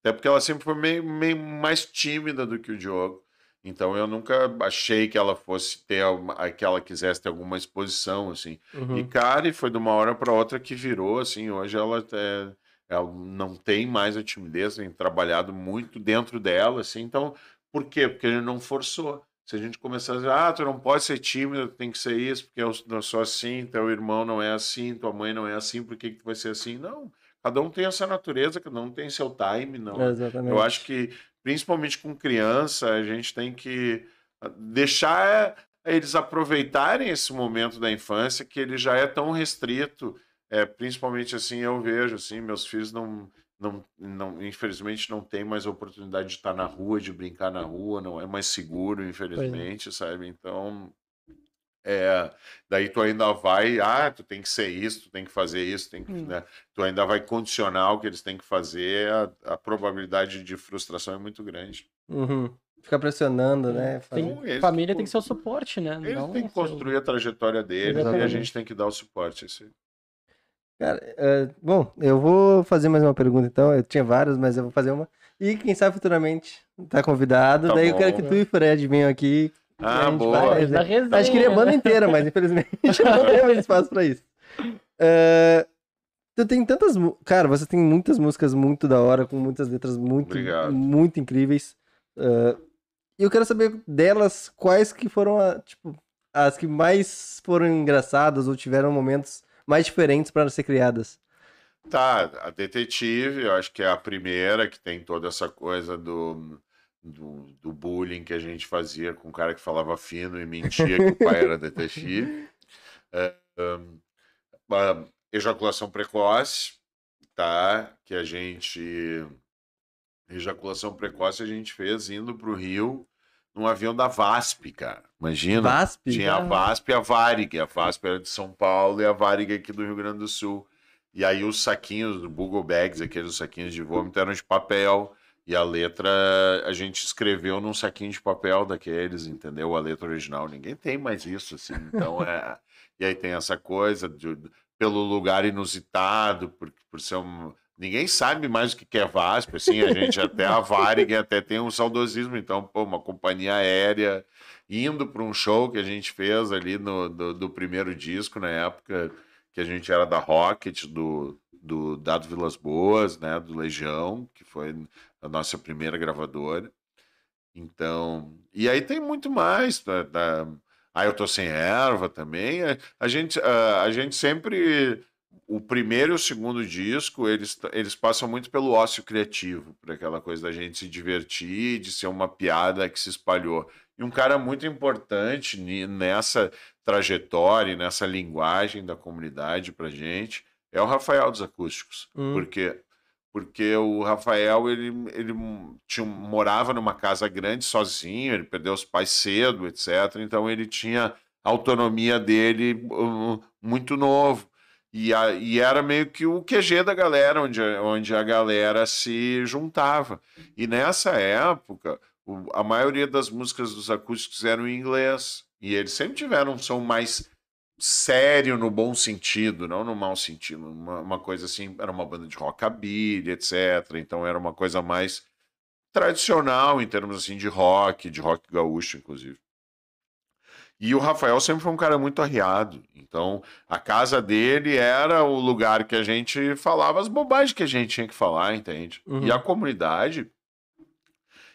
Até porque ela sempre foi meio, meio mais tímida do que o Diogo. Então eu nunca achei que ela fosse ter, alguma- que ela quisesse ter alguma exposição, assim. E, Uhum. cara, e foi de uma hora para outra que virou, assim, hoje ela, é, ela não tem mais a timidez, tem trabalhado muito dentro dela, assim, então, por quê? Porque ele não forçou. Se a gente começar a dizer, ah, tu não pode ser tímido, tu tem que ser isso, porque eu, eu sou assim, teu irmão não é assim, tua mãe não é assim, por que, que tu vai ser assim? Não, cada um tem essa natureza, cada um tem seu time, não. Exatamente. Eu acho que, principalmente com criança, a gente tem que ah, deixar eles aproveitarem esse momento da infância que ele já é tão restrito. É, principalmente assim, eu vejo assim, meus filhos não, não, não, infelizmente, não têm mais oportunidade de estar na rua, de brincar na rua, não é mais seguro, infelizmente, sabe? Então, é, daí tu ainda vai, ah, tu tem que ser isso, tu tem que fazer isso, tem que, Hum. né? Tu ainda vai condicionar o que eles têm que fazer, a, a probabilidade de frustração é muito grande. Uhum. Ficar pressionando, né? Tem- Fazer- família tem que ser o suporte, né? Eles Não têm que ser o- construir a trajetória deles e a Exatamente. gente tem que dar o suporte. Isso aí. Cara, é, bom, eu vou fazer mais uma pergunta então. Eu tinha várias, mas eu vou fazer uma. E quem sabe futuramente tá convidado. Tá Daí eu quero bom. que tu e o Fred venham aqui. Ah, a gente boa. resenha, Acho que queria a banda inteira, mas infelizmente <laughs> não <laughs> temos espaço pra isso. É, tu tem tantas. Cara, você tem muitas músicas muito da hora, com muitas letras muito, Obrigado. muito incríveis. E eu quero saber delas quais que foram a, tipo, as que mais foram engraçadas ou tiveram momentos mais diferentes para ser criadas. Tá, a detetive, eu acho que é a primeira que tem toda essa coisa do, do, do bullying que a gente fazia com o cara que falava fino e mentia que o pai era detetive. <laughs> É, a ejaculação precoce, tá? Que a gente. Ejaculação precoce a gente fez indo pro Rio num avião da VASP, cara. Imagina. VASP? Tinha a VASP e a Varig. A VASP era de São Paulo e a Varig aqui do Rio Grande do Sul. E aí os saquinhos, Google Bags, aqueles saquinhos de vômito, eram de papel. E a letra a gente escreveu num saquinho de papel daqueles, entendeu? A letra original. Ninguém tem mais isso, assim. Então é. <laughs> E aí tem essa coisa de, pelo lugar inusitado, por, por ser um. Ninguém sabe mais o que é VASP, assim, a gente até a Varig até tem um saudosismo, então, pô, uma companhia aérea indo para um show que a gente fez ali no, do, do primeiro disco, na época que a gente era da Rocket, do, do Dado Vilas Boas, né, do Legião, que foi a nossa primeira gravadora. Então, e aí tem muito mais, tá, tá, ah, eu tô sem erva também. A, a gente, a, a gente sempre o primeiro e o segundo disco, eles, eles passam muito pelo ócio criativo, por aquela coisa da gente se divertir, de ser uma piada que se espalhou. E um cara muito importante nessa trajetória, nessa linguagem da comunidade pra gente, é o Rafael dos Acústicos. Hum. Porque porque o Rafael ele, ele tinha, morava numa casa grande sozinho, ele perdeu os pais cedo, etc. Então ele tinha autonomia dele uh, muito novo. E, a, e, era meio que o QG da galera, onde, onde a galera se juntava. E nessa época, o, a maioria das músicas dos acústicos eram em inglês. E eles sempre tiveram um som mais sério no bom sentido, não no mau sentido. Uma, uma coisa assim, era uma banda de rockabilly, etc. Então era uma coisa mais tradicional em termos assim de rock, de rock gaúcho, inclusive. E o Rafael sempre foi um cara muito arriado. Então, a casa dele era o lugar que a gente falava as bobagens que a gente tinha que falar, entende? Uhum. E a comunidade,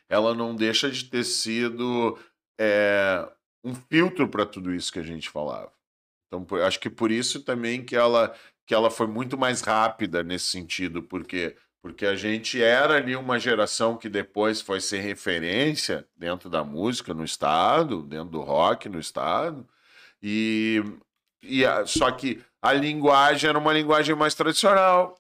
ela não deixa de ter sido é, um filtro para tudo isso que a gente falava. Então, acho que por isso também que ela, que ela foi muito mais rápida nesse sentido, porque porque a gente era ali uma geração que depois foi ser referência dentro da música no estado, dentro do rock no estado, e, e a, só que a linguagem era uma linguagem mais tradicional.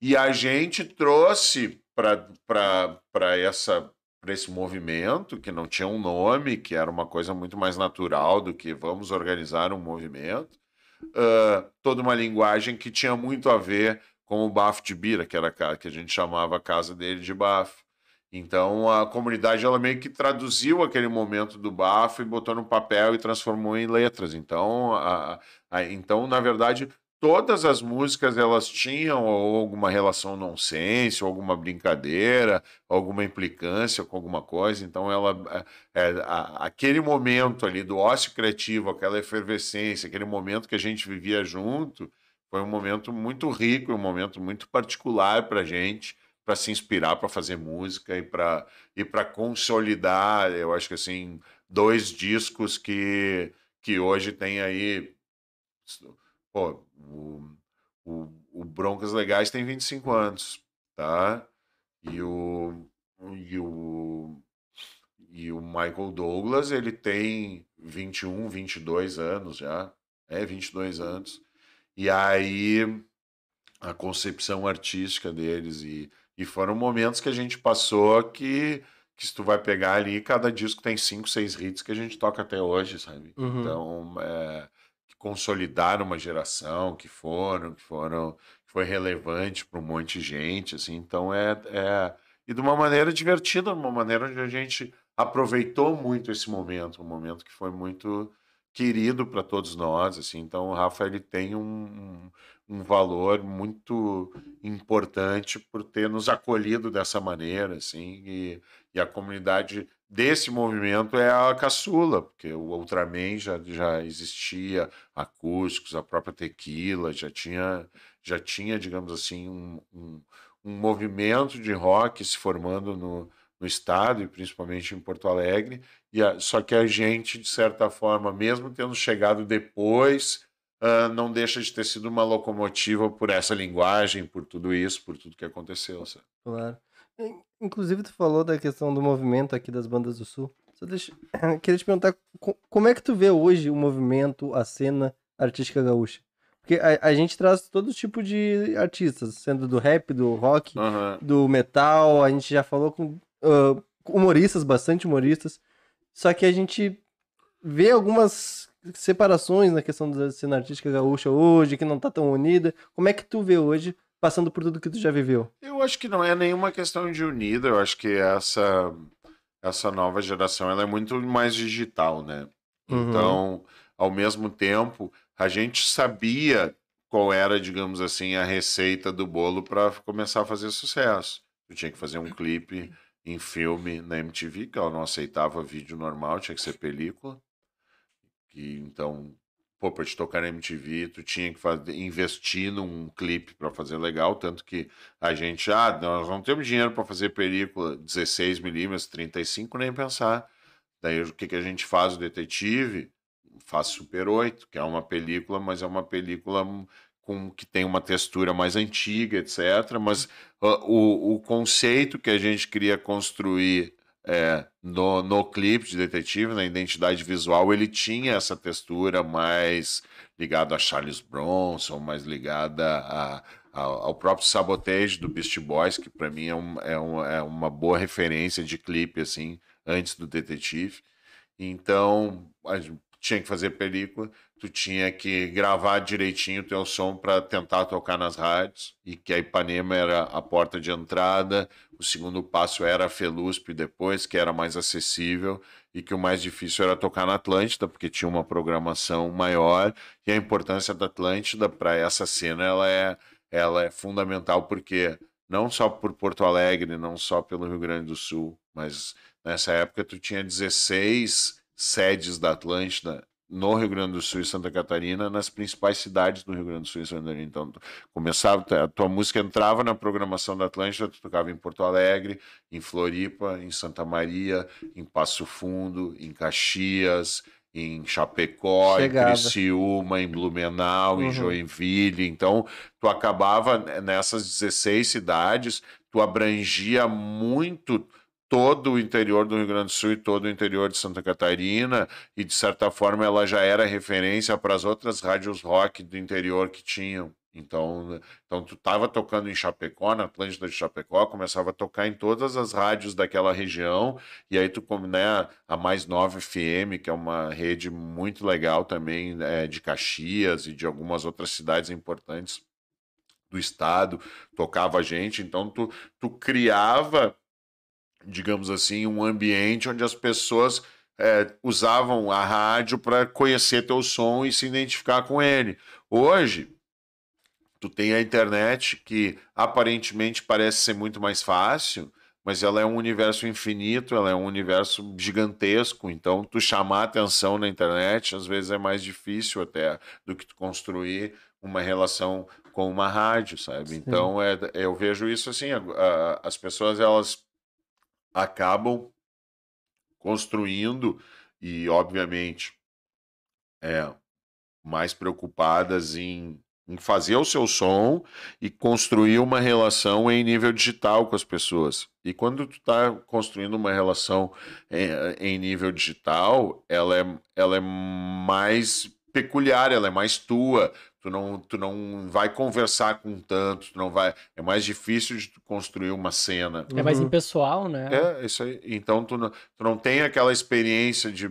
E a gente trouxe para essa para esse movimento que não tinha um nome, que era uma coisa muito mais natural do que vamos organizar um movimento, uh, toda uma linguagem que tinha muito a ver com o bafo de Bira, que era a que a gente chamava a casa dele de bafo. Então a comunidade ela meio que traduziu aquele momento do bafo e botou no papel e transformou em letras. Então, a, a, então na verdade, todas as músicas elas tinham alguma relação nonsense, alguma brincadeira, alguma implicância com alguma coisa. Então ela é, a, aquele momento ali do ócio criativo, aquela efervescência, aquele momento que a gente vivia junto, foi um momento muito rico, um momento muito particular para a gente, para se inspirar para fazer música e para e para consolidar, eu acho que assim, dois discos que, que hoje tem aí. Pô, o, o, o Broncas Legais tem 25 anos, tá? E o, e o, e o Michael Douglas, ele tem 21, 22 anos já. É, 22 anos. E aí a concepção artística deles e, e foram momentos que a gente passou que que se tu vai pegar ali, cada disco tem cinco, seis hits que a gente toca até hoje, sabe? Uhum. Então, é, consolidaram uma geração, que foram, que foram, foi relevante para um monte de gente, assim. Então, é, é... E de uma maneira divertida, de uma maneira onde a gente aproveitou muito esse momento, um momento que foi muito querido para todos nós, assim. Então, o Rafa ele tem um, um valor muito importante por ter nos acolhido dessa maneira, assim, e, e a comunidade desse movimento é a caçula, porque o Ultraman já, já existia, acústicos, a própria Tequila, já tinha, já tinha digamos assim, um, um, um movimento de rock se formando no, no estado e principalmente em Porto Alegre, e a, só que a gente, de certa forma, mesmo tendo chegado depois, uh, não deixa de ter sido uma locomotiva por essa linguagem, por tudo isso, por tudo que aconteceu. Sabe? Claro. Inclusive, tu falou da questão do movimento aqui das bandas do Sul. Só deixa... <coughs> Queria te perguntar como é que tu vê hoje o movimento, a cena artística gaúcha? Porque a, a, gente traz todo tipo de artistas, sendo do rap, do rock, uhum. do metal, a gente já falou com uh, humoristas, bastante humoristas. Só que a gente vê algumas separações na questão da cena artística gaúcha hoje, que não tá tão unida. Como é que tu vê hoje, passando por tudo que tu já viveu? Eu acho que não é nenhuma questão de unida, eu acho que essa essa nova geração ela é muito mais digital, né? Uhum. Então, ao mesmo tempo, a gente sabia qual era, digamos assim, a receita do bolo para começar a fazer sucesso. Eu tinha que fazer um clipe em filme na MTV, que ela não aceitava vídeo normal, tinha que ser película. E, então, pô, para te tocar na MTV, tu tinha que fazer, investir num clipe para fazer legal, tanto que a gente, ah, nós não temos dinheiro para fazer película 16mm, 35, nem pensar. Daí o que, que a gente faz? O detetive faz Super 8, que é uma película, mas é uma película com que tem uma textura mais antiga, etc. Mas uh, o, o conceito que a gente queria construir é, no, no clipe de detetive, na identidade visual, ele tinha essa textura mais ligada a Charles Bronson, mais ligada a, a, ao próprio Sabotage do Beast Boys, que para mim é, um, é, um, é uma boa referência de clipe, assim, antes do detetive. Então, tinha que fazer película, tu tinha que gravar direitinho o teu som para tentar tocar nas rádios, e que a Ipanema era a porta de entrada, o segundo passo era a Felusp depois, que era mais acessível, e que o mais difícil era tocar na Atlântida, porque tinha uma programação maior, e a importância da Atlântida para essa cena ela é, ela é fundamental, porque não só por Porto Alegre, não só pelo Rio Grande do Sul, mas nessa época tu tinha 16 sedes da Atlântida no Rio Grande do Sul e Santa Catarina, nas principais cidades do Rio Grande do Sul e Santa Catarina. Então, começava, a tua música entrava na programação da Atlântida, tu tocava em Porto Alegre, em Floripa, em Santa Maria, em Passo Fundo, em Caxias, em Chapecó, Chegava. em Criciúma, em Blumenau, uhum. em Joinville. Então, tu acabava nessas 16 cidades, tu abrangia muito todo o interior do Rio Grande do Sul e todo o interior de Santa Catarina, e de certa forma ela já era referência para as outras rádios rock do interior que tinham. Então, então tu estava tocando em Chapecó, na Atlântida de Chapecó, começava a tocar em todas as rádios daquela região, e aí tu, né, a Mais Nova FM, que é uma rede muito legal também, é, de Caxias e de algumas outras cidades importantes do estado, tocava a gente, então tu, tu criava digamos assim, um ambiente onde as pessoas é, usavam a rádio para conhecer teu som e se identificar com ele. Hoje, tu tem a internet que aparentemente parece ser muito mais fácil, mas ela é um universo infinito, ela é um universo gigantesco, então tu chamar atenção na internet às vezes é mais difícil até do que tu construir uma relação com uma rádio, sabe? Sim. Então é, eu vejo isso assim, a, a, as pessoas elas acabam construindo e, obviamente, é, mais preocupadas em, em fazer o seu som e construir uma relação em nível digital com as pessoas. E quando tu está construindo uma relação em, em, nível digital, ela é, ela é mais peculiar, ela é mais tua, tu não, tu não vai conversar com tanto, tu não vai. É mais difícil de construir uma cena. É mais uhum. impessoal, né? É, isso aí. Então tu não, tu não tem aquela experiência de.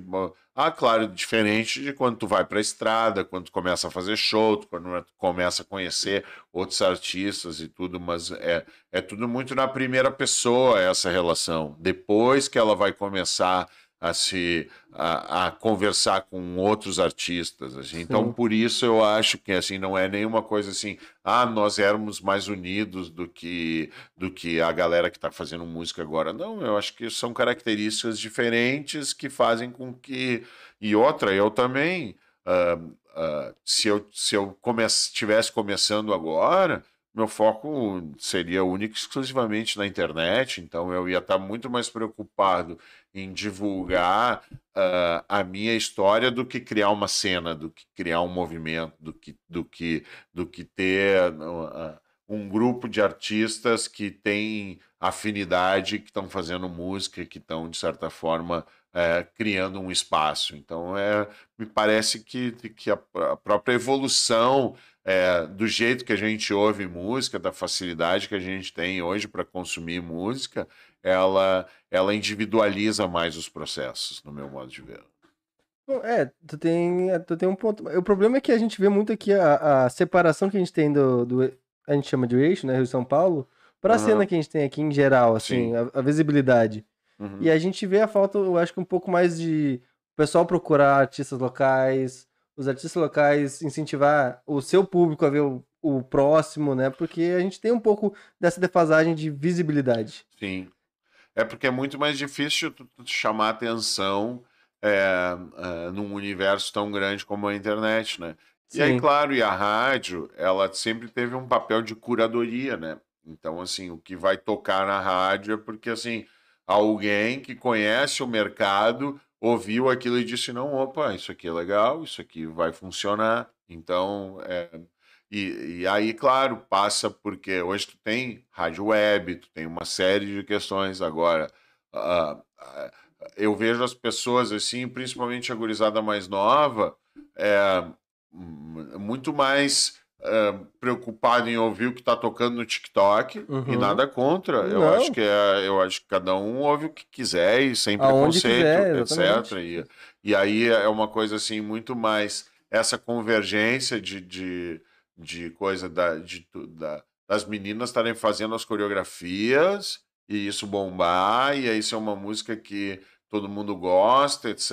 Ah, claro, diferente de quando tu vai para a estrada, quando tu começa a fazer show, quando tu começa a conhecer outros artistas e tudo, mas é, é tudo muito na primeira pessoa essa relação. Depois que ela vai começar a se a, a, conversar com outros artistas assim. então por isso eu acho que assim não é nenhuma coisa assim ah nós éramos mais unidos do que do que a galera que está fazendo música agora não eu acho que são características diferentes que fazem com que e outra eu também uh, uh, se eu se eu estivesse começando agora meu foco seria único exclusivamente na internet, então eu ia estar muito mais preocupado em divulgar uh, a minha história do que criar uma cena, do que criar um movimento, do que, do que, do que ter uh, um grupo de artistas que tem afinidade, que estão fazendo música, que estão, de certa forma, uh, criando um espaço. Então, é, me parece que, que a, a própria evolução é, do jeito que a gente ouve música, da facilidade que a gente tem hoje para consumir música, ela, ela individualiza mais os processos, no meu modo de ver. É, tu tem, é, tu tem um ponto. O problema é que a gente vê muito aqui a, a separação que a gente tem do, do. A gente chama de eixo, né? Rio São Paulo, para a uhum. cena que a gente tem aqui em geral, assim, a, a, visibilidade. Uhum. E a gente vê a falta, eu acho que um pouco mais de o pessoal procurar artistas locais, os artistas locais incentivar o seu público a ver o, o próximo, né? Porque a gente tem um pouco dessa defasagem de visibilidade. Sim. É porque é muito mais difícil tu, tu chamar atenção é, é, num universo tão grande como a internet, né? Sim. E aí, claro, e a rádio, ela sempre teve um papel de curadoria, né? Então, assim, o que vai tocar na rádio é porque, assim, alguém que conhece o mercado ouviu aquilo e disse: não, opa, isso aqui é legal, isso aqui vai funcionar. Então, é, e, e, aí, claro, passa porque hoje tu tem rádio web, tu tem uma série de questões agora. ah, ah, eu vejo as pessoas assim, principalmente a gurizada mais nova, é, muito mais é, preocupado em ouvir o que está tocando no TikTok e Uhum. nada contra. Eu Não. acho que é, eu acho que cada um ouve o que quiser e sem Aonde preconceito, quiser, etc. E, e aí é uma coisa assim muito mais essa convergência de, de, de coisa da, de, da, das meninas estarem fazendo as coreografias e isso bombar, e aí isso é uma música que todo mundo gosta, etc.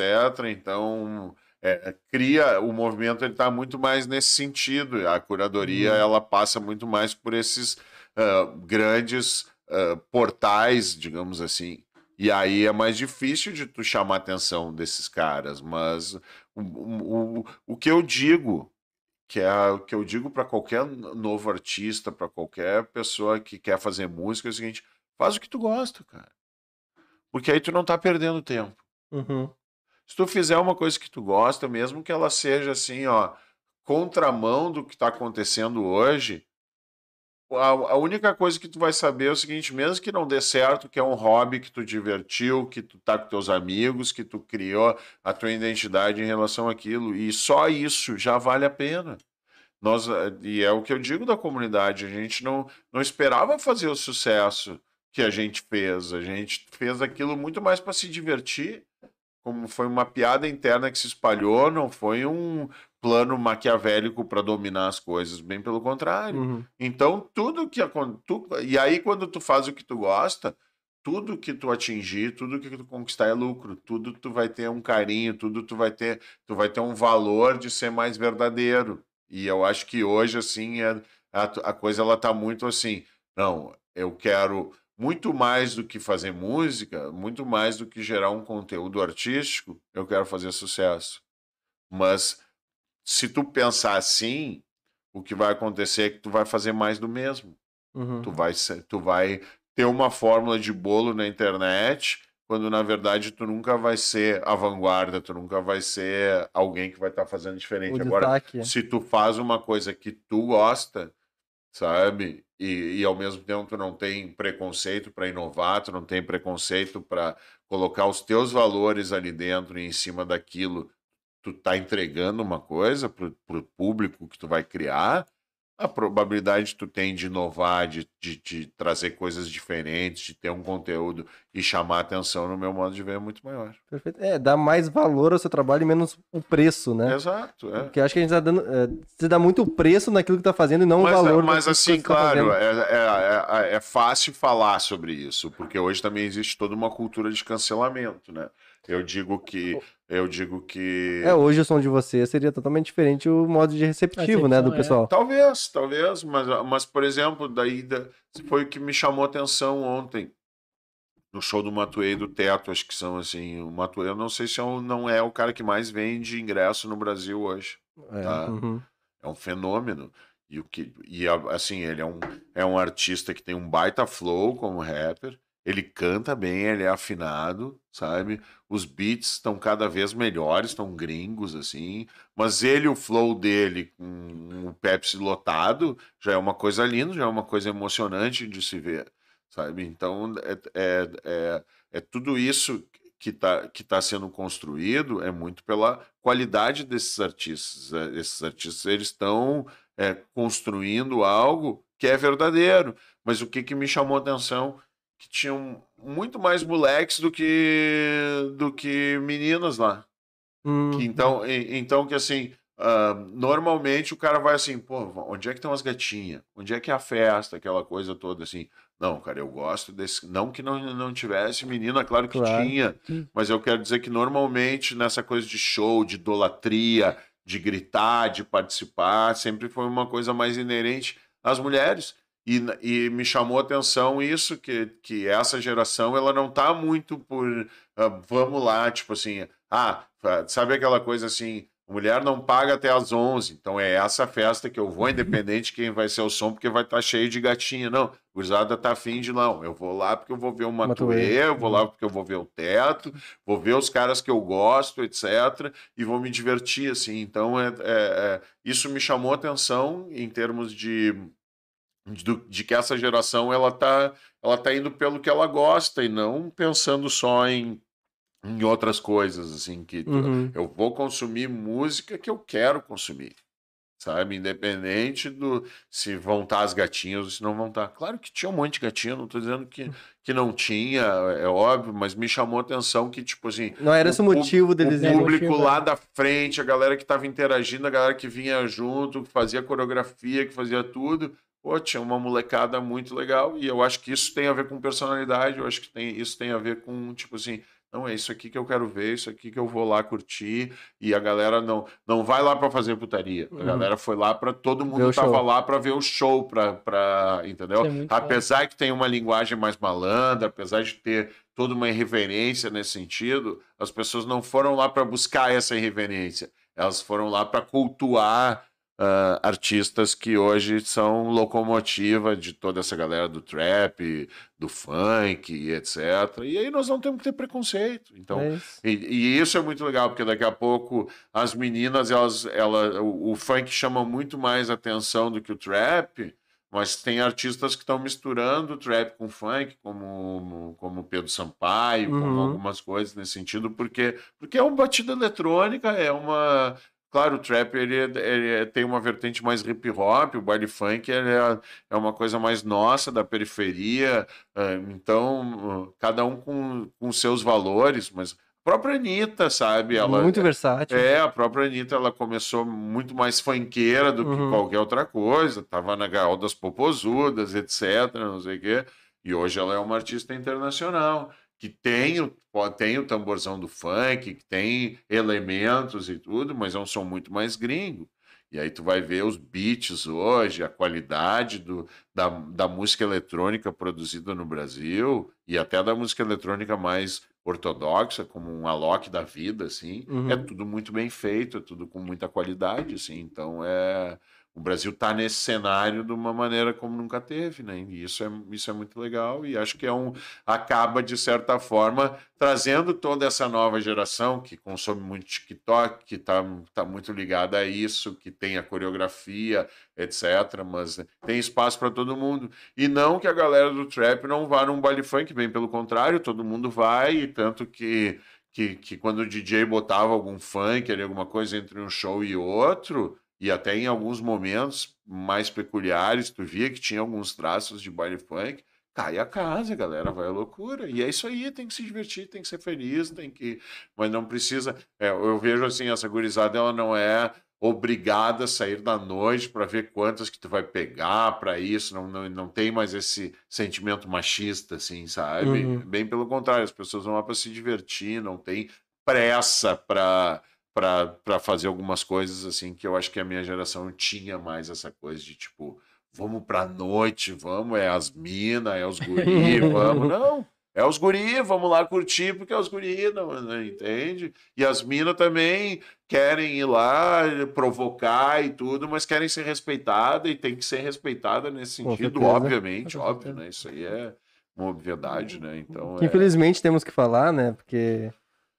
Então é, cria o movimento ele está muito mais nesse sentido. A curadoria Uhum. ela passa muito mais por esses ah, grandes ah, portais, digamos assim. E aí é mais difícil de tu chamar a atenção desses caras, mas o, o, o, o que eu digo, que é o que eu digo para qualquer novo artista, para qualquer pessoa que quer fazer música, é o seguinte: faz o que tu gosta, cara. Porque aí tu não tá perdendo tempo. Uhum. Se tu fizer uma coisa que tu gosta, mesmo que ela seja assim, ó, contramão do que tá acontecendo hoje, a, a única coisa que tu vai saber é o seguinte, mesmo que não dê certo, que é um hobby que tu divertiu, que tu tá com teus amigos, que tu criou a tua identidade em relação àquilo, e só isso já vale a pena. Nós, eh, e é o que eu digo da comunidade, a gente não, não esperava fazer o sucesso que a gente fez, a gente fez aquilo muito mais para se divertir, como foi uma piada interna que se espalhou, não foi um plano maquiavélico para dominar as coisas, bem pelo contrário. Uhum. Então, tudo que tu, e aí quando tu faz o que tu gosta, tudo que tu atingir, tudo que tu conquistar é lucro, tudo tu vai ter um carinho, tudo tu vai ter, tu vai ter um valor de ser mais verdadeiro. E eu acho que hoje assim é, a, a coisa ela tá muito assim, não, eu quero muito mais do que fazer música, muito mais do que gerar um conteúdo artístico, eu quero fazer sucesso. Mas se tu pensar assim, o que vai acontecer é que tu vai fazer mais do mesmo. Uhum. Tu vai, tu vai ter uma fórmula de bolo na internet, quando na verdade tu nunca vai ser a vanguarda, tu nunca vai ser alguém que vai estar fazendo diferente. Agora, se tu faz uma coisa que tu gosta, sabe? E, e ao mesmo tempo tu não tem preconceito para inovar, tu não tem preconceito para colocar os teus valores ali dentro e em cima daquilo tu tá entregando uma coisa pro, pro público que tu vai criar, a probabilidade que tu tem de inovar, de, de, de trazer coisas diferentes, de ter um conteúdo e chamar atenção, no meu modo de ver, é muito maior. Perfeito. É, dá mais valor ao seu trabalho e menos o preço, né? Exato, é. Porque eu acho que a gente tá dando. É, você dá muito preço naquilo que tá fazendo e não o Mas, valor. mas assim, tá claro, é, é, é, é fácil falar sobre isso, porque hoje também existe toda uma cultura de cancelamento, né? Eu digo que. Eu digo que. É, hoje o som de você seria totalmente diferente o modo de receptivo, né, do é. pessoal. Talvez, talvez, mas, mas por exemplo, daí da- foi o que me chamou a atenção ontem. No show do Matuê e do Teto, acho que são assim. O Matuê, eu não sei se é o- não é o cara que mais vende ingresso no Brasil hoje. É, Tá. uhum. É um fenômeno. E, o que, e assim, ele é um, é um artista que tem um baita flow como rapper. Ele canta bem, ele é afinado, sabe? Os beats estão cada vez melhores, estão gringos, assim. Mas ele, o flow dele, com o Pepsi lotado, já é uma coisa linda, já é uma coisa emocionante de se ver, sabe? Então, é, é, é, é tudo isso que está que tá sendo construído é muito pela qualidade desses artistas. É, Esses artistas, eles estão é, construindo algo que é verdadeiro. Mas o que, que me chamou a atenção que tinham muito mais moleques do que do que meninas lá. Hum, Que então, e- então que assim, ah, normalmente o cara vai assim, pô, onde é que estão as gatinhas? Onde é que é a festa? Aquela coisa toda assim. Não, cara, eu gosto desse. Não que não, não tivesse menina, claro que Claro. tinha. Mas eu quero dizer que normalmente nessa coisa de show, de idolatria, de gritar, de participar, sempre foi uma coisa mais inerente às mulheres. E, e me chamou a atenção isso, que, que essa geração ela não tá muito por ah, vamos lá, tipo assim, ah, sabe aquela coisa assim, mulher não paga até às 11, então é essa festa que eu vou, independente de quem vai ser o som, porque vai estar cheio de gatinha. Não, gurizada tá afim de não, eu vou lá porque eu vou ver o Matuê. Matuê, eu vou lá porque eu vou ver o teto, vou ver os caras que eu gosto, etc, e vou me divertir, assim. Então, é, é- é- isso me chamou a atenção em termos de de, de que essa geração ela tá, ela tá indo pelo que ela gosta e não pensando só em, em outras coisas, assim, que Uhum. eu vou consumir música que eu quero consumir, sabe? Independente do se vão estar as gatinhas ou se não vão estar. Claro que tinha um monte de gatinha, não tô dizendo que, que não tinha, é óbvio, mas me chamou a atenção que, tipo assim, Não era esse o motivo deles o público motivo, lá da frente, a galera que tava interagindo, a galera que vinha junto, que fazia coreografia, que fazia tudo. Pô, tinha uma molecada muito legal e eu acho que isso tem a ver com personalidade, eu acho que tem, isso tem a ver com, tipo assim, não, é isso aqui que eu quero ver, isso aqui que eu vou lá curtir. E a galera não, não vai lá para fazer putaria. A Uhum. galera foi lá para todo Ver mundo o tava show. lá para ver o show, pra, pra, entendeu? É Apesar que tem uma linguagem mais malandra, apesar de ter toda uma irreverência nesse sentido, as pessoas não foram lá para buscar essa irreverência. Elas foram lá para cultuar ah, artistas que hoje são locomotiva de toda essa galera do trap, do funk, e etc. E aí nós não temos que ter preconceito. Então, É isso. e, e isso é muito legal, porque daqui a pouco as meninas, elas, ela, o, o funk chama muito mais atenção do que o trap, mas tem artistas que estão misturando o trap com funk, como como Pedro Sampaio, como Uhum. algumas coisas nesse sentido, porque, porque é uma batida eletrônica, é uma. Claro, o trap ele, é- ele é- tem uma vertente mais hip hop, o baile funk é, é uma coisa mais nossa, da periferia, ah, então ah, cada um com, com seus valores, mas a própria Anitta, sabe? Ela, Muito versátil. é, a própria Anitta, ela começou muito mais funkeira do que Uhum. qualquer outra coisa. Tava na Gaal das Popozudas, etc, não sei o quê. E hoje ela é uma artista internacional, que tem o, tem o tamborzão do funk, que tem elementos e tudo, mas é um som muito mais gringo. E aí tu vai ver os beats hoje, a qualidade do, da, da música eletrônica produzida no Brasil, e até da música eletrônica mais ortodoxa, como um Alok da vida, assim, Uhum. é tudo muito bem feito, é tudo com muita qualidade, assim, então é... O Brasil está nesse cenário de uma maneira como nunca teve, né? E isso é, isso é muito legal e acho que é um acaba de certa forma trazendo toda essa nova geração que consome muito TikTok, que está tá muito ligada a isso, que tem a coreografia, etc. Mas tem espaço para todo mundo. E não que a galera do trap não vá num baile funk, bem pelo contrário, todo mundo vai, e tanto que, que, que quando o DJ botava algum funk, ali, alguma coisa entre um show e outro, e até em alguns momentos mais peculiares, tu via que tinha alguns traços de baile funk, cai a casa, galera vai à loucura. E é isso aí, tem que se divertir, tem que ser feliz, tem que. Mas não precisa. é, eu vejo assim, essa gurizada, ela não é obrigada a sair da noite para ver quantas que tu vai pegar para isso, não, não, não tem mais esse sentimento machista, assim, sabe? Uhum. Bem pelo contrário, as pessoas vão lá para se divertir, não tem pressa para para fazer algumas coisas assim que eu acho que a minha geração tinha mais essa coisa de tipo, vamos pra noite, vamos, é as minas, é os guri, <laughs> vamos. Não, é os guri, vamos lá curtir, porque é os guri, não, não entende? E as minas também querem ir lá, provocar e tudo, mas querem ser respeitadas e tem que ser respeitada nesse sentido, obviamente, óbvio, né? Isso aí é uma obviedade, né? Então, é... infelizmente temos que falar, né? Porque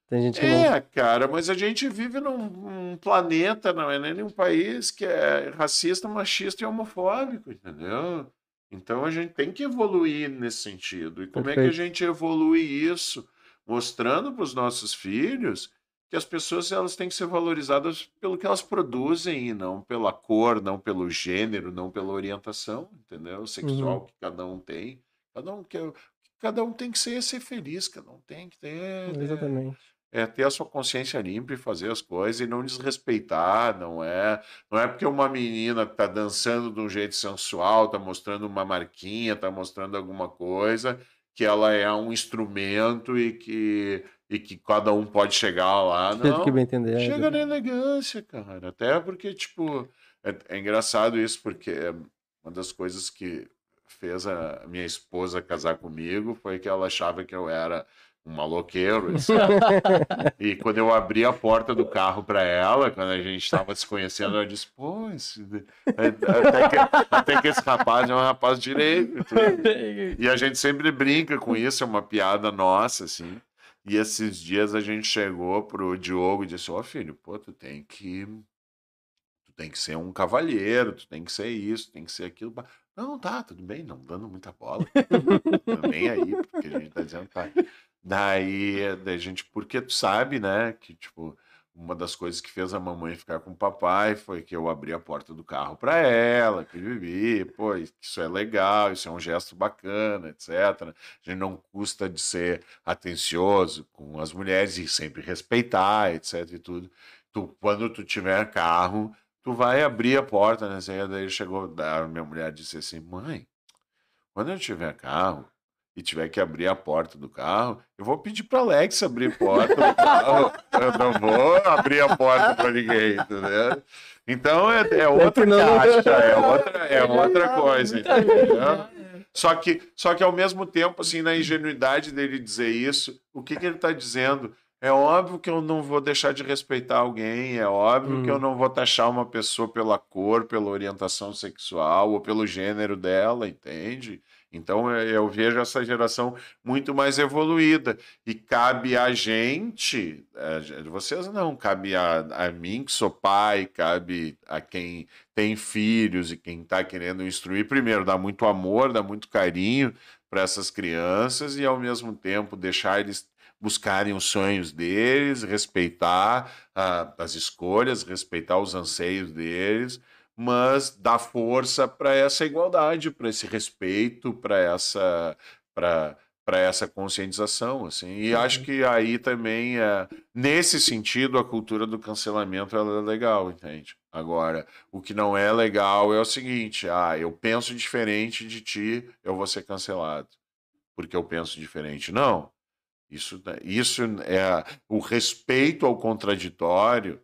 tem gente que não. É, cara, mas a gente vive num, planeta, não é nem um país que é racista, machista e homofóbico, entendeu? Então a gente tem que evoluir nesse sentido. E como é que a Perfeito. gente evolui isso? Mostrando para os nossos filhos que as pessoas elas têm que ser valorizadas pelo que elas produzem e não pela cor, não pelo gênero, não pela orientação, entendeu? Sexual Uhum. que cada um tem. Cada um quer, cada um tem que ser, ser feliz, cada um tem que ter. né? É ter a sua consciência limpa e fazer as coisas e não desrespeitar, não é, não é porque uma menina tá dançando de um jeito sensual, tá mostrando uma marquinha, tá mostrando alguma coisa, que ela é um instrumento e que e que cada um pode chegar lá, não. que bem entender. é, Chega na elegância, cara. Até porque, tipo, é, é engraçado isso, porque é uma das coisas que fez a minha esposa casar comigo foi que ela achava que eu era um maloqueiro. <laughs> assim. E quando eu abri a porta do carro para ela, quando a gente estava se conhecendo, ela disse: pô, esse... é, até, que, até que esse rapaz é um rapaz direito. e tudo." E a gente sempre brinca com isso, é uma piada nossa, assim. E esses dias a gente chegou pro Diogo e disse: Ó, filho, pô, tu tem que. Tu tu tem que ser um cavalheiro, tu tem que ser isso, tem que ser aquilo. Não, tá, tudo bem, não dando muita bola. Nem aí, porque a gente tá dizendo, tá. Daí, daí a gente, porque tu sabe, né, que, tipo, uma das coisas que fez a mamãe ficar com o papai foi que eu abri a porta do carro para ela, que vivi, pô, isso é legal, isso é um gesto bacana, etc. A gente não custa de ser atencioso com as mulheres e sempre respeitar, etc. e tudo. Tu, quando tu tiver carro, tu vai abrir a porta, né? Daí chegou, a minha mulher disse assim, mãe, quando eu tiver carro, e tiver que abrir a porta do carro, eu vou pedir para Alex abrir a porta do carro. <laughs> Eu não vou abrir a porta para ninguém, entendeu? Então é, é outra caixa, é outra, é outra coisa, entendeu? Só que, só que ao mesmo tempo, assim, na ingenuidade dele dizer isso, o que, que ele está dizendo? É óbvio que eu não vou deixar de respeitar alguém, é óbvio hum. que eu hum. não vou taxar uma pessoa pela cor, pela orientação sexual ou pelo gênero dela, entende? Então eu vejo essa geração muito mais evoluída. E cabe a gente, eh, vocês não, cabe a, a mim que sou pai, cabe a quem tem filhos e quem está querendo instruir, primeiro, dar muito amor, dar muito carinho para essas crianças e ao mesmo tempo deixar eles buscarem os sonhos deles, respeitar uh, as escolhas, respeitar os anseios deles mas dá força para essa igualdade, para esse respeito, para essa para para essa conscientização, assim. E uhum. acho que aí também, é, nesse sentido, a cultura do cancelamento ela é legal, entende? Agora, o que não é legal é o seguinte: ah, eu penso diferente de ti, eu vou ser cancelado. Porque eu penso diferente. Não. Isso, isso é o respeito ao contraditório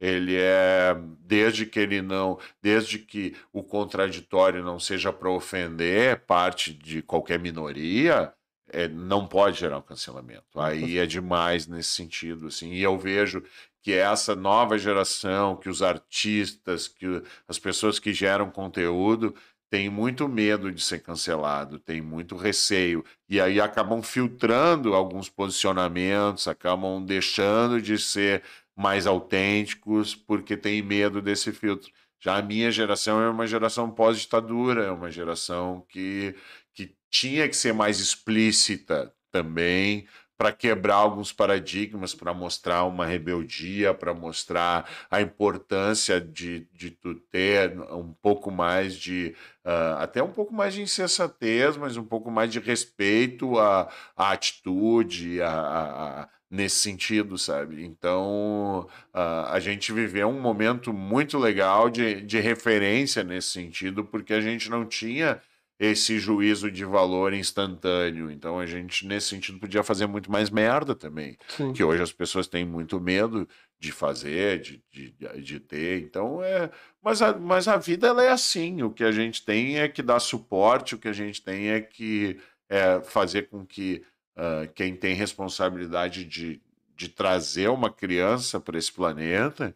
ele é desde que ele não, desde que o contraditório não seja para ofender parte de qualquer minoria, é, não pode gerar um cancelamento. Aí é demais nesse sentido, assim. E eu vejo que essa nova geração, que os artistas, que as pessoas que geram conteúdo têm muito medo de ser cancelado, têm muito receio e aí acabam filtrando alguns posicionamentos, acabam deixando de ser mais autênticos, porque tem medo desse filtro. Já a minha geração é uma geração pós-ditadura, é uma geração que, que tinha que ser mais explícita também, para quebrar alguns paradigmas, para mostrar uma rebeldia, para mostrar a importância de, de tu ter um pouco mais de, uh, até um pouco mais de insensatez, mas um pouco mais de respeito à, à atitude, à, à, nesse sentido, sabe? Então, uh, a gente viveu um momento muito legal de, de referência nesse sentido, porque a gente não tinha esse juízo de valor instantâneo. Então, a gente, nesse sentido, podia fazer muito mais merda também. Sim. Que hoje as pessoas têm muito medo de fazer, de, de, de ter. Então, é. Mas a, mas a vida ela é assim. O que a gente tem é que dar suporte, o que a gente tem é que é, fazer com que uh, quem tem responsabilidade de, de trazer uma criança para esse planeta,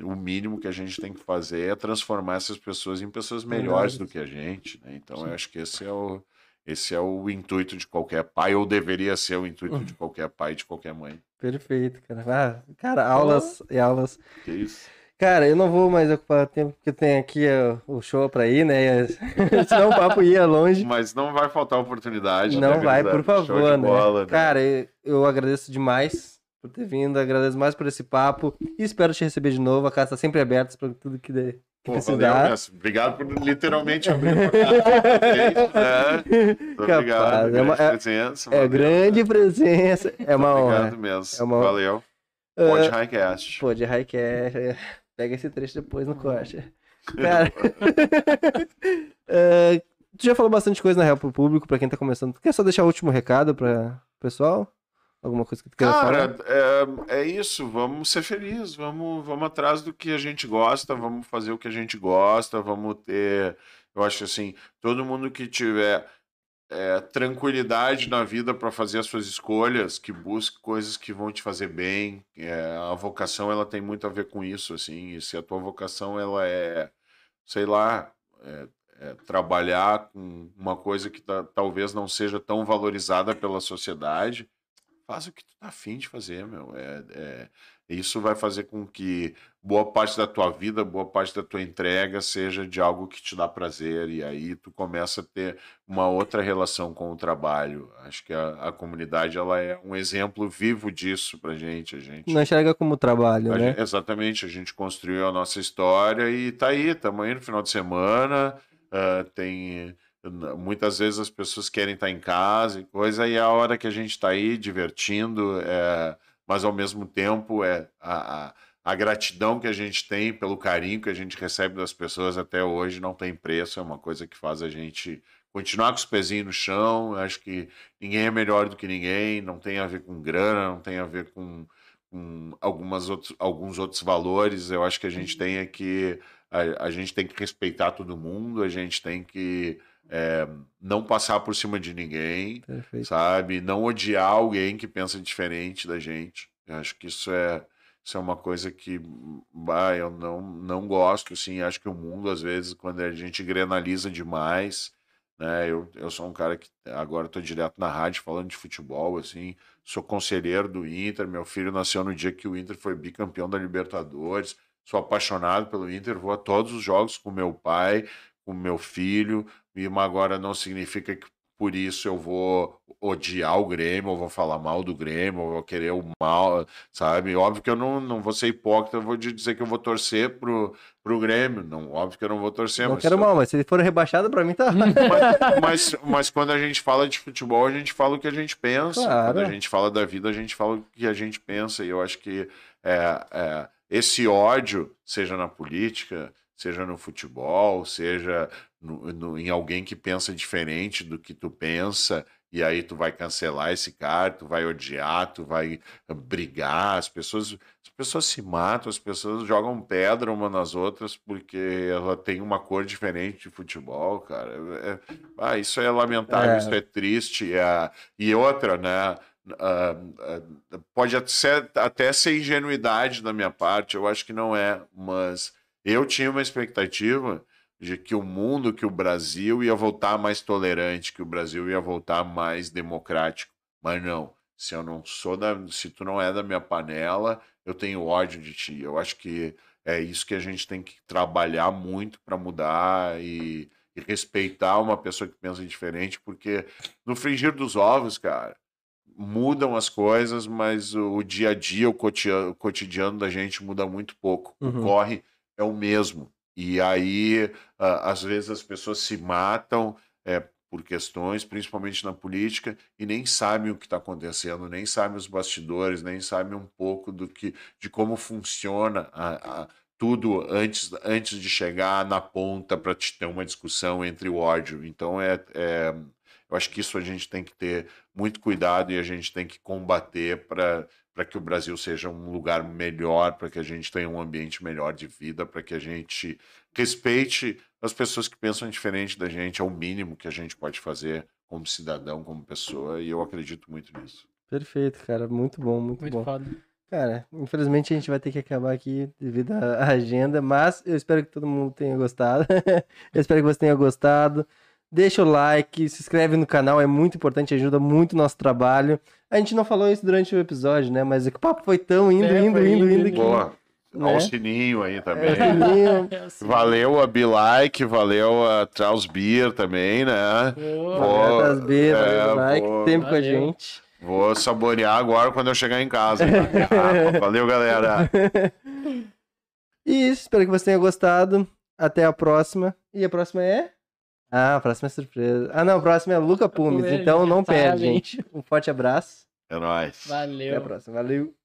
o mínimo que a gente tem que fazer é transformar essas pessoas em pessoas melhores do que a gente. Né? Então, Sim. eu acho que esse é o. Esse é o intuito de qualquer pai, ou deveria ser o intuito de qualquer pai e de qualquer mãe. Perfeito, cara. Ah, cara, aulas e aulas. Que isso. Cara, eu não vou mais ocupar tempo, porque tem aqui uh, o show pra ir, né? <laughs> Senão o papo ia longe. Mas não vai faltar oportunidade. Não né, vai, por favor, né? Bola, né? Cara, eu agradeço demais por ter vindo, agradeço mais por esse papo e espero te receber de novo. A casa está sempre aberta para tudo que der. Pô, valeu, Obrigado por literalmente abrir a porta. né? Obrigado. É, uma, é, presença, é grande presença. É uma honra. Obrigado mesmo. É uma... Valeu. Pode uh, Highcast. Pode Highcast. Pega esse trecho depois no corte. Cara. uh, <laughs> tu já falou bastante coisa na real pro público, pra quem tá começando. quer só deixar o último recado pra pessoal? Alguma coisa que tu queira Cara, falar? É, é isso. Vamos ser felizes. Vamos, vamos atrás do que a gente gosta. Vamos fazer o que a gente gosta. Vamos ter. Eu acho assim, todo mundo que tiver é, tranquilidade na vida para fazer as suas escolhas, que busque coisas que vão te fazer bem. É, a vocação ela tem muito a ver com isso, assim. E se a tua vocação ela é, sei lá, é, é trabalhar com uma coisa que tá, talvez não seja tão valorizada pela sociedade, faz o que tu tá afim de fazer, meu. É, é, isso vai fazer com que boa parte da tua vida, boa parte da tua entrega seja de algo que te dá prazer, e aí tu começa a ter uma outra relação com o trabalho. Acho que a, a comunidade ela é um exemplo vivo disso pra gente. A gente Não enxerga como trabalho, a né? gente- exatamente, a gente construiu a nossa história e tá aí, estamos aí no final de semana. ah, tem muitas vezes as pessoas querem estar em casa e coisa, e a hora que a gente está aí divertindo, é, mas ao mesmo tempo é a, a, a gratidão que a gente tem pelo carinho que a gente recebe das pessoas até hoje não tem preço, é uma coisa que faz a gente continuar com os pezinhos no chão. Eu Acho que ninguém é melhor do que ninguém, não tem a ver com grana, não tem a ver com com algumas outros, alguns outros valores. Eu acho que a gente tem é que a, a gente tem que respeitar todo mundo, a gente tem que é, não passar por cima de ninguém, Perfeito. sabe? Não odiar alguém que pensa diferente da gente. Eu acho que isso é isso é uma coisa que bah, eu não, não gosto, assim. Acho que o mundo, às vezes, quando a gente granaliza demais, né? Eu, eu sou um cara que agora estou direto na rádio falando de futebol, assim. Sou conselheiro do Inter. Meu filho nasceu no dia que o Inter foi bicampeão da Libertadores. Sou apaixonado pelo Inter. Vou a todos os jogos com meu pai, com meu filho. E agora não significa que por isso eu vou odiar o Grêmio, ou vou falar mal do Grêmio, ou vou querer o mal, sabe? Óbvio que eu não, não vou ser hipócrita, eu vou dizer que eu vou torcer pro, pro Grêmio. Não, óbvio que eu não vou torcer, Não mas quero eu- mal, mas se ele for rebaixado, pra mim tá. mas, <laughs> mas, mas quando a gente fala de futebol, a gente fala o que a gente pensa. Claro. Quando a gente fala da vida, a gente fala o que a gente pensa. E eu acho que é, é, esse ódio, seja na política, seja no futebol, seja no- no- em alguém que pensa diferente do que tu pensa, e aí tu vai cancelar esse cara, tu vai odiar, tu vai brigar, as pessoas, as pessoas se matam, as pessoas jogam pedra uma nas outras porque ela tem uma cor diferente de futebol, cara. É- ah, isso é lamentável, É. isso é triste. é- e outra, né? ah, ah, pode ser, até ser ingenuidade da minha parte, eu acho que não é, mas eu tinha uma expectativa de que o mundo, que o Brasil ia voltar mais tolerante, que o Brasil ia voltar mais democrático. Mas não, se eu não sou da, se tu não é da minha panela, eu tenho ódio de ti. Eu acho que é isso que a gente tem que trabalhar muito para mudar e, e respeitar uma pessoa que pensa diferente, porque no frigir dos ovos, cara, mudam as coisas, mas o, dia a dia, o cotidiano, o cotidiano da gente muda muito pouco. Uhum. O corre é o mesmo. E aí, às vezes, as pessoas se matam é, por questões, principalmente na política, e nem sabem o que está acontecendo, nem sabem os bastidores, nem sabem um pouco do que, de como funciona a- a- tudo antes, antes de chegar na ponta para te ter uma discussão entre o ódio. Então, é, é, eu acho que isso a gente tem que ter muito cuidado e a gente tem que combater para para que o Brasil seja um lugar melhor, para que a gente tenha um ambiente melhor de vida, para que a gente respeite as pessoas que pensam diferente da gente, é o mínimo que a gente pode fazer como cidadão, como pessoa, e eu acredito muito nisso. Perfeito, cara. Muito bom, muito, Muito bom. foda. Cara, infelizmente a gente vai ter que acabar aqui devido à agenda, mas eu espero que todo mundo tenha gostado. <laughs> eu espero que você tenha gostado. Deixa o like, se inscreve no canal, é muito importante, ajuda muito o nosso trabalho. A gente não falou isso durante o episódio, né? Mas o papo foi tão indo, É, indo, foi indo, indo, indo, indo. que. Boa, né? ao sininho aí também. É, sininho. <laughs> É assim. Valeu a Be Like, valeu a Traus Beer também, né? Valeu, Tasbê, valeu, é, tempo com a Valeu. gente. Vou saborear agora quando eu chegar em casa. Ah, <laughs> Valeu, galera. E isso, espero que você tenha gostado. Até a próxima. E a próxima é? Ah, a próxima é surpresa. Ah, não, a próxima é Luca Pumes. Então não perde, gente. Um forte abraço. É nóis. Até a Valeu. próxima. Valeu.